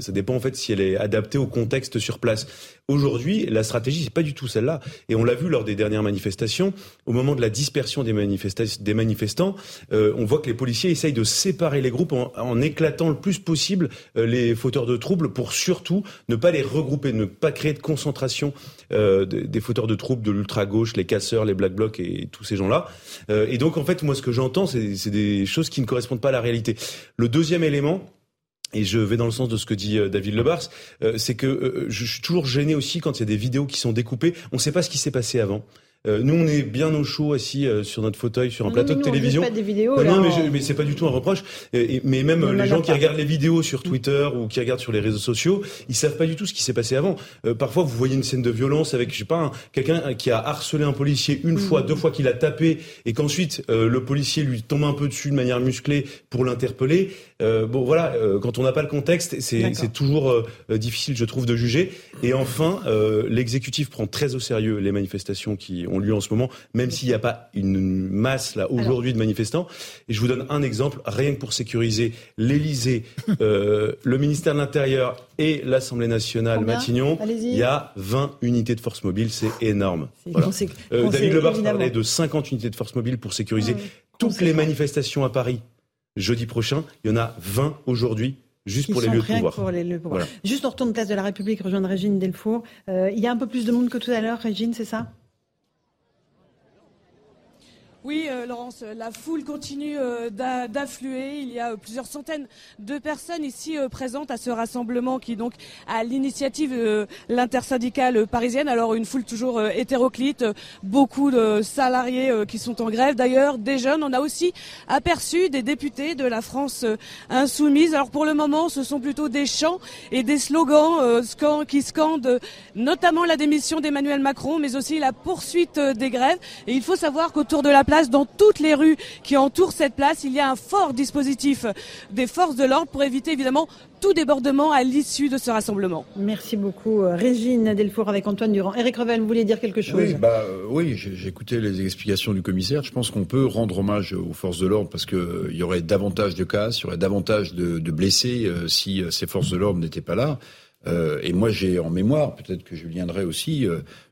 ça dépend en fait si elle est adaptée au contexte sur place. Aujourd'hui, la stratégie, c'est pas du tout celle-là. Et on l'a vu lors des dernières manifestations, au moment de la dispersion des, manifestants, euh, on voit que les policiers essayent de séparer les groupes en, éclatant le plus possible euh, les fauteurs de troubles pour surtout ne pas les regrouper, ne pas créer de concentration euh, des, fauteurs de troubles, de l'ultra-gauche, les casseurs, les black blocs et, tous ces gens-là. et donc, en fait, moi, ce que j'entends, c'est des choses qui ne correspondent pas à la réalité. Le deuxième élément, et je vais dans le sens de ce que dit euh, David Lebars, euh, c'est que euh, je suis toujours gêné aussi quand il y a des vidéos qui sont découpées. On ne sait pas ce qui s'est passé avant. Euh, nous, on est bien au chaud, assis euh, sur notre fauteuil, sur un plateau de télévision. Pas des vidéos, non, non, mais, mais c'est pas du tout un reproche. mais même euh, les gens qui regardent les vidéos sur Twitter ou qui regardent sur les réseaux sociaux, ils savent pas du tout ce qui s'est passé avant. parfois, vous voyez une scène de violence avec, je sais pas, quelqu'un qui a harcelé un policier une fois, deux fois, qu'il a tapé, et qu'ensuite le policier lui tombe un peu dessus de manière musclée pour l'interpeller. Bon, voilà, quand on n'a pas le contexte, c'est toujours difficile, je trouve, de juger. Et enfin, l'exécutif prend très au sérieux les manifestations qui ont lieu en ce moment, même s'il n'y a pas une masse là aujourd'hui de manifestants. Et je vous donne un exemple, rien que pour sécuriser l'Élysée, euh, le ministère de l'Intérieur et l'Assemblée nationale Matignon, il y a 20 unités de force mobile, c'est énorme. Euh, David Lebar parlait de 50 unités de force mobile pour sécuriser ah toutes les manifestations à Paris jeudi prochain. Il y en a 20 aujourd'hui juste pour les, lieux de pouvoir. Juste on retourne place de la République, rejoindre Régine Delfour. Euh, il y a un peu plus de monde que tout à l'heure, Régine, c'est ça? Oui, euh, Laurence, la foule continue euh, d'affluer. Il y a euh, plusieurs centaines de personnes ici présentes à ce rassemblement qui donc à l'initiative de l'intersyndicale parisienne. Alors une foule toujours hétéroclite, beaucoup de salariés qui sont en grève. D'ailleurs, des jeunes. On a aussi aperçu des députés de la France insoumise. Alors pour le moment, ce sont plutôt des chants et des slogans qui scandent notamment la démission d'Emmanuel Macron, mais aussi la poursuite des grèves. Et il faut savoir qu'autour de la dans toutes les rues qui entourent cette place, il y a un fort dispositif des forces de l'ordre pour éviter évidemment tout débordement à l'issue de ce rassemblement. Merci beaucoup. Euh, Régine Delfour avec Antoine Durand. Eric Revel, vous voulez dire quelque chose Oui, bah, euh, oui j'ai écouté les explications du commissaire. Je pense qu'on peut rendre hommage aux forces de l'ordre parce qu'il euh, y aurait davantage de cas, il y aurait davantage de, blessés si ces forces de l'ordre n'étaient pas là. Et moi, j'ai en mémoire, peut-être que je viendrai aussi,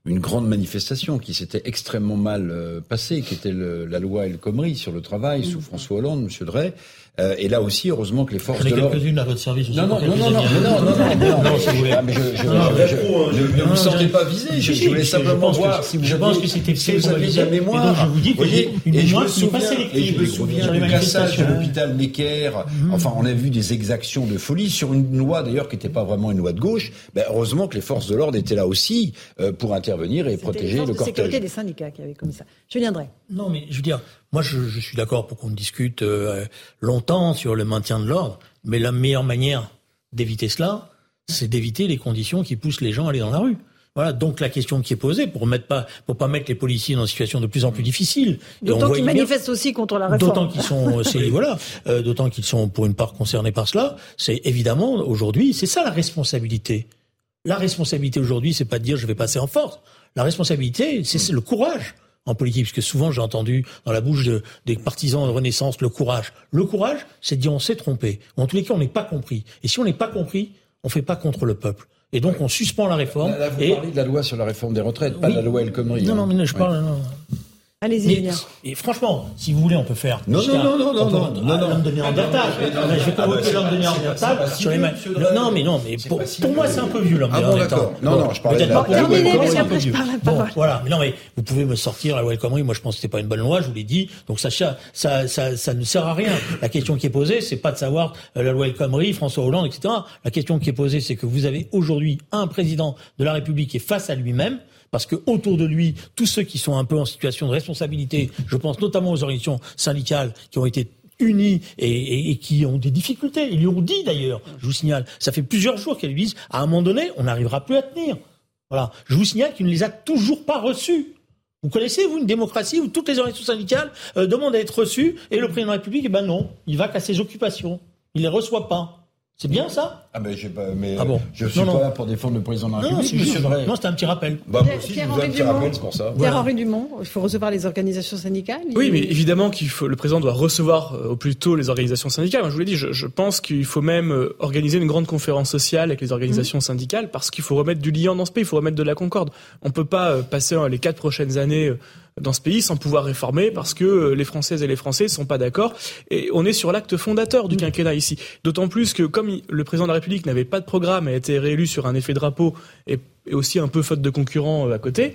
une grande manifestation qui s'était extrêmement mal euh, passée, qui était la loi El Khomri sur le travail sous François Hollande, Monsieur Drey. Euh, et là aussi, heureusement que les forces de l'ordre. quelques-unes à votre service. Non, non, non, non, non, non, non, non, si vous voulez. ne vous sentez pas visé. Je, voulais simplement voir si vous. Je pense que c'était fait pour la mémoire. je vous dis que une mémoire qui n'est pas sélective. Et je me souviens du cassage de l'hôpital Necker. Enfin, on a vu des exactions de folie sur une loi d'ailleurs qui n'était pas vraiment une loi de gauche. Ben, heureusement que les forces de l'ordre étaient là aussi pour intervenir et protéger le cortège. sécurité des syndicats qui avaient commis ça. Je viendrai. Non, mais je veux dire, moi, je, je suis d'accord pour qu'on discute euh, longtemps sur le maintien de l'ordre, mais la meilleure manière d'éviter cela, c'est d'éviter les conditions qui poussent les gens à aller dans la rue. Voilà, donc la question qui est posée pour mettre pas pour pas mettre les policiers dans une situation de plus en plus difficile. D'autant qu'ils manifestent aussi contre la réforme. D'autant qu'ils sont, voilà, euh, d'autant qu'ils sont pour une part concernés par cela. C'est évidemment aujourd'hui, c'est ça la responsabilité. La responsabilité aujourd'hui, c'est pas de dire je vais passer en force. La responsabilité, c'est le courage en politique, parce que souvent j'ai entendu dans la bouche des partisans de Renaissance le courage. Le courage, c'est de dire on s'est trompé, ou en tous les cas on n'est pas compris. Et si on n'est pas compris, on fait pas contre le peuple. Et donc on suspend la réforme. Là, vous et... parlez de la loi sur la réforme des retraites, pas de la loi El Khomri. Non, non, hein. mais je parle. Allez-y, Et franchement, si vous voulez, on peut faire. Non, non, non, non, non, non, non, L'homme de Néandertal. Je vais convoquer l'homme de Néandertal sur les mains. Non, mais non, mais pour, moi, c'est un peu vieux, l'homme de Néandertal. Non, non, je parlais Peut-être pas pour vous, mais c'est un peu vieux. Bon, voilà. Mais non, mais vous pouvez me sortir la loi El Khomri. Moi, je pense que c'était pas une bonne loi, je vous l'ai dit. Donc, ça, ça, ça, ça ne sert à rien. La question qui est posée, c'est pas de savoir euh, la loi El Khomri, François Hollande, etc. La question qui est posée, c'est que vous avez aujourd'hui un président de la République qui est face à lui-même parce que autour de lui, tous ceux qui sont un peu en situation de responsabilité, je pense notamment aux organisations syndicales qui ont été unis et, qui ont des difficultés. Ils lui ont dit d'ailleurs, je vous signale, ça fait plusieurs jours qu'elles lui disent, à un moment donné, on n'arrivera plus à tenir. Voilà. Je vous signale qu'il ne les a toujours pas reçus. Vous connaissez, vous, une démocratie où toutes les organisations syndicales euh, demandent à être reçues et le président de la République, eh ben non, il va qu'à ses occupations. Il les reçoit pas. C'est bien ça Ah ben je pas, mais ah bon. je suis pas là pour défendre le président de la République. Non, non c'était un petit rappel. Bah, moi aussi, je vous un petit rappel, c'est pour ça. Pierre-Henri Dumont, il faut recevoir les organisations syndicales. Oui, mais évidemment qu'il faut, le président doit recevoir euh, au plus tôt les organisations syndicales. Moi, je vous l'ai dit, je, je pense qu'il faut même euh, organiser une grande conférence sociale avec les organisations mmh. syndicales parce qu'il faut remettre du lien dans ce pays, il faut remettre de la concorde. On peut pas euh, passer les quatre prochaines années dans ce pays sans pouvoir réformer parce que euh, les Françaises et les Français ne sont pas d'accord. Et on est sur l'acte fondateur du mm. quinquennat ici. D'autant plus que comme le président de la République n'avait pas de programme et a été réélu sur un effet drapeau et et aussi un peu faute de concurrents euh, à côté.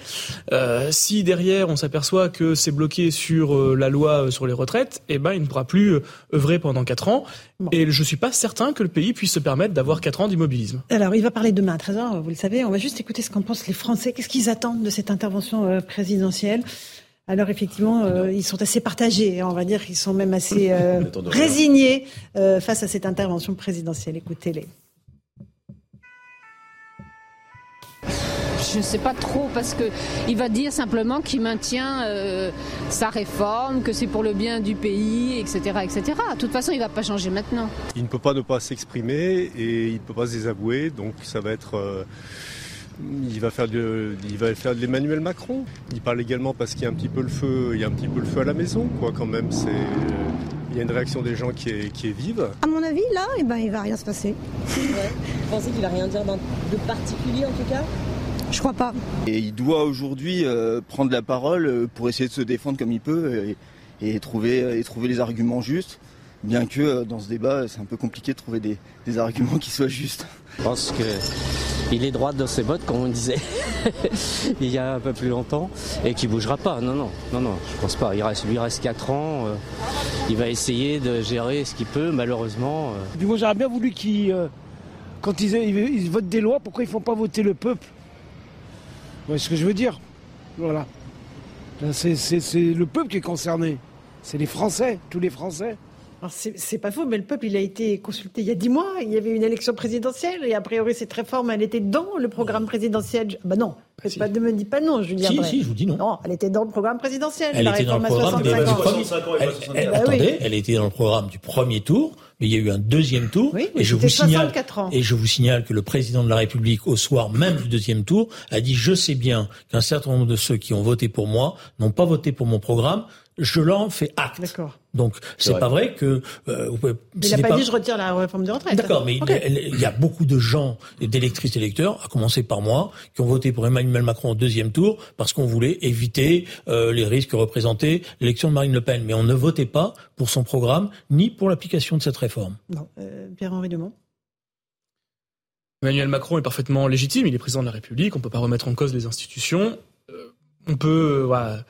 Euh, si derrière on s'aperçoit que c'est bloqué sur euh, la loi sur les retraites, eh ben il ne pourra plus œuvrer pendant quatre ans. Et je suis pas certain que le pays puisse se permettre d'avoir quatre ans d'immobilisme. Alors il va parler demain à 13h, vous le savez. On va juste écouter ce qu'en pensent les Français. Qu'est-ce qu'ils attendent de cette intervention présidentielle? Alors effectivement, ils sont assez partagés, on va dire qu'ils sont même assez résignés face à cette intervention présidentielle. Écoutez-les. Je ne sais pas trop parce qu'il va dire simplement qu'il maintient euh, sa réforme, que c'est pour le bien du pays, etc., etc. De toute façon, il ne va pas changer maintenant. Il ne peut pas ne pas s'exprimer et il ne peut pas se désavouer, donc ça va être... Euh, il va faire de, il va faire de l'Emmanuel Macron. Il parle également parce qu'il y a un petit peu le feu, il y a un petit peu le feu à la maison, quoi. Quand même, c'est, il y a une réaction des gens qui est, qui est vive. À mon avis, là, eh ben, il va rien se passer. Vous pensez qu'il va rien dire de particulier en tout cas? Je crois pas. Et il doit aujourd'hui euh, prendre la parole euh, pour essayer de se défendre comme il peut et, trouver, et trouver les arguments justes. Bien que euh, dans ce débat, c'est un peu compliqué de trouver des, arguments qui soient justes. Je pense qu'il est droit dans ses bottes, comme on disait il y a un peu plus longtemps, et qu'il bougera pas. Non, non, non, non, je pense pas. Il reste, lui reste 4 ans. il va essayer de gérer ce qu'il peut, malheureusement. Du coup, j'aurais bien voulu qu'ils, quand ils, ils, votent des lois, pourquoi ils font pas voter le peuple? Voyez ce que je veux dire? Voilà. C'est le peuple qui est concerné. C'est les Français, tous les Français. C'est pas faux, mais le peuple, il a été consulté il y a dix mois. Il y avait une élection présidentielle et a priori, cette réforme, elle était dans le programme présidentiel. Bah non, bah pas, ne me dis pas non, Julien. Si, si, je vous dis non. Non, elle était dans le programme présidentiel. Elle était dans le programme du premier. attendez, elle était dans le programme du premier tour, mais il y a eu un deuxième tour. Oui, et je vous signale, et je vous signale que le président de la République, au soir même du deuxième tour, a dit je sais bien qu'un certain nombre de ceux qui ont voté pour moi n'ont pas voté pour mon programme je l'en fais acte. D'accord. Donc c'est pas vrai que euh, vous pouvez, il n'a pas, dit je retire la réforme des retraites. D'accord, mais il, y a beaucoup de gens et d'électrices et électeurs, à commencer par moi, qui ont voté pour Emmanuel Macron au deuxième tour parce qu'on voulait éviter euh, les risques représentés l'élection de Marine Le Pen. Mais on ne votait pas pour son programme ni pour l'application de cette réforme. Non, euh, Pierre-Henri Dumont. Emmanuel Macron est parfaitement légitime, il est président de la République, on ne peut pas remettre en cause les institutions. Euh, on peut voilà,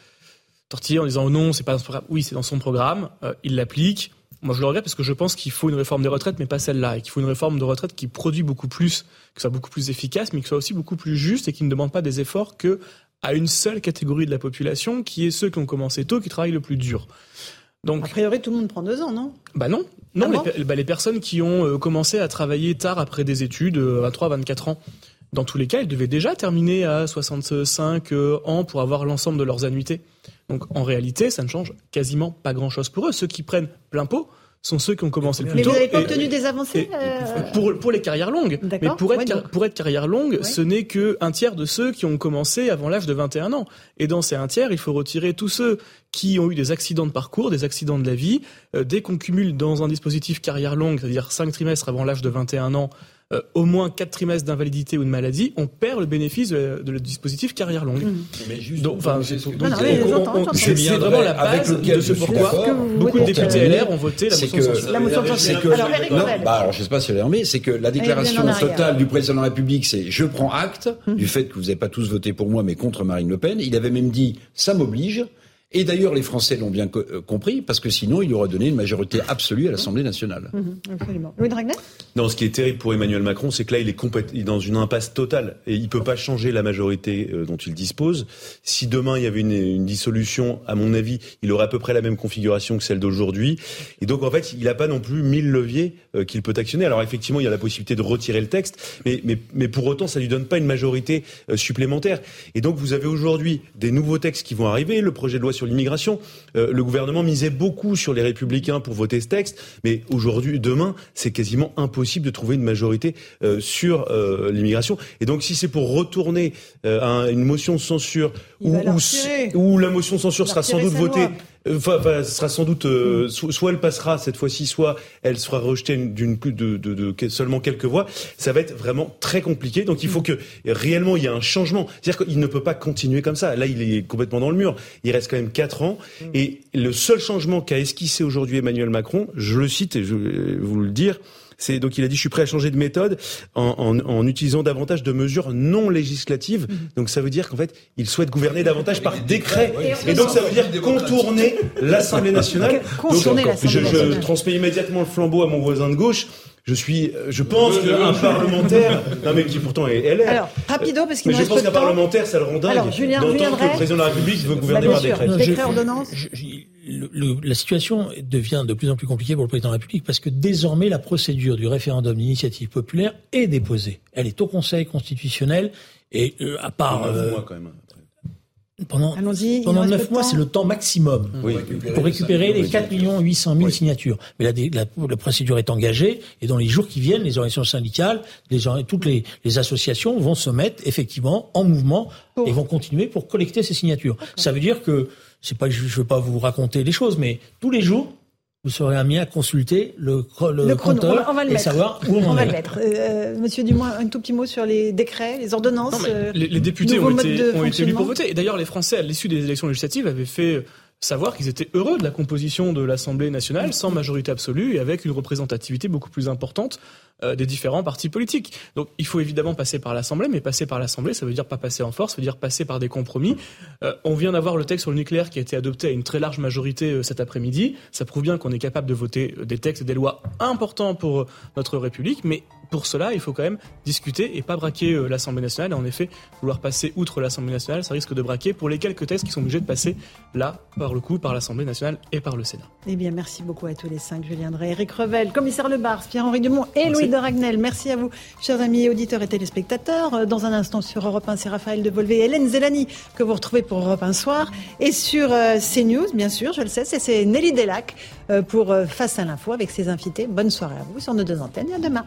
sortir en disant oh non, c'est pas dans son programme. Oui, c'est dans son programme, euh, il l'applique. Moi, je le regrette parce que je pense qu'il faut une réforme des retraites, mais pas celle-là, et qu'il faut une réforme de retraite qui produit beaucoup plus, que soit beaucoup plus efficace, mais qui soit aussi beaucoup plus juste et qui ne demande pas des efforts que à une seule catégorie de la population, qui est ceux qui ont commencé tôt, qui travaillent le plus dur. Donc, a priori, tout le monde prend deux ans, non? Bah non, non. Ah les, bah, les, personnes qui ont euh, commencé à travailler tard après des études, à 23, 24 ans, dans tous les cas, ils devaient déjà terminer à 65 euh, ans pour avoir l'ensemble de leurs annuités. Donc en réalité, ça ne change quasiment pas grand-chose pour eux. Ceux qui prennent plein pot sont ceux qui ont commencé le plus tôt. Mais vous n'avez pas obtenu des avancées euh, pour, pour les carrières longues. Mais pour être, pour être carrière longue, ce n'est qu'un tiers de ceux qui ont commencé avant l'âge de 21 ans. Et dans ces un tiers, il faut retirer tous ceux qui ont eu des accidents de parcours, des accidents de la vie. Euh, dès qu'on cumule dans un dispositif carrière longue, c'est-à-dire 5 trimestres avant l'âge de 21 ans, euh, au moins quatre trimestres d'invalidité ou de maladie, on perd le bénéfice de, le dispositif carrière longue. Mais juste, donc, enfin, c'est vraiment la base avec de ce pourquoi beaucoup de députés LR ont voté la motion censure. Alors, non, bah, alors, je sais pas si elle est remis, c'est que la déclaration totale du président de la République, c'est je prends acte mmh. du fait que vous n'avez pas tous voté pour moi, mais contre Marine Le Pen. Il avait même dit ça m'oblige. Et d'ailleurs, les Français l'ont bien euh, compris, parce que sinon, il aurait donné une majorité absolue à l'Assemblée nationale. Mhm, absolument. Louis Dragnet Non, ce qui est terrible pour Emmanuel Macron, c'est que là, il est, dans une impasse totale. Et il peut pas changer la majorité euh, dont il dispose. Si demain, il y avait une, une, dissolution, à mon avis, il aurait à peu près la même configuration que celle d'aujourd'hui. Et donc, en fait, il n'a pas non plus mille leviers euh, qu'il peut actionner. Alors, effectivement, il y a la possibilité de retirer le texte, mais, mais, mais pour autant, ça lui donne pas une majorité supplémentaire. Et donc, vous avez aujourd'hui des nouveaux textes qui vont arriver, le projet de loi sur l'immigration. Euh, le gouvernement misait beaucoup sur les républicains pour voter ce texte, mais aujourd'hui, demain, c'est quasiment impossible de trouver une majorité euh, sur euh, l'immigration. Et donc, si c'est pour retourner à une motion de censure où, où, la motion de censure sera sans doute votée Enfin, ce sera sans doute euh, soit elle passera cette fois-ci, soit elle sera rejetée d'une de, de, de, seulement quelques voix. Ça va être vraiment très compliqué. Donc il faut que réellement il y ait un changement. C'est-à-dire qu'il ne peut pas continuer comme ça. Là, il est complètement dans le mur. Il reste quand même quatre ans. Et le seul changement qu'a esquissé aujourd'hui Emmanuel Macron, je le cite et je vais vous le dire, c'est donc il a dit je suis prêt à changer de méthode en, en, en utilisant davantage de mesures non législatives. Mhm. Donc ça veut dire qu'en fait il souhaite gouverner davantage par décret. Et donc ça veut dire contourner l'Assemblée nationale. Donc, je, je transmets immédiatement le flambeau à mon voisin de gauche je suis, je pense qu'un parlementaire, non mais qui pourtant est LR. Alors, rapido, parce qu'il je pense qu'un parlementaire, ça le rend dingue. Alors, Julien, Julien que le président de la République veut gouverner bah, par décret. décret ordonnance la situation devient de plus en plus compliquée pour le président de la République parce que désormais la procédure du référendum d'initiative populaire est déposée. Elle est au Conseil constitutionnel et euh, à part euh, mois quand même. Pendant, pendant 9 mois, c'est le temps maximum pour récupérer les 4 800 000 signatures. Mais la, la, procédure est engagée et dans les jours qui viennent, les organisations syndicales, les, toutes les, les, associations vont se mettre effectivement en mouvement et vont continuer pour collecter ces signatures. Ça veut dire que c'est pas, je ne veux pas vous raconter les choses, mais tous les jours, vous serez amené à consulter le, le, compteur on va, le et savoir où on, on va le mettre. Euh, Monsieur Dumont, un tout petit mot sur les décrets, les ordonnances. Euh, les, députés ont été, ont été élus pour voter. Et d'ailleurs, les Français, à l'issue des élections législatives, avaient fait savoir qu'ils étaient heureux de la composition de l'Assemblée nationale sans majorité absolue et avec une représentativité beaucoup plus importante euh, des différents partis politiques. Donc il faut évidemment passer par l'Assemblée, mais passer par l'Assemblée, ça veut dire pas passer en force, ça veut dire passer par des compromis. Euh, on vient d'avoir le texte sur le nucléaire qui a été adopté à une très large majorité euh, cet après-midi. Ça prouve bien qu'on est capable de voter des textes et des lois importants pour notre République, mais pour cela, il faut quand même discuter et pas braquer l'Assemblée nationale. Et en effet, vouloir passer outre l'Assemblée nationale, ça risque de braquer pour les quelques textes qui sont obligés de passer là, par le coup, par l'Assemblée nationale et par le Sénat. Eh bien, merci beaucoup à tous les cinq. Julien Drey, Eric Revel, commissaire Lebars, Pierre-Henri Dumont et Louis de Ragnel. Merci à vous, chers amis auditeurs et téléspectateurs. Euh, dans un instant sur Europe 1, c'est Raphaël de Volvé et Hélène Zelani que vous retrouvez pour Europe 1 Soir. Et sur euh, CNews, bien sûr, je le sais, c'est Nelly Delac euh, pour Face à l'info avec ses invités. Bonne soirée à vous sur nos deux antennes et à demain.